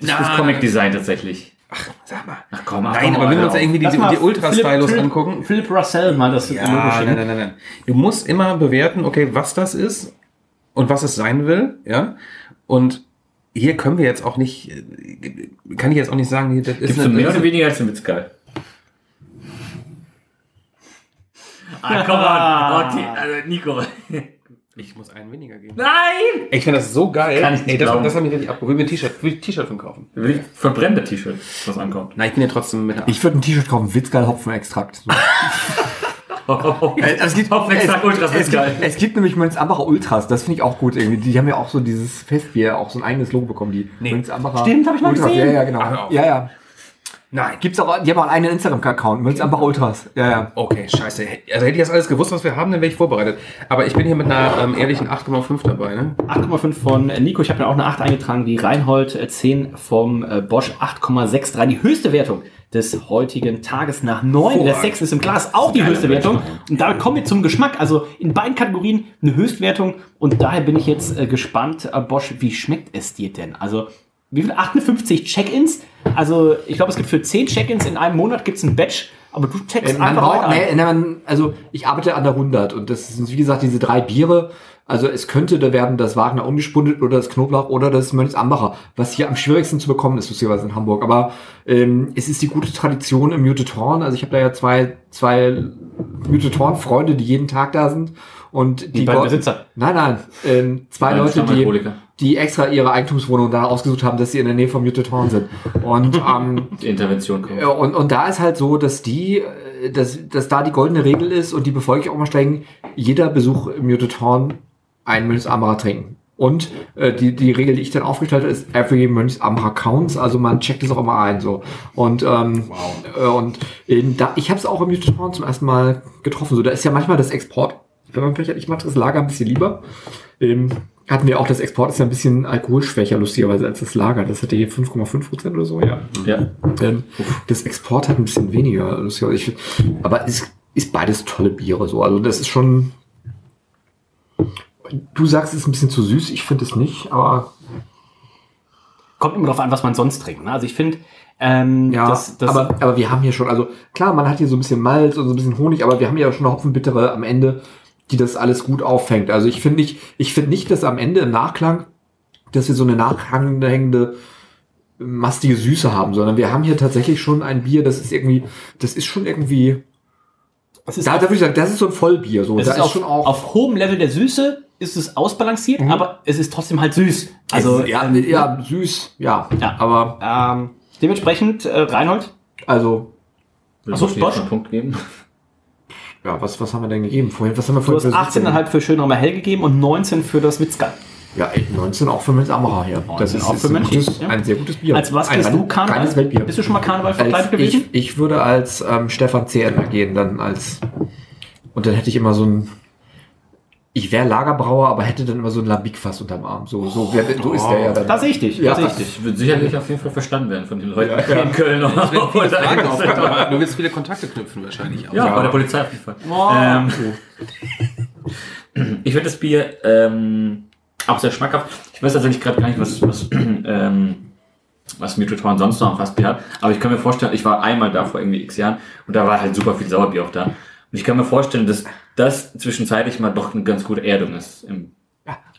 Das Na, ist Comic-Design tatsächlich. sag mal. Ach komm, ach Nein, komm, aber wenn wir uns irgendwie die, die, Ultra-Stylos angucken. Philipp Russell mal das Ja, Logo nein, nein, nein, nein. Du musst immer bewerten, okay, was das ist und was es sein will, ja. Und hier können wir jetzt auch nicht, äh, kann ich jetzt auch nicht sagen, hier, das ist Gibst du eine- mehr das oder weniger als den Witzgeil? Ah, komm on. Okay, [LAUGHS] also Nico. Ich muss einen weniger geben. Nein! Ich finde das so geil. Kann ich nicht Ey, das, glauben. das hat mich richtig abgeholt. Will mir ein T-Shirt, will ich ein T-Shirt von kaufen. Will ich verbrennt der T-Shirt, was ankommt. Nein, ich bin ja trotzdem mit der Ich würde ein T-Shirt kaufen, Witzgeil Hopfenextrakt. So. [LAUGHS] Äh, es gibt, Hopfenextrakt Ultras es, gibt, Witzgeil. es gibt nämlich Mönchsambacher Ultras, das finde ich auch gut irgendwie. Die haben ja auch so dieses Festbier, auch so ein eigenes Logo bekommen, die Nee. Mönchsambacher Stimmt, hab ich mal Ultras. gesehen. Ja, ja, genau. Ach, ja, ja. Nein. Gibt's auch, die haben auch einen Instagram-Account, Mönchsambacher Ultras. Ja, ja. Okay, scheiße. Also hätte ich das alles gewusst, was wir haben, dann wäre ich vorbereitet. Aber ich bin hier mit einer ähm, ehrlichen 8,5 dabei, ne? 8,5 von Nico. Ich habe mir auch eine 8 eingetragen. Die Reinhold äh, 10 vom äh, Bosch 8,63. Die höchste Wertung des heutigen Tages nach 9. Der 6 ist im Glas auch die höchste Wertung. Und damit kommen wir zum Geschmack. Also in beiden Kategorien eine Höchstwertung. Und daher bin ich jetzt äh, gespannt, äh, Bosch, wie schmeckt es dir denn? Also wie viel? 58 Check-ins. Also ich glaube, es gibt für 10 Check-ins in einem Monat gibt's ein Batch. Aber du checkst Äh, Man einfach braucht, nee, nee, also ich arbeite an der 100 und das sind wie gesagt diese drei Biere. Also es könnte da werden das Wagner ungespundet oder das Knoblauch oder das Mönchsambacher, was hier am schwierigsten zu bekommen ist, lustigerweise in Hamburg. Aber ähm, es ist die gute Tradition im Muted Horn. Also ich habe da ja zwei, zwei Muted Horn Freunde, die jeden Tag da sind. Und die, beiden Go- Besitzer. Nein, nein. Ähm, zwei Leute, die, die extra ihre Eigentumswohnung da ausgesucht haben, dass sie in der Nähe vom Muted Horn sind. Und [LAUGHS] ähm, Die Intervention kommt. und, und da ist halt so, dass die, äh, dass, dass da die goldene Regel ist und die befolge ich auch mal streng, jeder Besuch im Muted Horn ein Mönchsammerer trinken. Und äh, die, die Regel, die ich dann aufgestellt habe, ist every Mönchsammerer counts, also man checkt es auch immer ein. so Und, ähm, äh, und in, da, ich habe es auch im Muted Horn zum ersten Mal getroffen. So, da ist ja manchmal das Export, wenn man Pech hat, ich mache das Lager ein bisschen lieber. Ähm, hatten wir auch, das Export ist ja ein bisschen alkoholschwächer, lustigerweise, als das Lager. Das hatte hier 5,5 Prozent oder so, ja. Ja. Ähm, das Export hat ein bisschen weniger. lustigerweise. Ich, aber es ist beides tolle Biere so. Also das ist schon. Du sagst, es ist ein bisschen zu süß. Ich finde es nicht, aber Kommt immer darauf an, was man sonst trinkt. Ne? Also ich finde, ähm, ja. das, das, aber, aber wir haben hier schon, also klar, man hat hier so ein bisschen Malz und so ein bisschen Honig, aber wir haben ja schon eine Hopfenbittere am Ende, die das alles gut auffängt. Also ich finde nicht, ich finde nicht, dass am Ende im Nachklang, dass wir so eine nachhängende mastige Süße haben, sondern wir haben hier tatsächlich schon ein Bier, das ist irgendwie, das ist schon irgendwie, das ist da, da würde ich sagen, das ist so ein Vollbier, so. Es da ist ist auf, schon auch, auf hohem Level der Süße ist es ausbalanciert, aber es ist trotzdem halt süß. Also ja, ja, süß, ja, Ja. aber, ähm, dementsprechend, äh, Reinhold, also, Willst Ach so, du jetzt Bosch? einen Punkt geben? Ja, was, was haben wir denn gegeben vorhin? Was haben wir du vorhin hast für 18,5 für Schön nochmal hell gegeben und 19 für das Witzka. Ja, ey, 19 auch für Mensch Amara hier. 19 auch für ein, gutes, ja. ein sehr gutes Bier. Als was ein gehst du Karneval? Weltbier. Bist du schon mal Karneval verkleidet gewesen? ich, ich würde als ähm, Stefan Zehner gehen, dann als und dann hätte ich immer so ein ich wäre Lagerbrauer, aber hätte dann immer so ein Lambic-Fass unterm Arm. So, so, wär, so ist der ja dann. Da sehe ich dich, Ja. da sehe ich dich. Ich würde sicherlich auf jeden Fall verstanden werden von den Leuten Ja, ja. in Köln. Oder ja, aufkommen. Du willst viele Kontakte knüpfen wahrscheinlich auch. bei der Polizei auf jeden Fall. Ähm, ich finde das Bier ähm, auch sehr schmackhaft. Ich weiß tatsächlich gerade gar nicht, was, was, [CLEARS THROAT] ähm, was Muted Horn sonst noch am Fassbier hat. Aber ich kann mir vorstellen, ich war einmal da vor irgendwie x Jahren und da war halt super viel Sauerbier auch da. Und ich kann mir vorstellen, dass das zwischenzeitlich mal doch eine ganz gute Erdung ist. Im,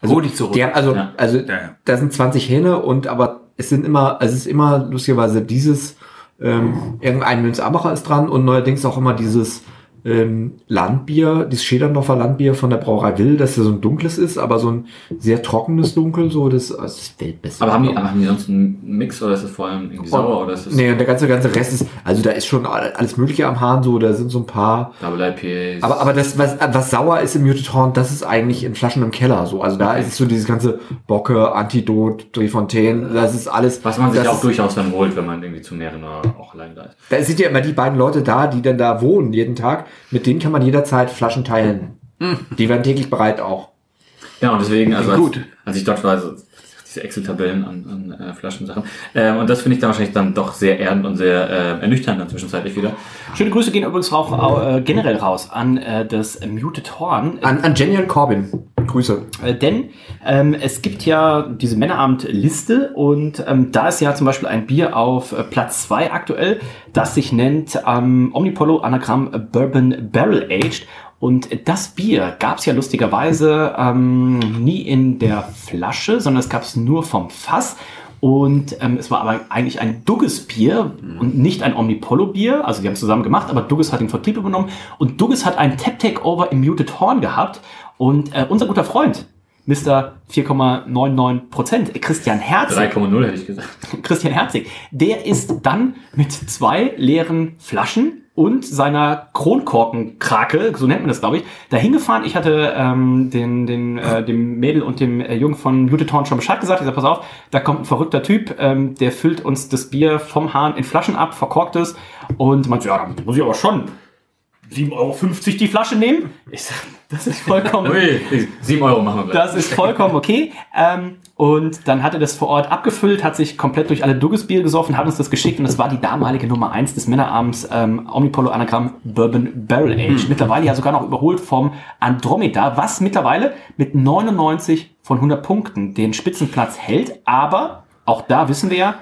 Also, Hol dich zurück. Die haben, also, Ja. also Ja, ja. da sind 20 Hähne und aber es sind immer, also es ist immer lustigerweise dieses, ähm, irgendein Münzamacher ist dran und neuerdings auch immer dieses ähm, Landbier, dieses Schederdorfer Landbier von der Brauerei Will, dass ja so ein dunkles ist, aber so ein sehr trockenes Dunkel, so das, das ist Weltbeste. aber haben die, aber haben die sonst einen Mix oder ist das vor allem irgendwie sauer oder ist das Nee, und der ganze, ganze Rest ist, also da ist schon alles Mögliche am Hahn, so, da sind so ein paar, Double IPAs? aber, aber das, was, was sauer ist im Muted Horn, das ist eigentlich in Flaschen im Keller so. Also da ist es so dieses ganze Bocke, Antidot, Driefontaine, das ist alles. was man sich das auch ist, durchaus dann holt, wenn man irgendwie zu mehreren auch allein da ist. Da sind ja immer die beiden Leute da, die dann da wohnen jeden Tag. Mit denen kann man jederzeit Flaschen teilen. Die werden täglich bereit auch. Ja, und deswegen, also Gut. Als, als ich dort war, also diese Excel-Tabellen an, an äh, Flaschensachen. Ähm, und das finde ich dann wahrscheinlich dann doch sehr erdend und sehr äh, ernüchternd dann zwischenzeitlich wieder. Schöne Grüße gehen übrigens auch äh, generell raus an äh, das Muted Horn. An, an Jenny und Corbin. Grüße. Äh, denn ähm, es gibt ja diese Männerabend-Liste und ähm, da ist ja zum Beispiel ein Bier auf äh, Platz 2 aktuell, das sich nennt ähm, Omnipolo Anagramm Bourbon Barrel Aged. Und das Bier gab es ja lustigerweise ähm, nie in der Flasche, sondern es gab es nur vom Fass. Und ähm, es war aber eigentlich ein Dugges-Bier und nicht ein Omnipolo-Bier. Also die haben es zusammen gemacht, aber Dugges hat den Vertrieb übernommen. Und Dugges hat ein Tap-Takeover im Muted Horn gehabt. Und äh, unser guter Freund, Mr. 4,99%, Christian Herzig, 3,0 hätte ich gesagt. Christian Herzig, der ist dann mit zwei leeren Flaschen und seiner Kronkorkenkrake, so nennt man das, glaube ich, da hingefahren. Ich hatte ähm, den, den, äh, dem Mädel und dem äh, Jungen von Muted Horn schon Bescheid gesagt. Ich sag, pass auf, da kommt ein verrückter Typ, ähm, der füllt uns das Bier vom Hahn in Flaschen ab, verkorkt es und meinte, ja, dann muss ich aber schon 7,50 Euro die Flasche nehmen. Ich sag, das ist vollkommen... [LAUGHS] Ui, 7 Euro machen wir gleich. Das ist vollkommen okay. Ähm, und dann hat er das vor Ort abgefüllt, hat sich komplett durch alle Dugges-Bier gesoffen, hat uns das geschickt und das war die damalige Nummer 1 des Männerabends ähm, Omnipolo Anagramm Bourbon Barrel Age. Mittlerweile ja sogar noch überholt vom Andromeda, was mittlerweile mit 99 von 100 Punkten den Spitzenplatz hält. Aber auch da wissen wir ja,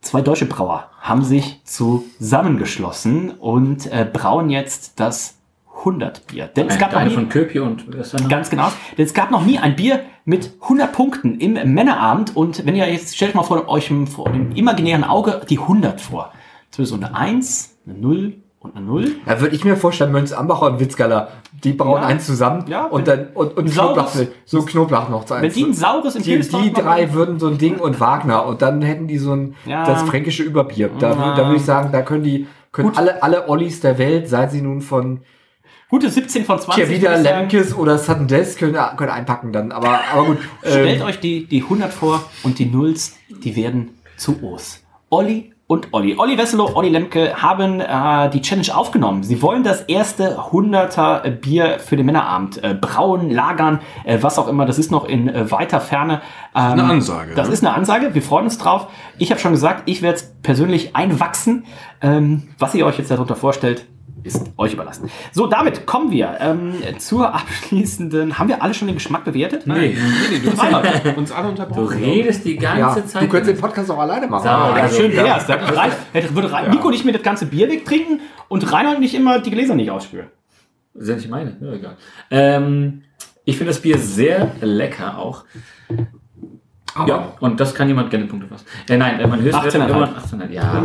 zwei deutsche Brauer haben sich zusammengeschlossen und äh, brauen jetzt das 100 Bier. Denn es gab noch nie, von Köpi und noch? Ganz genau. Denn es gab noch nie ein Bier mit 100 Punkten im Männerabend. Und wenn ihr jetzt, stellt euch mal vor euch im- vor dem imaginären Auge die 100 vor. Wird so eine 1, eine 0 und eine 0. Da würde ich mir vorstellen, Mönz Ambacher und Witzgaller, die bauen Ja. eins zusammen Ja, und dann und, und ein Knoblauch, saures- so Knoblauch noch zu Wenn die ein saures die, Imperius die drei würden so ein Ding und Wagner und dann hätten die so ein Ja. das fränkische Überbier. Da, Ja. da würde ich sagen, da können die können alle alle Ollis der Welt, seien sie nun von Gute 17 von 20. Tja, wieder. Lemkes oder Sudden Death können, können einpacken dann. Aber, aber gut. Stellt ähm, euch die, die 100 vor und die Nulls, die werden zu O's. Olli und Olli. Olli Wesselow, Olli Lemke haben äh, die Challenge aufgenommen. Sie wollen das erste 100er Bier für den Männerabend äh, brauen, lagern, äh, was auch immer. Das ist noch in äh, weiter Ferne. Ähm, Eine Ansage. Das ne? ist eine Ansage. Wir freuen uns drauf. Ich habe schon gesagt, ich werde es persönlich einwachsen. Ähm, was ihr euch jetzt darunter vorstellt, ist euch überlassen. So, damit kommen wir ähm, zur abschließenden. Haben wir alle schon den Geschmack bewertet? Nee, Nee, nee, du hast uns alle du unterbrochen. redest die ganze ja, Zeit. du könntest den Podcast auch alleine machen. Ja, Also, schön ja. wär's. Da [LAUGHS] hätte Rein, würde Rein, Nico nicht mir das ganze Bier wegtrinken und Reinhold nicht immer die Gläser nicht ausspülen. Das ist ja nicht meine, ja, egal. Ähm, ich finde das Bier sehr lecker auch. ja, und das kann jemand gerne Punkte fassen. Äh, nein, man hört 18,5. immer 18, ja. Ja,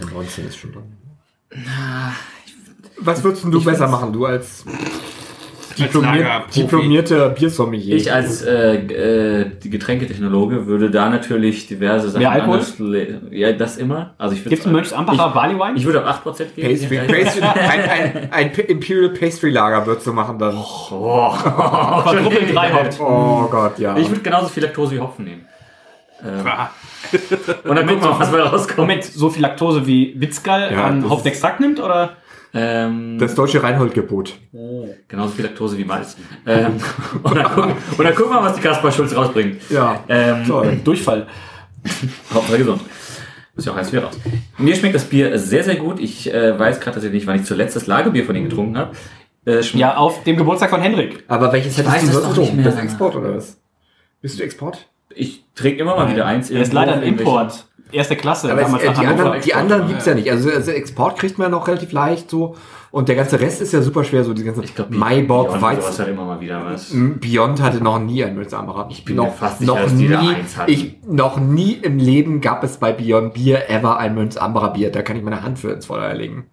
eine 19 ist schon drin. Was würdest denn du besser machen, du als diplomier Lagerprofi. diplomierter Biersommelier? Ich als äh, äh, die Getränketechnologe würde da natürlich diverse Sachen Mehr Alkohol? Ja, das immer. Also ich würde Gibt's einen Mönchsambacher Barley Wine? Ich würde auf 8% gehen. Pastry, Pastry, [LAUGHS] ein, ein, ein Imperial Pastry Lager würdest du machen dann. Quadruple drei [LAUGHS] Haupt. Oh Gott, ja. Ich würde genauso viel Laktose wie Hopfen nehmen. Ähm, und dann gucken wir mal, was wir rauskommt. Moment, so viel Laktose wie Witzgall Ja, an das Hauptextrakt nimmt, oder? Ähm, das deutsche Reinhold-Gebot. genauso viel Laktose wie Malz. Ähm, und, dann gucken, und dann gucken wir mal, was die Kaspar Schulz rausbringt. Ja. Ähm, Toll. Durchfall. [LAUGHS] Hauptsache gesund. Ist ja auch heiß wieder raus. Mir schmeckt das Bier sehr, sehr gut. Ich äh, weiß gerade tatsächlich nicht, wann ich zuletzt das Lagerbier von ihnen getrunken habe. Äh, Ja, auf dem Geburtstag von Henrik. Aber welches hättest weiß du es sonst doch so? nicht mehr. Das Export oder was? Bist du Export? Ich trinke immer mal wieder eins. Er ist leider ein Import. Erste Klasse. Aber es, damals nach die anderen, die anderen gibt's ja nicht. Also, also Export kriegt man noch relativ leicht so. Und der ganze Rest ist ja super schwer. So die ganze Ich glaube, Maibock, Weizen. hat immer mal wieder was. Beyond hatte noch nie einen Münzammerer. Ich bin mir fast sicher, dass die da eins hatten. ich, noch nie im Leben gab es bei Beyond Bier ever ein Münzammerer Bier. Da kann ich meine Hand für ins Feuer legen.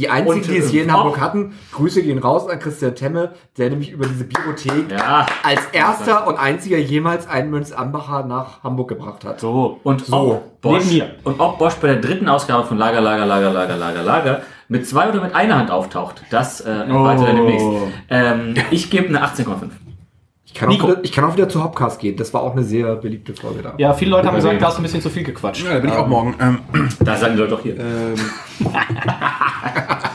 Die einzigen, Und, die es hier in Hamburg hatten, Grüße gehen raus an Christian Temme, der nämlich über diese Biothek Ja. als erster und einziger jemals einen Münzambacher nach Hamburg gebracht hat. So. Und So, ob Bosch, und ob Bosch bei der dritten Ausgabe von Lager, Lager, Lager, Lager, Lager, Lager mit zwei oder mit einer Hand auftaucht, das äh, ihr dann demnächst. Ähm, ich gebe eine 18,5. Ich kann, auch Nico. ich kann auch wieder zu Hopcast gehen. Das war auch eine sehr beliebte Folge da. Ja, viele Leute haben gesagt, du hast ein bisschen zu viel gequatscht. Ja, da bin ich auch morgen. Ähm, Da sagen die Leute doch hier. ähm, [LAUGHS]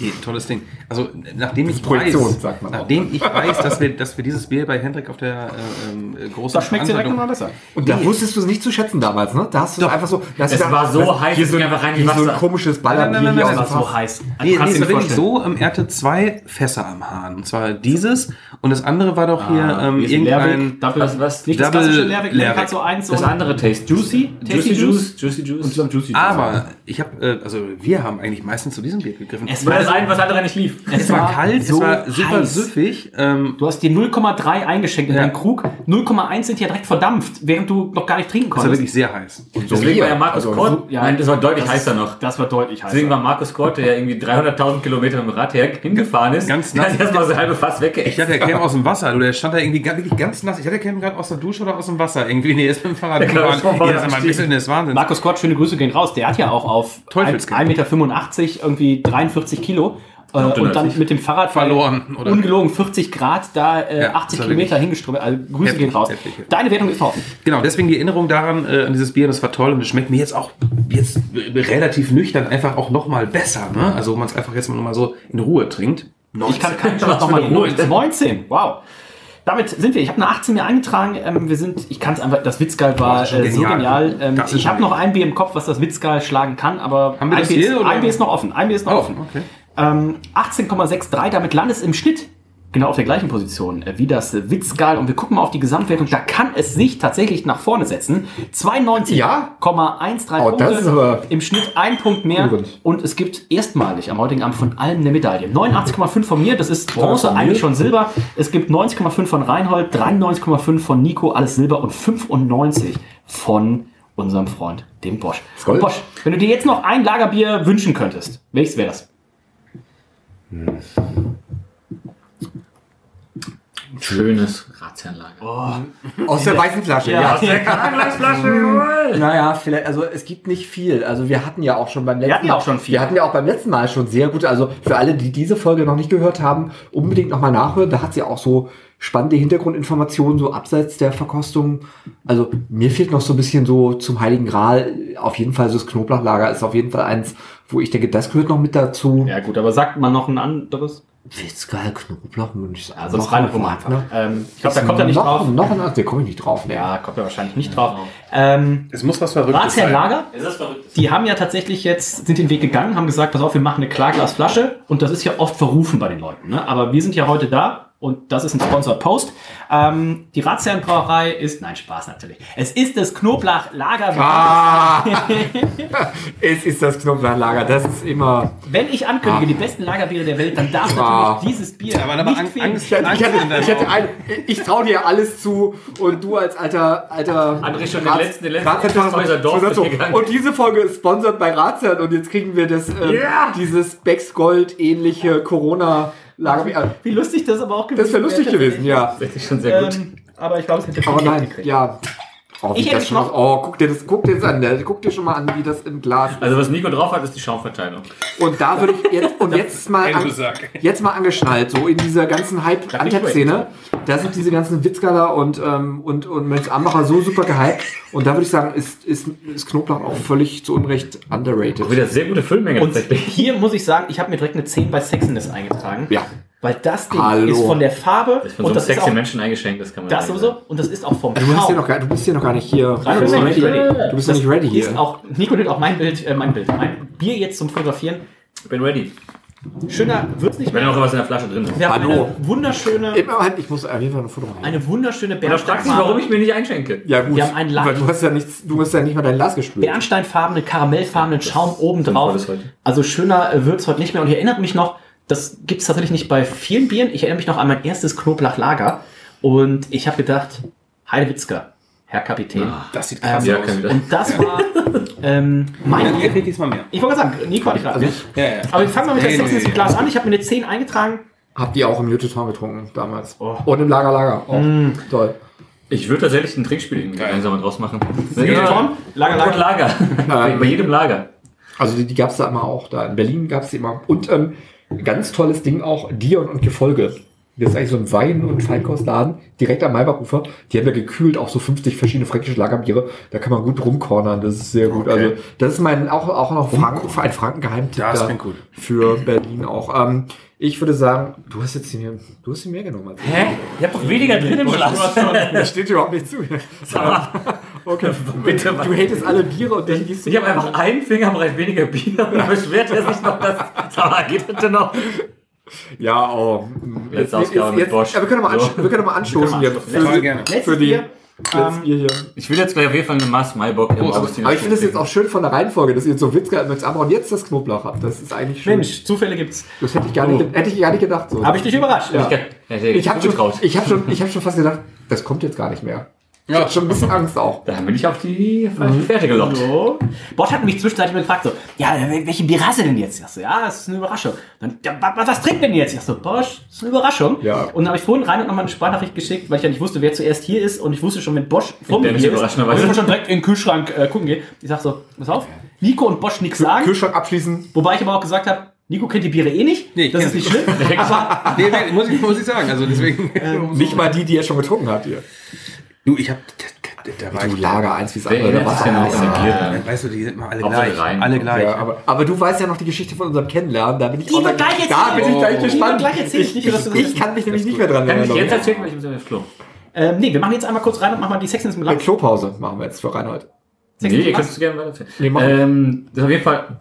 Nee, tolles Ding. Also nachdem ich weiß, sagt man auch. nachdem ich weiß, dass wir, dass wir dieses Bier bei Hendrik auf der äh, ähm, äh, großen Da schmeckt sie direkt nochmal besser. Und da wusstest du es nicht zu schätzen damals, ne? Da hast du einfach so. da hast Es du war so das- heiß, hier so, ging einfach rein wie hier so ein Wasser. komisches Ballerbier Nein, nein, nein, hier nein, aus Das dem war so heiß. Nee, nee, dir es war nicht wirklich so, ähm, er hatte zwei Fässer am Hahn. Und zwar dieses und das andere war doch hier ähm, Hier ist ein irgendein... Lehrweg, Double, Was- was? nicht das Double klassische Lehrweg, Lehrweg Lehrweg. so eins, so Das ein- andere Taste. Juicy, Juicy Juice. Juicy und Juice. so ein Juicy Juice. Aber ich habe, äh, also wir haben eigentlich meistens zu diesem Bier gegriffen. Es war das eine, was andere nicht lief. Es war kalt, so es war super heiß. süffig. Ähm, Du hast dir 0,3 eingeschenkt in Ja. deinen Krug. 0,1 sind ja direkt verdampft, während du noch gar nicht trinken es war konntest. wirklich sehr heiß. Deswegen war ja Markus Also, Kort. so- ja, nein, das war deutlich das- heißer noch. Das war deutlich heißer. Deswegen war Markus Kort, der ja irgendwie 300.000 Kilometer mit dem Rad her hingefahren ist, Ganz der nass. hat erstmal so halbe Fass Ich weggeessen. dachte, er käme aus dem Wasser. Du, der stand da irgendwie wirklich ganz nass. Ich dachte, er käme gerade aus der Dusche oder aus dem Wasser. Irgendwie, nee, er ist mit dem Fahrrad Der kam gefahren. Ja, das ist ein. Markus Kort, schöne Grüße gehen raus. Der hat ja auch auf Teufelskind. 1,85 Meter irgendwie 43 Kilo. Äh, und dann mit dem Fahrrad Verloren, oder? ungelogen 40 Grad da äh, Ja, 80 das war Kilometer hingeströmt. Also Grüße Heftig, gehen raus. heftig, heftig. Deine Wertung ist offen. Genau, deswegen die Erinnerung daran, äh, an dieses Bier, das war toll und es schmeckt mir jetzt auch jetzt relativ nüchtern einfach auch nochmal besser. Ne? Also, wo man es einfach jetzt mal so in Ruhe trinkt. Ich kann keinen Was nochmal in Ruhe. 19, wow. Damit sind wir. Ich habe eine 18 mir eingetragen. Ähm, wir sind, ich kann es einfach, das Witzgeil war Das äh, so genial. Ähm, ich habe noch ein Bier im Kopf, was das Witzgeil schlagen kann, aber ein, Bier ist, ist noch offen. Ein Bier ist noch Oh, offen. okay. Ähm, 18,63, damit landest im Schnitt genau auf der gleichen Position äh, wie das Witzgal. Und wir gucken mal auf die Gesamtwertung. Da kann es sich tatsächlich nach vorne setzen. 92,13 Ja? Punkte. Oh, das ist aber- Im Schnitt ein Punkt mehr. Übrigens. Und es gibt erstmalig am heutigen Abend von allem eine Medaille. 89,5 von mir, das ist Bronze, mir. eigentlich schon Silber. Es gibt 90,5 von Reinhold, 93,5 von Nico, alles Silber und 95 von unserem Freund, dem Bosch. Bosch, wenn du dir jetzt noch ein Lagerbier wünschen könntest, welches wäre das? Schönes Ratsherrenlager. Aus der weißen Flasche, Ja. ja. Naja, vielleicht, also es gibt nicht viel. Also wir hatten ja auch schon beim letzten hatten ja auch schon viel. Wir hatten ja auch beim letzten Mal schon sehr gut. Also für alle, die diese Folge noch nicht gehört haben, unbedingt nochmal nachhören. Da hat sie auch so spannende Hintergrundinformationen, so abseits der Verkostung. Also mir fehlt noch so ein bisschen so zum Heiligen Gral. Auf jeden Fall so das Knoblauchlager ist auf jeden Fall eins, wo ich denke, das gehört noch mit dazu. Ja gut, aber sagt man noch ein anderes? Witzgeil, Knoblauch, sagen. Also das Noch rein einfach, ne? Ähm, ich glaube, da kommt er nicht noch, drauf. Noch ein anderes, der komme ich nicht drauf. Ne? Ja, kommt er wahrscheinlich nicht drauf. Ähm, Es muss was Verrücktes Ratsherr Lager, Ist das verrückt? die haben ja tatsächlich jetzt, sind den Weg gegangen, haben gesagt, pass auf, wir machen eine Klarglasflasche und das ist ja oft verrufen bei den Leuten. Ne? Aber wir sind ja heute da und das ist ein Sponsored Post. Ähm, die Ratsherrenbrauerei ist, nein, Spaß natürlich. Es ist das Knoblauchlager. Ah! [LAUGHS] es ist das Knoblauchlager, das ist immer. Wenn ich ankündige, die besten Lagerbiere der Welt, dann darf Ah. natürlich dieses Bier Aber, aber fehlen. Angst, Angst ich, hatte, ich, hatte ein, ich traue dir alles zu und du als alter alter André schon den Rats- letzten- den letzten Ratsherr- Häuser Dorf so. Und diese Folge ist sponsert bei Ratsherrn und jetzt kriegen wir das ähm, dieses Becks Gold ähnliche Corona Lagerbier. Wie lustig das aber auch gewesen Das wäre lustig gewesen, ja. Das ist schon sehr gut. Ähm, aber ich glaube, es hätte schon Aber nein, gekriegt. ja. Oh, Ich hätte das schon noch- oh, guck dir das, guck dir das an, ne? guck dir schon mal an, wie das im Glas ist. Also was Nico drauf hat, ist die Schaumverteilung. Und da würde ich jetzt, und [LAUGHS] jetzt mal, an, jetzt mal angeschnallt, so in dieser ganzen Hype-Antep-Szene, da sind diese ganzen Witzgaler und, ähm, und, und Mönchs Ambacher so super gehypt. Und da würde ich sagen, ist, ist, ist Knoblauch auch völlig zu Unrecht underrated. Wieder sehr gute Füllmenge Und hier muss ich sagen, ich habe mir direkt eine 10 bei Sexiness eingetragen. Ja. Weil das Ding Hallo. ist von der Farbe Das ist von so und einem das ist sexy auch, Menschen eingeschenkt, das kann man das sagen. sowieso und das ist auch vom Du bist, hier Schaum. noch, gar- du bist hier noch gar nicht hier. Nein, Du bist noch nicht, nicht ready. du bist noch nicht ready Ist hier. auch, Nico nimmt auch mein Bild, äh, mein Bild, mein Bier jetzt zum Fotografieren. Ich bin ready. Schöner wird's nicht Wenn mehr. noch was in der Flasche drin ist. Wir haben Hallo. eine wunderschöne, Immer, halt, ich muss auf jeden Fall ein Foto machen. eine wunderschöne Und da fragst du warum ich mir nicht einschenke. Ja, gut. Wir haben einen Lack. Weil du hast ja nichts, du hast ja nicht mal dein Glas gespült. Bernsteinfarbene, karamellfarbenen Schaum oben drauf. Also schöner äh, wird's heute nicht mehr. Und ich erinnere mich noch, das gibt's tatsächlich nicht bei vielen Bieren. Ich erinnere mich noch an mein erstes Knoblauchlager. Und ich habe gedacht, Heidewitzka, Herr Kapitän. Das sieht krass Ja, aus. Und das war ähm, mein Ihr kriegt diesmal mehr. Ich wollte gerade sagen, Nico hatte ich gerade. Also ne? ich, Ja, ja. Aber ich fange mal mit der Nee, nee, Sexiness nee. im Glas an. Ich habe mir eine 10 eingetragen. habt ihr auch im Juteton getrunken damals? Oh. Und im Lager Lager. Oh, Toll. Ich würde tatsächlich ein Trinkspiel irgendwie gemeinsam mal draus machen. Juteton, Lager, Lager. Und Lager. bei, bei jedem Lager. Also die, die gab es da immer auch. Da in Berlin gab es die immer. Und ähm, ganz tolles Ding auch, Dion und Gefolge. Das ist eigentlich so ein Wein- und Feinkostladen, direkt am Maybachufer. Die haben ja gekühlt auch so 50 verschiedene fränkische Lagerbiere. Da kann man gut rumkornern, das ist sehr gut. Okay. Also das ist mein auch, auch noch Franken, ein Franken-Geheimtipp Das da klingt gut. für Berlin auch. Ähm, ich würde sagen, du hast jetzt hier, du hast hier mehr genommen als ich. Hä? Ihr habt doch weniger drin im Glas. [LAUGHS] Das steht überhaupt nicht zu. [LAUGHS] okay, Bitte, du hatest alle Biere und dann gießt du Ich habe einfach einen Fingerbreit weniger Bier und dann beschwert er sich noch, dass. Sag mal, geht bitte noch? Ja, oh. Letzte Ausgabe mit Bosch. Ja, wir können doch mal, So. wir können mal anstoßen hier. Total gerne. Für die letztes Bier hier. Ich will jetzt gleich auf jeden Fall eine Maß Maibock im Augustiner. Aber ich finde das jetzt auch schön von der Reihenfolge, dass ihr so Witzka mit Amber und jetzt das Knoblauch habt. Das ist eigentlich schön. Mensch, Zufälle gibt's. Das hätte ich gar nicht, hätte ich gar nicht gedacht. So. Habe ich dich überrascht. Ja. Hätte Ich habe schon, ich hab schon, ich hab schon fast gedacht, das kommt jetzt gar nicht mehr. Ich hab schon ein bisschen Angst auch. Da bin ich auf die falsche Fährte gelockt. So. Bosch hat mich zwischenzeitlich mal gefragt, so, ja, welche Bier hast du denn jetzt? Ich so, ja, das ist eine Überraschung. Dann, ja, was, was trinkt denn jetzt? Ich sag so, Bosch, das ist eine Überraschung. Ja. Und dann habe ich vorhin rein und nochmal eine Sprachnachricht geschickt, weil ich ja nicht wusste, wer zuerst hier ist. Und ich wusste schon, wenn Bosch vor mir hier ist, ich muss schon direkt in den Kühlschrank äh, gucken gehen. Ich sag so, pass auf, Nico und Bosch nichts sagen. Kühlschrank abschließen. Wobei ich aber auch gesagt habe, Nico kennt die Biere eh nicht. Nee, das ist nicht schlimm. [LAUGHS] aber Nee, nee, muss, ich, muss ich sagen. Also deswegen. [LAUGHS] Nicht mal die, die er schon getrunken hat hier. Du, ich hab. Da war Du ich. Lager eins wie das Wer andere. da war- die Biere? Weißt du, die sind mal alle Hauptsache gleich. rein. Alle gleich. Ja, aber, aber du weißt ja noch die Geschichte von unserem Kennenlernen. Da bin ich Die wird gleich Da bin ich gleich erzählt. gespannt. Gleich erzählt. Ich, das ich, ich kann mich nämlich nicht mehr dran Kann ich jetzt erinnern. erzählen, weil ich muss aufs Klo. ähm, nee, wir machen jetzt einmal kurz rein und machen mal die Sexiness mit Eine Lachs. Klopause machen wir jetzt für Reinhold. Nee, ihr könnt es gerne weiter erzählen. Nee, ähm, Das ist auf jeden Fall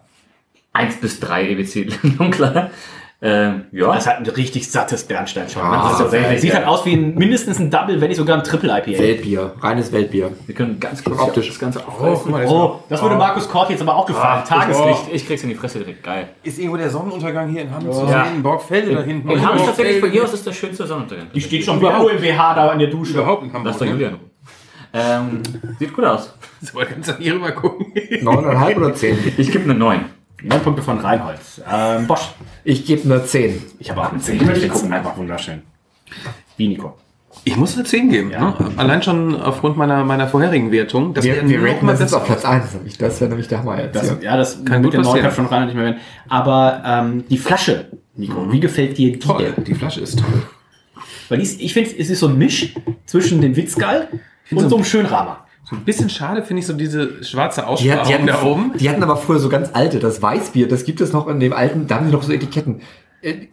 1 bis 3 EBC dunkler. [LAUGHS] Ähm, ja. Das ist halt ein richtig sattes Bernsteinschau. Ah, das ist tatsächlich, sieht halt aus wie ein, mindestens ein Double, wenn nicht sogar ein Triple IPA. Weltbier. Reines Weltbier. Wir können ganz kurz Optisch. das Ganze Oh, aufreißen. das Oh, das würde Markus Kort jetzt aber auch gefallen. Tageslicht. Ich, ich krieg's in die Fresse direkt. Geil. ist irgendwo der Sonnenuntergang hier in Hamburg zu Ja. sehen? Borgfelde da hinten. In Hamburg tatsächlich von hier aus ist der schönste Sonnenuntergang. Die steht schon wieder OMBH da in der Dusche. Überhaupt in Lass Hamburg. doch Ne? Julian. Ähm, sieht gut aus. [LAUGHS] So, kannst du hier rüber gucken. Neuneinhalb oder zehn? Ich gebe eine 9. Neun Punkte von Reinhold. Ähm, Bosch. Ich gebe eine zehn. Ich habe auch eine 10. Ich finde einfach wunderschön. Wie Nico. Ich muss eine 10 geben. Ne? Allein schon aufgrund meiner, meiner vorherigen Wertung. Das Wir, wir noch raten mal das auf Platz 1. Das wäre nämlich der Hammer jetzt. Das, ja, das Kann gut mit der kann schon Reinhold nicht mehr werden. Aber ähm, die Flasche, Nico, wie gefällt dir die Toll. denn? Die Flasche ist toll. Weil die ist, ich finde, es ist so ein Misch zwischen dem Witzgall und so- so einem Schönrahmen. So ein bisschen schade finde ich so diese schwarze Die, Aussprache hat- die, hatten, da oben. die hatten aber früher so ganz alte, das Weißbier, das gibt es noch in dem alten, da haben sie noch so Etiketten. Äh,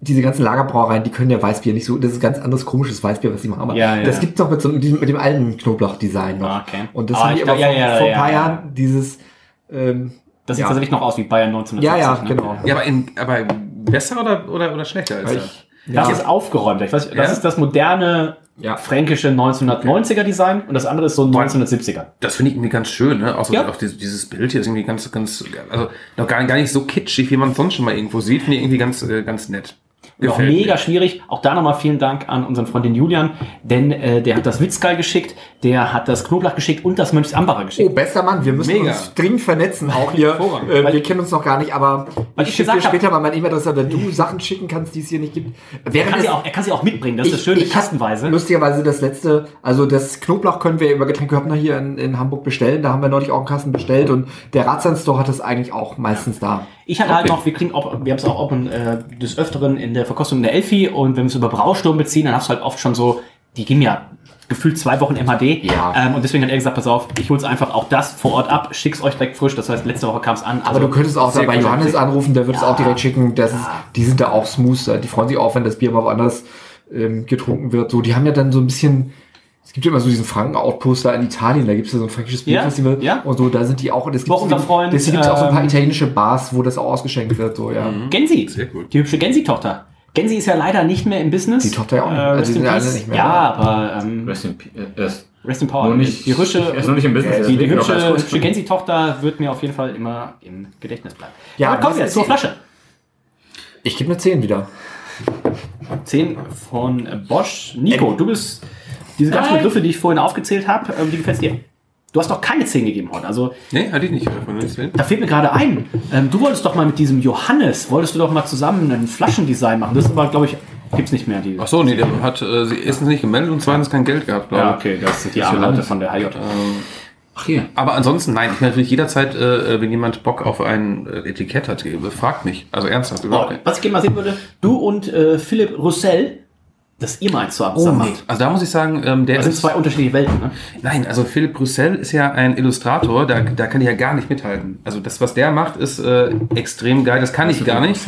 Diese ganzen Lagerbrauereien, die können ja Weißbier nicht so, das ist ganz anderes komisches Weißbier, was sie machen. Aber Ja, ja. das gibt es noch mit, so, mit, diesem, mit dem alten Knoblauch-Design noch. Ah, okay. Und das Ah, haben die aber vor, ja, vor ein paar ja. Jahren dieses, ähm, Das sieht Ja. tatsächlich noch aus wie Bayern 1970. ja, ja, ne? genau. Ja, aber, in, aber besser oder, oder, oder schlechter als ich, Das ja, ist aufgeräumt. Ich weiß, das Ja? ist das moderne Ja. fränkische 1990er Design und das andere ist so ein 1970er. Das finde ich irgendwie ganz schön, ne? Auch, so, Ja. auch dieses, dieses Bild hier ist irgendwie ganz, ganz, also noch gar, gar nicht so kitschig, wie man sonst schon mal irgendwo sieht. Finde ich irgendwie ganz, äh, ganz nett. Noch Gefällt mega mir. schwierig. Auch da nochmal vielen Dank an unseren Freund den Julian, denn äh, der hat das Witzgeil geschickt, der hat das Knoblauch geschickt und das Mönchsambacher Oh, geschickt. bester Mann, wir müssen Mega. uns dringend vernetzen, auch hier. Äh, wir kennen uns noch gar nicht, aber ich ich schicke dir später mal meine E-Mail-Adresse, wenn du Sachen schicken kannst, die es hier nicht gibt. er, kann es- sie auch, er kann sie auch mitbringen, das ist das Schöne, hab kastenweise. Lustigerweise das letzte, also das Knoblauch können wir über Getränke Höppner hier in, in Hamburg bestellen. Da haben wir neulich auch einen Kasten bestellt und der Ratsand Store hat es eigentlich auch meistens da. Ich hatte halt noch, wir kriegen auch, wir haben es auch open, äh, des Öfteren in der Verkostung in der Elfi und wenn wir es über Brausturm beziehen, dann hast du halt oft schon so, die gehen ja gefühlt zwei Wochen MHD. Ja. Ähm, und deswegen hat er gesagt, pass auf, ich hol's einfach auch das vor Ort ab, schick's euch direkt frisch. Das heißt, letzte Woche kam es an. Aber du könntest auch da bei Johannes anrufen, der wird es Ja. auch direkt schicken. Das ist, die sind da auch smooth. Die freuen sich auch, wenn das Bier mal woanders ähm, getrunken wird. So, die haben ja dann so ein bisschen. Es gibt ja immer so diesen Franken-Outpost da in Italien, da gibt es ja so ein fränkisches Ja, Bierfestival ja. und so, da sind die auch, und es gibt Auch unser Freund, es gibt auch so ein paar ähm, italienische Bars, wo das auch ausgeschenkt wird, so, ja. Gensi, Sehr gut. die hübsche Gensi-Tochter. Gensi ist ja leider nicht mehr im Business. Die Tochter ja auch nicht. Äh, Also rest die in sind alle nicht mehr. Ja, aber ähm, Rest in Peace. Äh, Rest in Power. nur nicht, die hübsche, er ist nur nicht im Business. die, die hübsche, hübsche Gensi-Tochter wird mir auf jeden Fall immer im Gedächtnis bleiben. Ja, aber kommen wir zur Flasche. Ich gebe eine 10 wieder. 10 von Bosch. Nico, du bist diese ganzen. Begriffe, die ich vorhin aufgezählt habe, ähm, wie gefällt dir? Du hast doch keine 10 gegeben heute. Also Nee, hatte ich nicht. Da fällt mir gerade ein. Ähm, du wolltest doch mal mit diesem Johannes, wolltest du doch mal zusammen ein Flaschendesign machen. Das ist aber, glaube ich, gibt's nicht mehr. Die, Ach so, nee, der hat äh, sie erstens nicht gemeldet und zweitens kein Geld gehabt, glaube ja, ich. okay, das sind die armen ja Leute von der HJ. Ach hier. Aber ansonsten, nein, ich bin natürlich jederzeit, äh, wenn jemand Bock auf ein äh, Etikett hat, äh, fragt mich. Also ernsthaft, Oh, überhaupt nicht. was ich gerne mal sehen würde, du und äh, Philipp Roussel dass ihr mal eins zusammen Oh, nee. Also da muss ich sagen, ähm, der Das sind ist, zwei unterschiedliche Welten, ne? Nein, also Philipp Brüssel ist ja ein Illustrator, da, da kann ich ja gar nicht mithalten. Also das, was der macht, ist äh, extrem geil. Das kann ich gar nicht.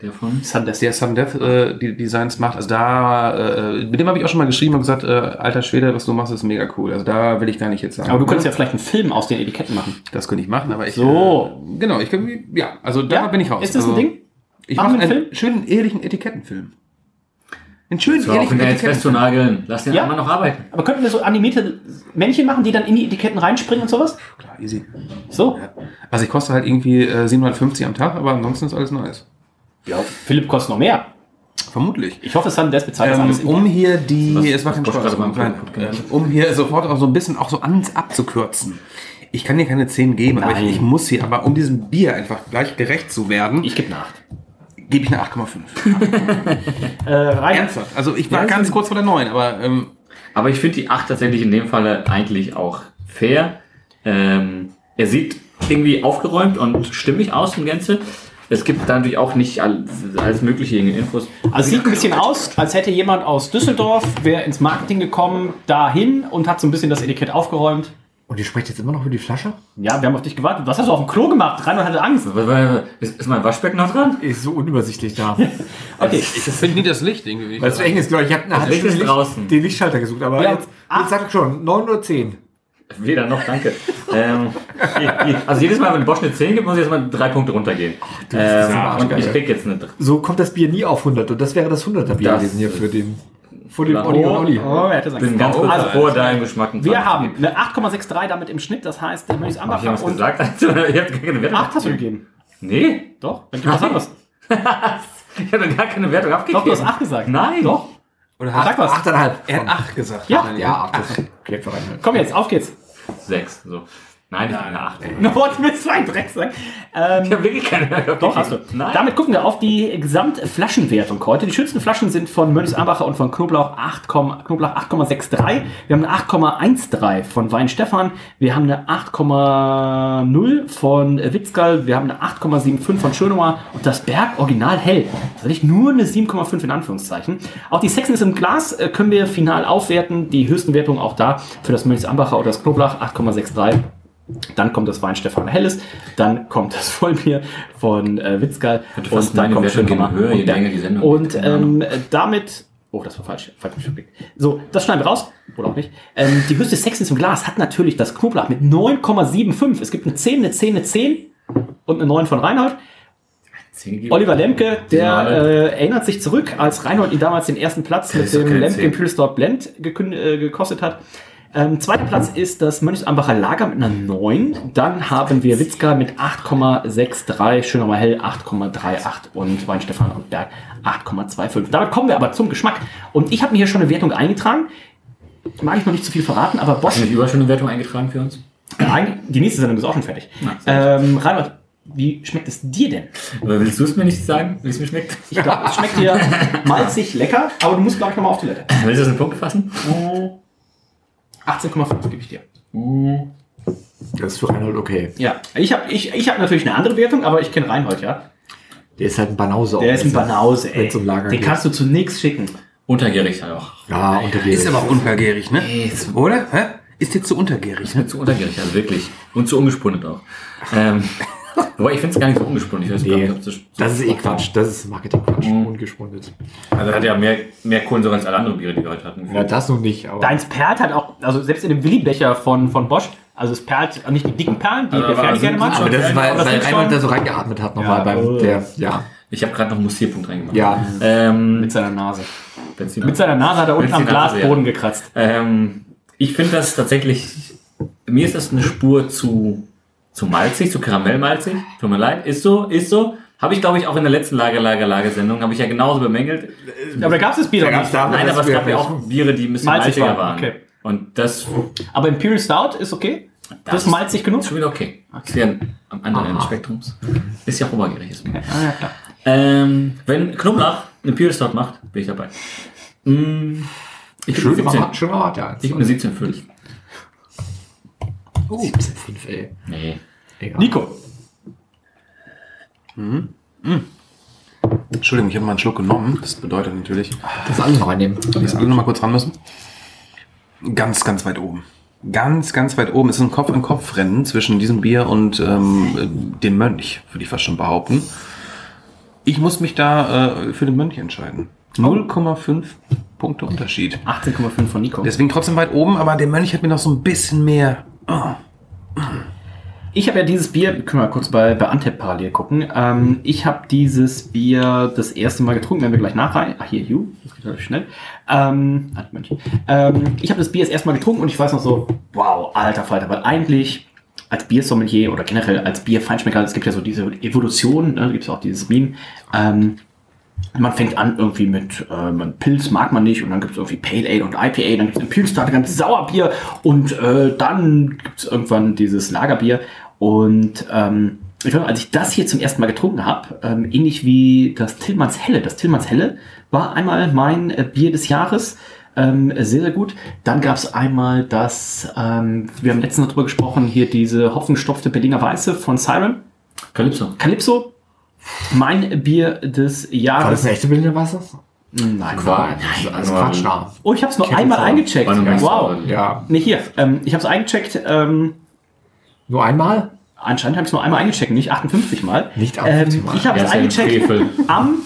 Der von? Sundeath. Der Sam Death äh, die Designs macht. Also da, äh, mit dem habe ich auch schon mal geschrieben und gesagt, äh, alter Schwede, was du machst, ist mega cool. Also da will ich gar nicht jetzt sagen. Aber du könntest ja vielleicht einen Film aus den Etiketten machen. Das könnte ich machen, aber ich. So. Äh, genau, ich kann, ja, also da Ja? bin ich raus. Ist das ein also, Ding? Ich mache einen einen schönen, ehrlichen Etikettenfilm. Einen schönen, So, auf ehrlichen den jetzt festzunageln. Lass den Ja. einmal noch arbeiten. Aber könnten wir so animierte Männchen machen, die dann in die Etiketten reinspringen und sowas? Klar, easy. So? Also ich koste halt irgendwie äh, 750 am Tag, aber ansonsten ist alles nice. Ja. Philipp kostet noch mehr. Vermutlich. Ich hoffe, Sundeath bezahlt das Ähm, alles. in- um hier die, Was- es kein Bosch Spaß, beim klein, ähm, um hier sofort auch so ein bisschen auch so ans abzukürzen. Ich kann dir keine 10 geben, aber Nein. ich, ich muss hier, aber um diesem Bier einfach gleich gerecht zu werden, ich gebe nach. Gebe ich eine 8,5. [LAUGHS] Äh. Ernsthaft. Also ich war Ja, ganz ist- kurz vor der 9, aber ähm, Aber ich finde die 8 tatsächlich in dem Falle eigentlich auch fair. Ähm, er sieht irgendwie aufgeräumt und stimmig aus in Gänze. Es gibt da natürlich auch nicht alles, alles mögliche Infos. Also es sieht ein bisschen aus, als hätte jemand aus Düsseldorf, wäre ins Marketing gekommen, dahin und hat so ein bisschen das Etikett aufgeräumt. Und ihr sprecht jetzt immer noch über die Flasche? Ja, wir haben auf dich gewartet. Was hast du auf dem Klo gemacht? Rein und hatte Angst. Ist, ist mein Waschbecken noch dran? Ist so unübersichtlich da. [LAUGHS] Okay. ich finde nie das Licht irgendwie. Weil es so eng ist, glaube ich. Ich habe halbe Licht draußen. den Lichtschalter gesucht, aber Ja, jetzt, jetzt sag ich schon, 9 oder 10. Weder noch, danke. [LAUGHS] ähm, also jedes Mal, wenn Bosch eine 10 gibt, muss ich erstmal drei Punkte runtergehen. ist Ähm, und ich krieg jetzt eine 3. So kommt das Bier nie auf 100 und das wäre das 100er Bier gewesen hier für den, vor dem Oh, Olli Olli. Oh, er hätte sagen bin ganz kurz Also, vor deinem Geschmack. wir haben eine 8,63 damit im Schnitt. Das heißt, der Mönchs Hab ich und gesagt? [LAUGHS] ich hab gar keine Wertung 8 hast du gegeben. Nee, Doch, dann gib was anderes. [LAUGHS] ich habe gar keine Wertung abgegeben. Doch, du hast 8 gesagt. Nein. Doch. Oder Sag was. 8,5. Er hat 8 gesagt. Ja. Ja, 8. Das klingt rein. Komm jetzt, auf geht's. 6. So. Nein, ich bin eine 8. No, what willst du ein Dreck sagen? Ähm, Ich habe wirklich keine Wertung Doch, hast du. Nein. Damit gucken wir auf die Gesamtflaschenwertung heute. Die schönsten Flaschen sind von Mönchs Ambacher und von Knoblauch 8, Knoblauch 8,63. Wir haben eine 8,13 von Wein Stefan. Wir haben eine 8,0 von Witzgal. Wir haben eine 8,75 von Schönauer. Und das Berg Original Hell. Das ist nur eine 7,5 in Anführungszeichen. Auch die Sexen ist im Glas äh, können wir final aufwerten. Die höchsten Wertungen auch da für das Mönchs Ambacher oder das Knoblauch 8,63. Dann kommt das Wein Stefan Helles, dann kommt das Vollbier von äh, Witzgal und dann kommt gehen höher, je länger die Sendung Und ähm, damit, oh, das war falsch, falsch. So, das schneiden wir raus, oder auch nicht. Ähm, die höchste Sex im Glas hat natürlich das Knoblauch mit 9,75. Es gibt eine 10, eine 10, eine 10 und eine 9 von Reinhold. 10 gegeben. Oliver Lemke, der äh, erinnert sich zurück, als Reinhold ihn damals den ersten Platz mit dem Lemke 10. Imperial Store Blend äh, gekostet hat. Ähm, zweiter Platz ist das Mönchsambacher Lager mit einer 9. Dann haben wir Witzka mit 8,63, Schöner Hell 8,38 und Weinstefan und Berg 8,25. Damit kommen wir aber zum Geschmack. Und ich habe mir hier schon eine Wertung eingetragen. Mag ich noch nicht zu viel verraten, aber Bosch, Hast du überall schon eine Wertung eingetragen für uns? Eigentlich- die nächste Sendung ist auch schon fertig. Ähm, Reinhold, wie schmeckt es dir denn? Oder willst du es mir nicht sagen, wie es mir schmeckt? Ich glaube, es schmeckt dir [LAUGHS] malzig lecker, aber du musst, glaube ich, nochmal auf Toilette. Willst du das in Punkte fassen? 18,5 gebe ich dir. Das ist für Reinhold okay. Ja, ich habe ich, ich hab natürlich eine andere Wertung, aber ich kenne Reinhold, ja. Der ist halt ein Banause. Der ist ein Banause, ey. Um Lager Den geht. kannst du zu nichts schicken. Untergärig halt auch. Ja, untergärig. Ist aber auch untergärig, ne? Nee, ist Oder? Hä? Ist jetzt zu untergärig, ne? zu untergärig, also wirklich. Und zu ungespundet auch. Ähm, [LAUGHS] wobei ich finde es gar nicht so ungespundet. Ich weiß gar Nee, nicht, ob das, so das ist eh Quatsch. Das ist Marketing-Quatsch. Mhm. Ungespundet. Also hat ja mehr, mehr Kohlensäure als alle anderen Biere, die wir heute hatten. Ja, das noch nicht, aber. Deins perlt halt auch, also selbst in dem Willi-Becher von, von Bosch, also es perlt nicht die dicken Perlen, die Also wir aber fertig gerne machen. sind aber das ist, weil, das weil Reinhold da so reingeatmet hat nochmal Ja, beim, oh. der, ja. Ich habe gerade noch einen Mussierpunkt reingemacht. Ja. Ähm, Mit seiner Nase. Benzin- Mit seiner Nase hat er unten am der Glasboden ja. gekratzt. Ähm, ich finde das tatsächlich, mir ist das eine Spur zu, zu malzig, zu karamellmalzig. Tut mir leid, ist so, ist so. Habe ich, glaube ich, auch in der letzten Lager, Lager, Lager-Sendung, habe ich ja genauso bemängelt. Aber da gab es das Bier Da nicht. da- Nein, das aber es gab ja auch Biere, die ein bisschen Malzig malziger waren, waren. okay. Und das, Aber Imperial Stout ist okay? Das, ist malzig genug? ist schon wieder okay. Ist ja am anderen Ende des Spektrums. Ist ja auch obergierig. Mir. Ah, ja, klar. Ähm, wenn Knoblauch eine Pure Stout macht, bin ich dabei. Mm, ich Schön gebe eine 17. gemacht, schön gemacht, ja. Ich gebe eine 17 dich. 17,5, ey. Nee. Egal. Nico. Entschuldigung, ich habe mal einen Schluck genommen. Das bedeutet natürlich, Das alle noch reinnehmen. dass alle noch mal kurz ran müssen. Ganz, ganz weit oben. Ganz, ganz weit oben. Es ist ein Kopf-an-Kopf-Rennen zwischen diesem Bier und ähm, dem Mönch, würde ich fast schon behaupten. Ich muss mich da äh, für den Mönch entscheiden. 0,5 Punkte Unterschied. 18,5 von Nico. Deswegen trotzdem weit oben, aber der Mönch hat mir noch so ein bisschen mehr. Ich habe ja dieses Bier, können wir mal kurz bei, bei Antep parallel gucken. Ähm, ich habe dieses Bier das erste Mal getrunken, wenn wir gleich nachrein. Ach, hier, you, das geht relativ schnell. Ähm, ähm, ich habe das Bier das erste Mal getrunken und ich weiß noch so, wow, alter Falter, weil eigentlich als Biersommelier oder generell als Bierfeinschmecker, es gibt ja so diese Evolution, ne, gibt es auch dieses Meme. Ähm, man fängt an irgendwie mit äh, Pilz mag man nicht und dann gibt es irgendwie Pale Ale und IPA, dann gibt es ein Pilzstarter, ganz Sauerbier und äh, dann gibt es irgendwann dieses Lagerbier und ähm, ich weiß, als ich das hier zum ersten Mal getrunken habe, ähm, ähnlich wie das Tillmanns Helle. Das Tillmanns Helle war einmal mein äh, Bier des Jahres. Ähm, sehr, sehr gut. Dann gab es einmal das, ähm, wir haben letztens darüber gesprochen, hier diese hopfenstopfte Berliner Weiße von Siren. Calypso. Calypso. Mein Bier des Jahres. War das eine echte Berliner Wasser? Nein, Quatsch. Das ist Quatsch, na. Oh, ich habe es nur einmal eingecheckt. Wow. Ja. Nee, hier. Ähm, ich habe es eingecheckt. Ähm, Nur einmal? anscheinend habe ich es nur einmal eingecheckt, nicht 58 Mal. Nicht 58 ähm, Mal. Ich habe es ja eingecheckt am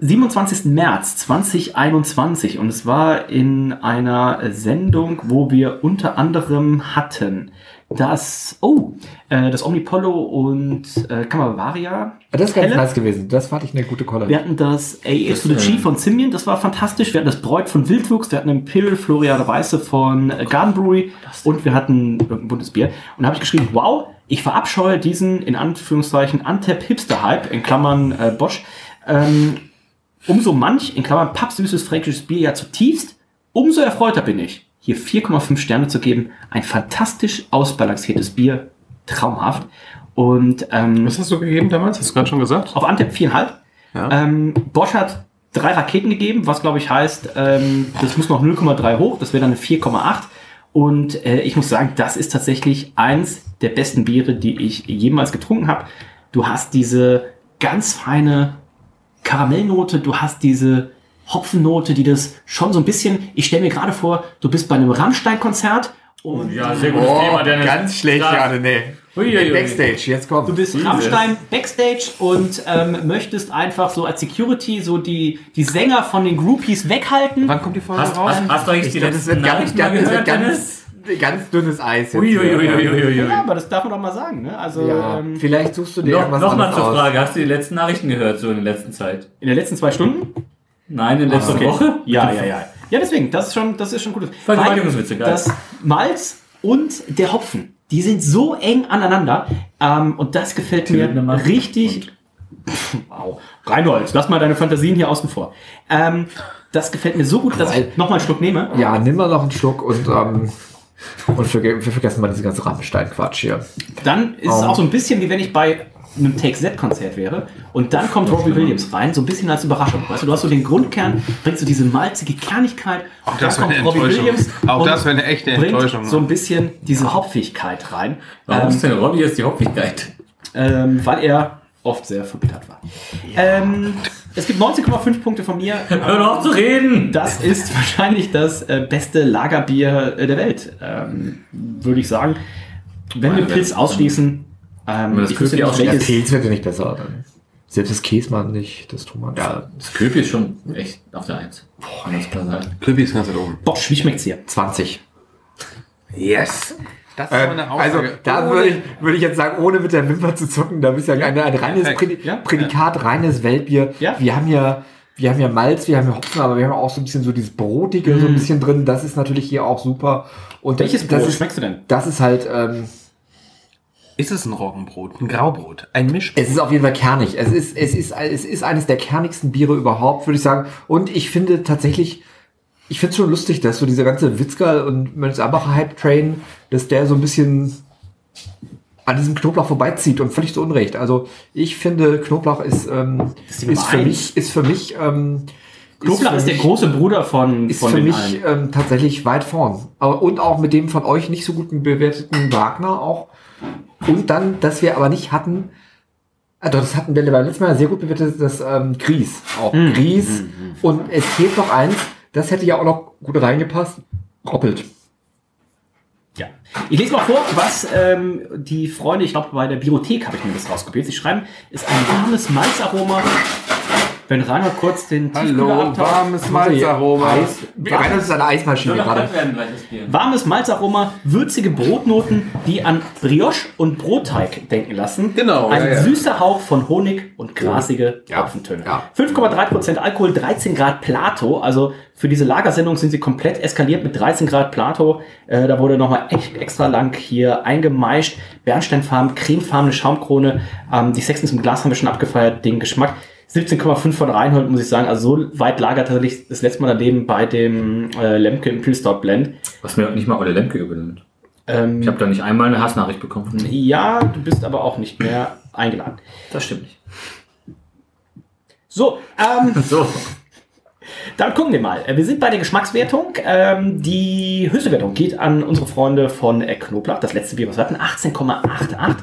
27. März 2021 und es war in einer Sendung, wo wir unter anderem hatten das, oh, äh, das Omnipollo und äh, Camavaria. Das ist ganz Helle. nice gewesen. Das fand ich eine gute Kolle. Wir hatten das AA to the G äh, von Simeon, das war fantastisch. Wir hatten das Bräut von Wildwuchs, wir hatten Imperial Floriade Weiße von äh, Garden Brewery und wir hatten irgendein buntes Bier. Und da habe ich geschrieben, wow, ich verabscheue diesen, in Anführungszeichen, Antep Hipster Hype, in Klammern äh, Bosch. Ähm, umso manch, in Klammern pappsüßes fränkisches Bier ja zutiefst, umso erfreuter bin ich, hier 4,5 Sterne zu geben. Ein fantastisch ausbalanciertes Bier, traumhaft. Und ähm, Was hast du gegeben damals? Hast du gerade schon gesagt? auf Antep 4,5. Ja. Ähm, Bosch hat drei Raketen gegeben, was glaube ich heißt, ähm, das muss noch 0,3 hoch, das wäre dann eine 4,8. Und äh, ich muss sagen, das ist tatsächlich eins der besten Biere, die ich jemals getrunken habe. Du hast diese ganz feine Karamellnote, du hast diese Hopfennote, die das schon so ein bisschen, ich stelle mir gerade vor, du bist bei einem Rammstein-Konzert und Ja, sehr gutes Thema, Dennis. Oh, ganz schlecht Ja. gerade, nee. Uiuiui. Backstage, jetzt kommt. Du bist Rammstein Backstage und ähm, möchtest einfach so als Security so die, die Sänger von den Groupies weghalten. Wann kommt die Folge Hast, raus? hast, hast du eigentlich die Das letzten wird ganz, Nachrichten mal ganz, gehört, ganz, Dennis? Ganz dünnes Eis. jetzt. Ja, aber das darf man doch mal sagen, ne? Also Ja, ähm, vielleicht suchst du dir Noch, irgendwas noch mal anderes zur aus. Frage, hast du die letzten Nachrichten gehört, so in der letzten Zeit? in den letzten zwei Stunden? Nein, in der letzten Okay. Woche? Ja, ja, ja. Ja, deswegen, das ist schon, das ist schon gut. Vergewaltigungswitze, geil. Das Malz und der Hopfen, die sind so eng aneinander. Ähm, und das gefällt mir richtig. Wow. Reinhold, lass mal deine Fantasien hier außen vor. Ähm, das gefällt mir so gut, dass ich nochmal einen Schluck nehme. Ja, nimm mal noch einen Schluck und, ähm, und verge wir vergessen mal diese ganze Rammstein-Quatsch hier. Dann ist es Um. auch so ein bisschen wie wenn ich bei einem Take-Z-Konzert wäre und dann kommt Robbie Williams rein, so ein bisschen als Überraschung. Weißt du, du hast so den Grundkern, bringst du diese malzige Kernigkeit, Auch und das dann wäre kommt eine Robbie Enttäuschung. Williams Auch und das wäre eine echte bringt Enttäuschung. so ein bisschen diese Hopfigkeit rein, Warum ist ähm, denn Robbie jetzt die Hauptfähigkeit? ähm, weil er oft sehr verbittert war. Ähm, es gibt 19,5 Punkte von mir. [LAUGHS] Hör doch auf zu reden! Das ist [LAUGHS] wahrscheinlich das äh, beste Lagerbier äh, der Welt, ähm, würde ich sagen. Wenn wir Meine Pilz Welt. ausschließen, ähm, das ich wüsste Köpi nicht, welches, Pilz wird ja nicht besser. Dann. Selbst das Käsmann nicht, das Thomann. Ja, Das Köpi ist schon echt auf der Eins. Boah, ganz klar sagen. Klippi ist ganz weit oben. Bosch, wie schmeckt's hier? 20. Yes! Das ist Ähm, eine also Aussage. da würde ich, würde ich jetzt sagen, ohne mit der Wimper zu zucken, da bist du ja ein, ein reines perfekt. Prädi Ja, Prädikat, reines Weltbier. Ja. Wir haben ja, wir haben ja Malz, wir haben ja Hopfen, aber wir haben auch so ein bisschen so dieses Brotige so ein bisschen drin. Das ist natürlich hier auch super. Und Mm. Welches das, das Brot ist, schmeckst du denn? Das ist halt, ähm, Ist es ein Roggenbrot, ein Graubrot, ein Mischbrot? es ist auf jeden Fall kernig. Es ist, es ist, es ist eines der kernigsten Biere überhaupt, würde ich sagen. Und ich finde tatsächlich, ich finde es schon lustig, dass so dieser ganze Witzka und Mönchsabacher Hype Train, dass der so ein bisschen an diesem Knoblauch vorbeizieht und völlig zu Unrecht. Also ich finde, Knoblauch ist, ähm, ist ist, für mich, ist für mich, ähm, Knoblauch für ist der mich- große Bruder von, ist von für mich ähm, tatsächlich weit vorn. Aber, und auch mit dem von euch nicht so guten bewerteten Wagner auch. Und dann, dass wir aber nicht hatten, doch, das hatten wir beim letzten Mal sehr gut bewertet, das ähm, Grieß. Auch Mhm. Grieß. Und es fehlt noch eins, das hätte ja auch noch gut reingepasst. Roppelt. Ja. Ich lese mal vor, was ähm, die Freunde, ich glaube bei der Biothek habe ich mir das rauskopiert. Sie schreiben, ist ein warmes Malzaroma. Wenn Reinhard kurz den Tiefkühler Hallo, abtaucht. warmes Malzaroma. Eis. Das ist eine Eismaschine gerade. Warmes Malzaroma, würzige Brotnoten, die an Brioche und Brotteig denken lassen. Genau, Ein ja, ja. süßer Hauch von Honig und grasige Ja, Hopfentöne. ja. 5,3% Alkohol, 13 Grad Plato. Also für diese Lagersendung sind sie komplett eskaliert mit 13 Grad Plato. Äh, da wurde nochmal echt extra lang hier eingemeischt. Bernsteinfarben, cremefarbene Schaumkrone. Ähm, die Sextons im Glas haben wir schon abgefeiert. Den Geschmack 17,5 von Reinhold, muss ich sagen. Also so weit lagert tatsächlich das letzte Mal daneben bei dem äh, Lemke Imperial Stout Blend. Was mir nicht mal Olle Lemke gewinnt. Ähm, Ich habe da nicht einmal eine Hassnachricht bekommen. ja, du bist aber auch nicht mehr eingeladen. Das stimmt nicht. So, ähm, [LAUGHS] So. dann gucken wir mal. Wir sind bei der Geschmackswertung. Ähm, die höchste Wertung geht an unsere Freunde von Knoblauch. Das letzte Bier, was wir hatten, 18,88.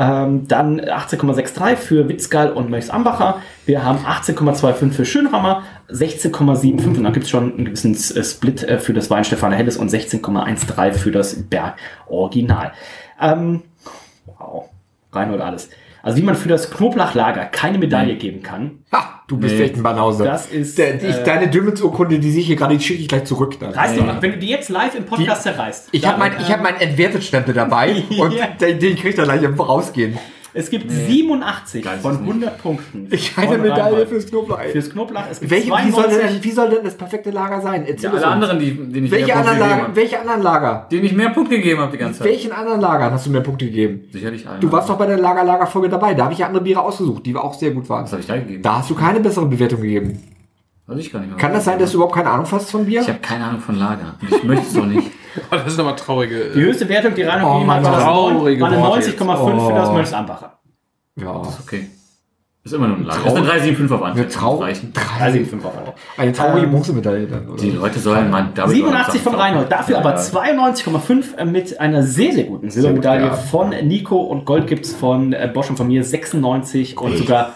Ähm, dann 18,63 für Witzgal und Möchs Ambacher. Wir haben 18,25 für Schönrammer, 16,75 und dann gibt es schon einen gewissen äh, Split äh, für das Weinstefaner Helles und 16,13 für das Berg Original. Ähm, wow, rein oder alles. Also wie man für das Knoblauchlager keine Medaille geben kann, Ha, du bist Nee. echt ein Banause. das ist... Der, ich, äh, deine Dümmensurkunde, die sehe ich hier gerade, die schicke ich gleich zurück. Dann. Reiß doch, wenn du die jetzt live im Podcast zerreißt. Ich habe mein, ich hab meinen Entwertet-Stempel dabei [LAUGHS] und Ja. den, den krieg ich dann gleich im Rausgehen. Es gibt 87 Geil von es nicht. 100 Punkten. Ich eine Medaille fürs Knoblauch. Fürs Knoblauch. Es gibt Welche, wie, soll 92. denn, wie soll denn das perfekte Lager sein? Erzähl Ja, es alle uns. anderen, die, denen ich Welche mehr Punkte anderen, gegeben Lager, welche anderen Lager? Denen ich mehr Punkte gegeben habe die ganze Zeit. Welchen anderen Lagern hast du mir Punkte gegeben? Sicherlich alle. Du warst doch bei der Lager-Lager-Folge dabei. Da habe ich ja andere Biere ausgesucht, die auch sehr gut waren. Was habe ich da gegeben? Da hast du keine bessere Bewertung gegeben. Weiß ich gar nicht mehr. Kann das sein, dass du überhaupt keine Ahnung hast von Bier? Ich habe keine Ahnung von Lager. Ich möchte es doch nicht. [LAUGHS] [LAUGHS] Oh, das ist nochmal traurige. Die höchste Wertung, die Reinhold Oh, gegeben hat, war das traurige 9, war eine Worte 90,5 für das Oh. Mönchs Ambacher. ja. Okay. Ist immer nur ein Lager. Das ist eine 375 auf Antwort. Trau reichen. 3,75 auf alle. Eine traurige Ähm, Bronzemedaille dann. Oder? Die Leute sollen mal damit 87 von Reinhold, dafür Ja, aber ja. 92,5 mit einer sehr, sehr guten Silbermedaille ja. von Nico und Gold gibt's von äh, Bosch und von mir 96 und sogar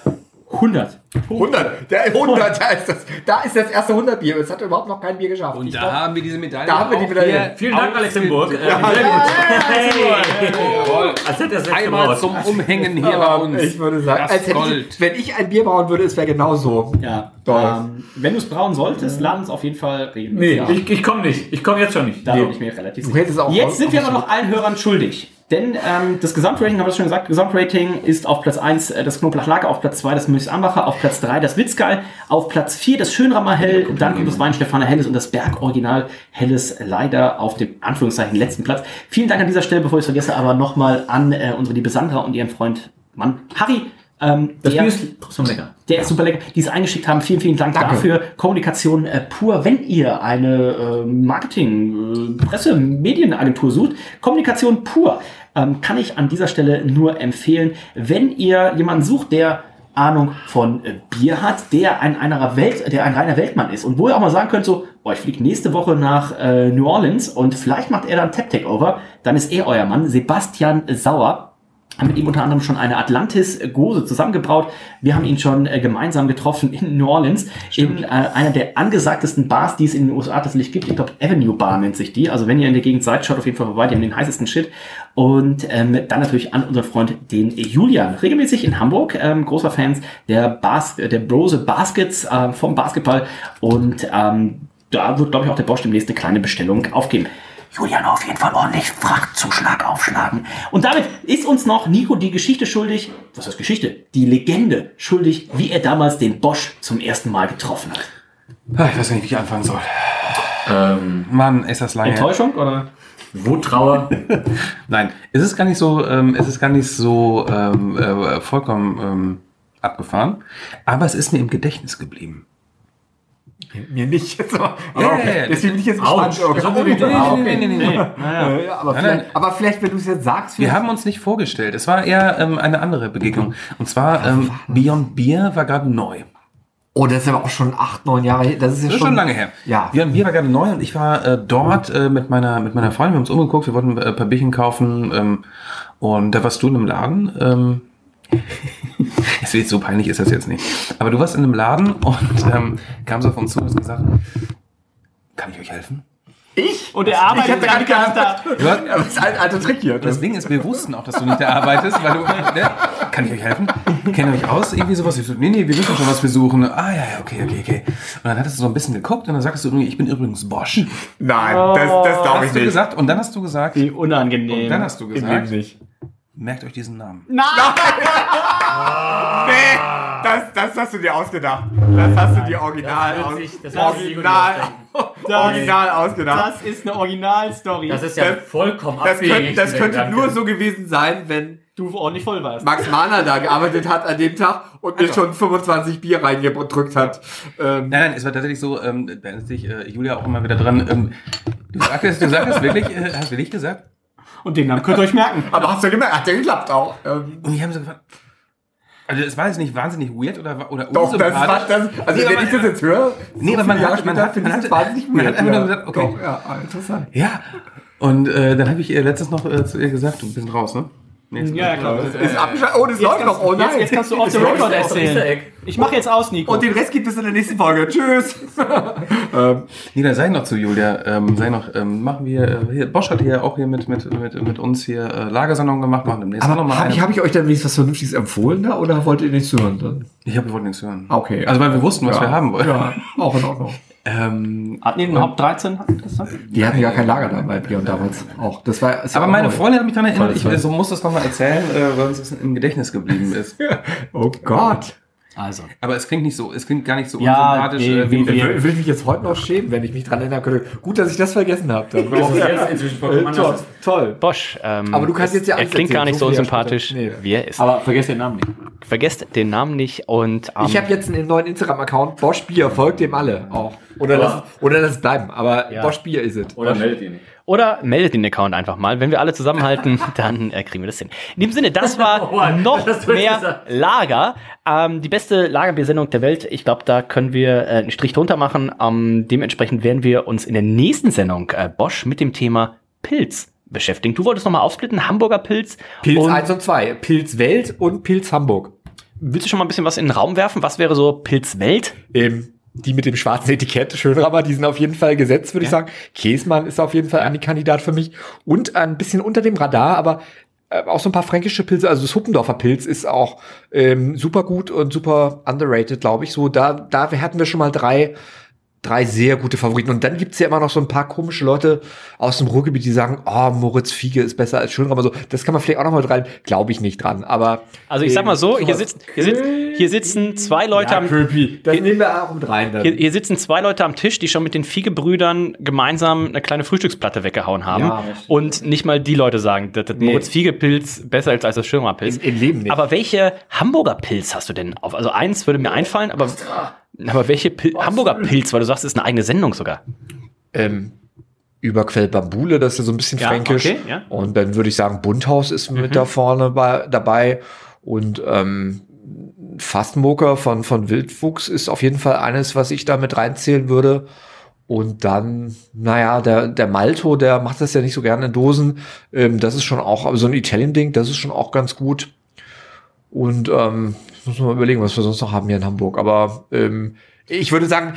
100. 100, der 100, da ist das, da ist das erste 100 Bier. Es hat überhaupt noch kein Bier geschafft. Und Ich da glaub- haben wir diese Medaille. Da haben wir die Medaille. Vielen Dank, Alex Limburg. Äh, Ja, sehr ja, gut. Jawohl. Als hätte er es selbst Einmal gebaut. zum Umhängen hier bei uns. Ich würde sagen, Das als ich, wenn ich ein Bier brauen würde, es wäre genau so. Ja, ähm, wenn du es brauen solltest, lad uns auf jeden Fall reden. Nee, ja. ich, ich komme nicht. Ich komme jetzt schon nicht. Da Nee. bin ich mir relativ sicher. Jetzt sind wir aber noch allen Hörern schuldig. Denn ähm, das Gesamtrating, haben wir schon gesagt, Gesamtrating ist auf Platz 1 äh, das Knoblauchlager, auf Platz 2 das Milch Ambacher, auf Platz 3 das Witzgal, auf Platz 4 das Schönrammer Hell, dann kommt das Weinstefaner Helles und das Berg Original Helles leider auf dem Anführungszeichen letzten Platz. Vielen Dank an dieser Stelle, bevor ich es vergesse, aber nochmal an äh, unsere liebe Sandra und ihren Freund Mann Harry. Ähm, Das der- Bier ist trotzdem lecker. der ist super lecker, die es eingeschickt haben. Vielen, vielen Dank Danke. dafür. Kommunikation äh, pur. Wenn ihr eine äh, Marketing, äh, Presse, Medienagentur sucht, Kommunikation pur, ähm, kann ich an dieser Stelle nur empfehlen. Wenn ihr jemanden sucht, der Ahnung von äh, Bier hat, der ein, einer Welt, der ein reiner Weltmann ist und wo ihr auch mal sagen könnt, so, oh, ich fliege nächste Woche nach äh, New Orleans und vielleicht macht er dann Tap Takeover, dann ist er euer Mann, Sebastian Sauer haben mit ihm unter anderem schon eine Atlantis-Gose zusammengebraut. Wir haben ihn schon äh, gemeinsam getroffen in New Orleans, in äh, einer der angesagtesten Bars, die es in den USA tatsächlich gibt. Ich glaube, Avenue Bar nennt sich die. Also wenn ihr in der Gegend seid, schaut auf jeden Fall vorbei. Die haben den heißesten Shit. Und ähm, dann natürlich an unseren Freund, den Julian. Regelmäßig in Hamburg, ähm, großer Fans der, Bas der Brose Baskets ähm, vom Basketball. Und ähm, da wird, glaube ich, auch der Bosch demnächst eine kleine Bestellung aufgeben. Julian auf jeden Fall ordentlich Frachtzuschlag aufschlagen. Und damit ist uns noch Nico die Geschichte schuldig, was heißt Geschichte? Die Legende schuldig, wie er damals den Bosch zum ersten Mal getroffen hat. Ah, Ich weiß nicht, wie ich anfangen soll. Ähm, Mann, ist das lange. Enttäuschung oder? Wut, Trauer. [LAUGHS] Nein, es ist gar nicht so, ähm, es ist gar nicht so ähm, äh, vollkommen ähm, abgefahren, aber es ist mir im Gedächtnis geblieben. Mir nicht. [LAUGHS] So. Aber ja, okay. Deswegen bin ich jetzt gespannt. Aber, vielleicht, aber wenn du es jetzt sagst, Wir haben uns nicht vorgestellt. Es war eher ähm, eine andere Begegnung. Und zwar ähm, Beyond Beer war gerade neu. Oh, das ist aber auch schon acht, neun Jahre her. Das ist ja Das ist schon, schon lange her. Ja. Beyond Beer war gerade neu und ich war äh, dort äh, mit meiner mit meiner Freundin. Wir haben uns umgeguckt. Wir wollten äh, ein paar Bierchen kaufen. Ähm, und da warst du in einem Laden. Ähm, [LAUGHS] Es wird so peinlich ist das jetzt nicht. Aber du warst in einem Laden und ähm, kamst auf uns zu und hast gesagt, kann ich euch helfen? Ich? Und er arbeitet Ich nicht nicht da. Ja, das ist ein alter Trick hier. Das Ding ist, wir wussten auch, dass du nicht da arbeitest, weil du, ne? kann ich euch helfen? Kennt ihr euch aus? Irgendwie sowas? Ich so, nee, nee, wir wissen schon, was wir suchen. Ah, ja, ja, okay, okay, okay. Und dann hattest du so ein bisschen geguckt und dann sagst du irgendwie, ich bin übrigens Bosch. Nein, das, das glaube ich Hast du nicht. gesagt, und dann hast du gesagt, Wie unangenehm. und dann hast du Im gesagt, Leben nicht. Merkt euch diesen Namen. [LAUGHS] Nee, das, das hast du dir ausgedacht. Das hast du dir original, Das sich- das original, [LAUGHS] original ausgedacht. Das ist eine Originalstory. Das ist ja Das- vollkommen Das könnte, das könnte nur so gewesen sein, wenn du ordentlich voll warst. Max Mahner da gearbeitet hat an dem Tag und mir schon 25 Bier reingedrückt hat. Ähm, Nein, nein, es war tatsächlich so, ähm, da erinnert sich äh, Julia auch immer wieder dran. Ähm, du sagtest, du sagtest wirklich, äh, hast wirklich gesagt? Und den Namen könnt ihr euch merken. [LAUGHS] aber hast du gemerkt, hat ja geklappt auch. Ähm, Und die haben so gefragt, also es war jetzt nicht wahnsinnig weird oder, oder doch, das war das. Also Nee, wenn aber- ich das jetzt höre, Nee, aber man Jahre hat- man später hat- ich man hat- wahnsinnig man weird. hat einfach nur gesagt, okay. Doch, ja, interessant. Ja. Und äh, dann habe ich ihr letztens noch äh, zu ihr gesagt, du bist raus, ne? Nächstes Ja, klar. Ist abgeschaltet. Oh, das [LAUGHS] läuft noch. Oh nein. Jetzt, jetzt kannst du auf the record erzählen. Ich mache jetzt aus, Nico. Und den Rest gibt es in der nächsten Folge. [LAUGHS] Tschüss. [LAUGHS] ähm, dann sei noch zu Julia, ähm, sei noch, ähm, machen wir, äh, hier, Bosch hat hier auch hier mit, mit, mit, mit uns hier äh, Lagersendung gemacht, machen auch noch aber mal habe eine. ich, hab ich euch dann wenigstens was Vernünftiges empfohlen da oder wollt ihr nichts hören dann? Ich habe, wir wollten nichts hören. Okay. Also weil wir wussten, was Ja. wir haben wollen. Ja, auch in Ordnung. Ähm, Hatten die den Haupt 13? Hatten die das hatten ja kein Lager da bei Björn damals auch. Das war, ja aber meine neu. Freundin hat mich daran erinnert, ich so muss das noch mal erzählen, äh, weil uns das im Gedächtnis geblieben ist. [LAUGHS] Oh Gott. Also. Aber es klingt nicht so, es klingt gar nicht so Ja, unsympathisch. nee, äh, wie wie, Will, will ich mich jetzt heute noch schämen, wenn ich mich dran erinnern könnte. Gut, dass ich das vergessen habe. Dann. Vollkommen Äh, toll, toll. Bosch. Ähm, Aber du kannst jetzt ja Er klingt gar nicht so unsympathisch. Nee. wie er ist. Aber vergesst den Namen nicht. Vergesst den Namen nicht und ähm, Ich habe jetzt einen neuen Instagram-Account. Bosch Bier folgt dem alle auch. Oder, Aber- das, oder das bleiben. Aber Ja. Bosch Bier ist es. Oder meldet ihr nicht. Oder meldet den Account einfach mal. Wenn wir alle zusammenhalten, [LAUGHS] dann äh, kriegen wir das hin. In dem Sinne, das war [LAUGHS] Oh, noch das mehr gesagt. Lager. Ähm, die beste Lagerbiersendung der Welt. Ich glaube, da können wir äh, einen Strich drunter machen. Ähm, dementsprechend werden wir uns in der nächsten Sendung äh, Bosch mit dem Thema Pilz beschäftigen. Du wolltest nochmal aufsplitten, Hamburger Pilz. Pilz und 1 und 2. Pilz Welt und Pilz Hamburg. willst du schon mal ein bisschen was in den Raum werfen? Was wäre so Pilz Welt? Ähm, die mit dem schwarzen Etikett, Schönrammer, die sind auf jeden Fall gesetzt, würde ich sagen. Käsmann ist auf jeden Fall ein Kandidat für mich. Und ein bisschen unter dem Radar, aber äh, auch so ein paar fränkische Pilze. Also das Huppendorfer Pilz ist auch ähm, super gut und super underrated, glaube ich. So, da, da hatten wir schon mal drei, drei sehr gute Favoriten. Und dann gibt's ja immer noch so ein paar komische Leute aus dem Ruhrgebiet, die sagen, oh, Moritz Fiege ist besser als Schönrammer. So, das kann man vielleicht auch noch mal rein. Glaube ich nicht dran. Aber Also ich sag mal so, hier, sitzt, hier, sitzt, hier sitzen zwei Leute ja, am Köpi. Das nehmen wir auch mit rein. Dann. Hier, hier sitzen zwei Leute am Tisch, die schon mit den Fiege-Brüdern gemeinsam eine kleine Frühstücksplatte weggehauen haben. Ja, und nicht mal die Leute sagen, dass das Nee. Moritz Fiege-Pilz besser ist als das Schirmer-Pilz. Im- im Leben nicht. Aber welche Hamburger Pilz hast du denn auf? Also eins würde mir einfallen, aber, aber welche Pil Hamburger Pilz, weil du sagst, es ist eine eigene Sendung sogar. ähm, Überquell Bambule, das ist ja so ein bisschen Ja, fränkisch. okay, ja. Und dann würde ich sagen, Bunthaus ist mit da vorne bei, dabei. Und ähm, Fastmoker von, von Wildwuchs ist auf jeden Fall eines, was ich da mit reinzählen würde. Und dann, naja, der, der Malto, der macht das ja nicht so gerne in Dosen. Ähm, das ist schon auch, so ein Italien-Ding, das ist schon auch ganz gut. Und ähm, muss man mal überlegen, was wir sonst noch haben hier in Hamburg. Aber ähm, ich würde sagen,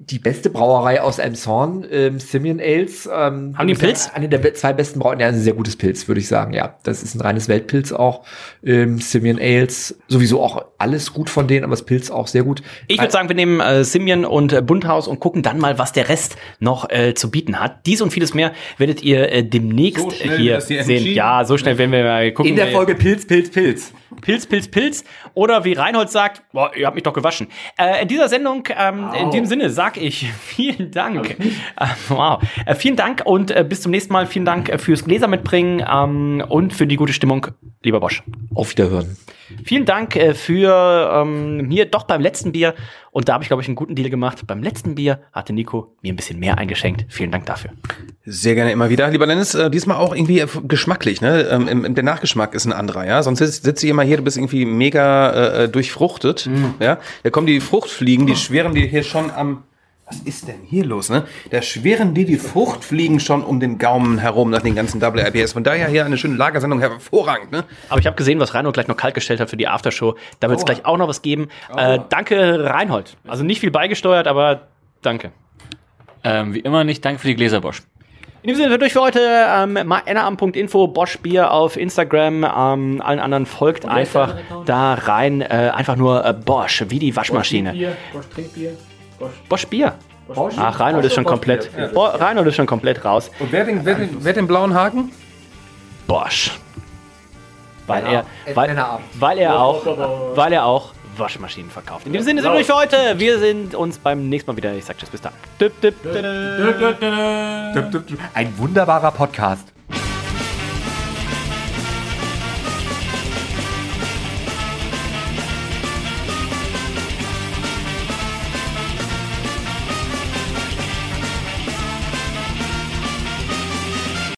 die beste Brauerei aus Elmshorn, ähm, Simeon Ales. Ähm, Haben die einen Pilz? Eine der zwei besten Brauereien, ja, ein sehr gutes Pilz, würde ich sagen. Ja, das ist ein reines Weltpilz auch. Ähm, Simeon Ales, sowieso auch alles gut von denen, aber das Pilz auch sehr gut. Ich würde sagen, wir nehmen äh, Simian und äh, Bunthaus und gucken dann mal, was der Rest noch äh, zu bieten hat. Dies und vieles mehr werdet ihr äh, demnächst So schnell äh, hier sehen. Ja, so schnell werden wir mal gucken. in der Folge Pilz, Pilz, Pilz. Pilz, Pilz, Pilz. Oder wie Reinhold sagt, boah, ihr habt mich doch gewaschen. Äh, in dieser Sendung, ähm, in dem Sinne, sag ich [LAUGHS] vielen Dank. Äh, wow. Äh, vielen Dank und äh, bis zum nächsten Mal. Vielen Dank fürs Gläser mitbringen ähm, und für die gute Stimmung, lieber Bosch. Auf Wiederhören. Vielen Dank für ähm, mir doch beim letzten Bier. Und da habe ich, glaube ich, einen guten Deal gemacht. Beim letzten Bier hatte Nico mir ein bisschen mehr eingeschenkt. Vielen Dank dafür. Sehr gerne immer wieder. Lieber Dennis, äh, diesmal auch irgendwie geschmacklich, ne? Ähm, im- der Nachgeschmack ist ein anderer, ja. Sonst sitzt, sitzt du immer hier, du bist irgendwie mega äh, durchfruchtet, ja. Da kommen die Fruchtfliegen, die schweren dir hier schon am, Was ist denn hier los, ne? Da schwirren dir die Fruchtfliegen schon um den Gaumen herum nach den ganzen Double IPS. Von daher hier eine schöne Lagersendung hervorragend, ne? Aber ich habe gesehen, was Reinhold gleich noch kaltgestellt hat für die Aftershow. Da wird es Aua. gleich auch noch was geben. Äh, danke, Reinhold. Also nicht viel beigesteuert, aber danke. Ähm, wie immer nicht. Danke für die Gläser, Bosch. In diesem Sinne wird durch für heute. Ähm, enneram.info, Bosch Bier auf Instagram. Ähm, allen anderen folgt einfach da rein. Äh, einfach nur äh, Bosch, wie die Waschmaschine. Bosch Trinkbier. Bosch Bier. Ach, Reinhold ist schon komplett. Bo Reinhold ist schon komplett raus. Und wer den, wer den, wer den blauen Haken? Bosch. Weil er, At weil, weil er auch, weil er auch Waschmaschinen verkauft. In dem Sinne sind wir durch für heute. Wir sind uns beim nächsten Mal wieder. Ich sag tschüss, bis dann. Ein wunderbarer Podcast.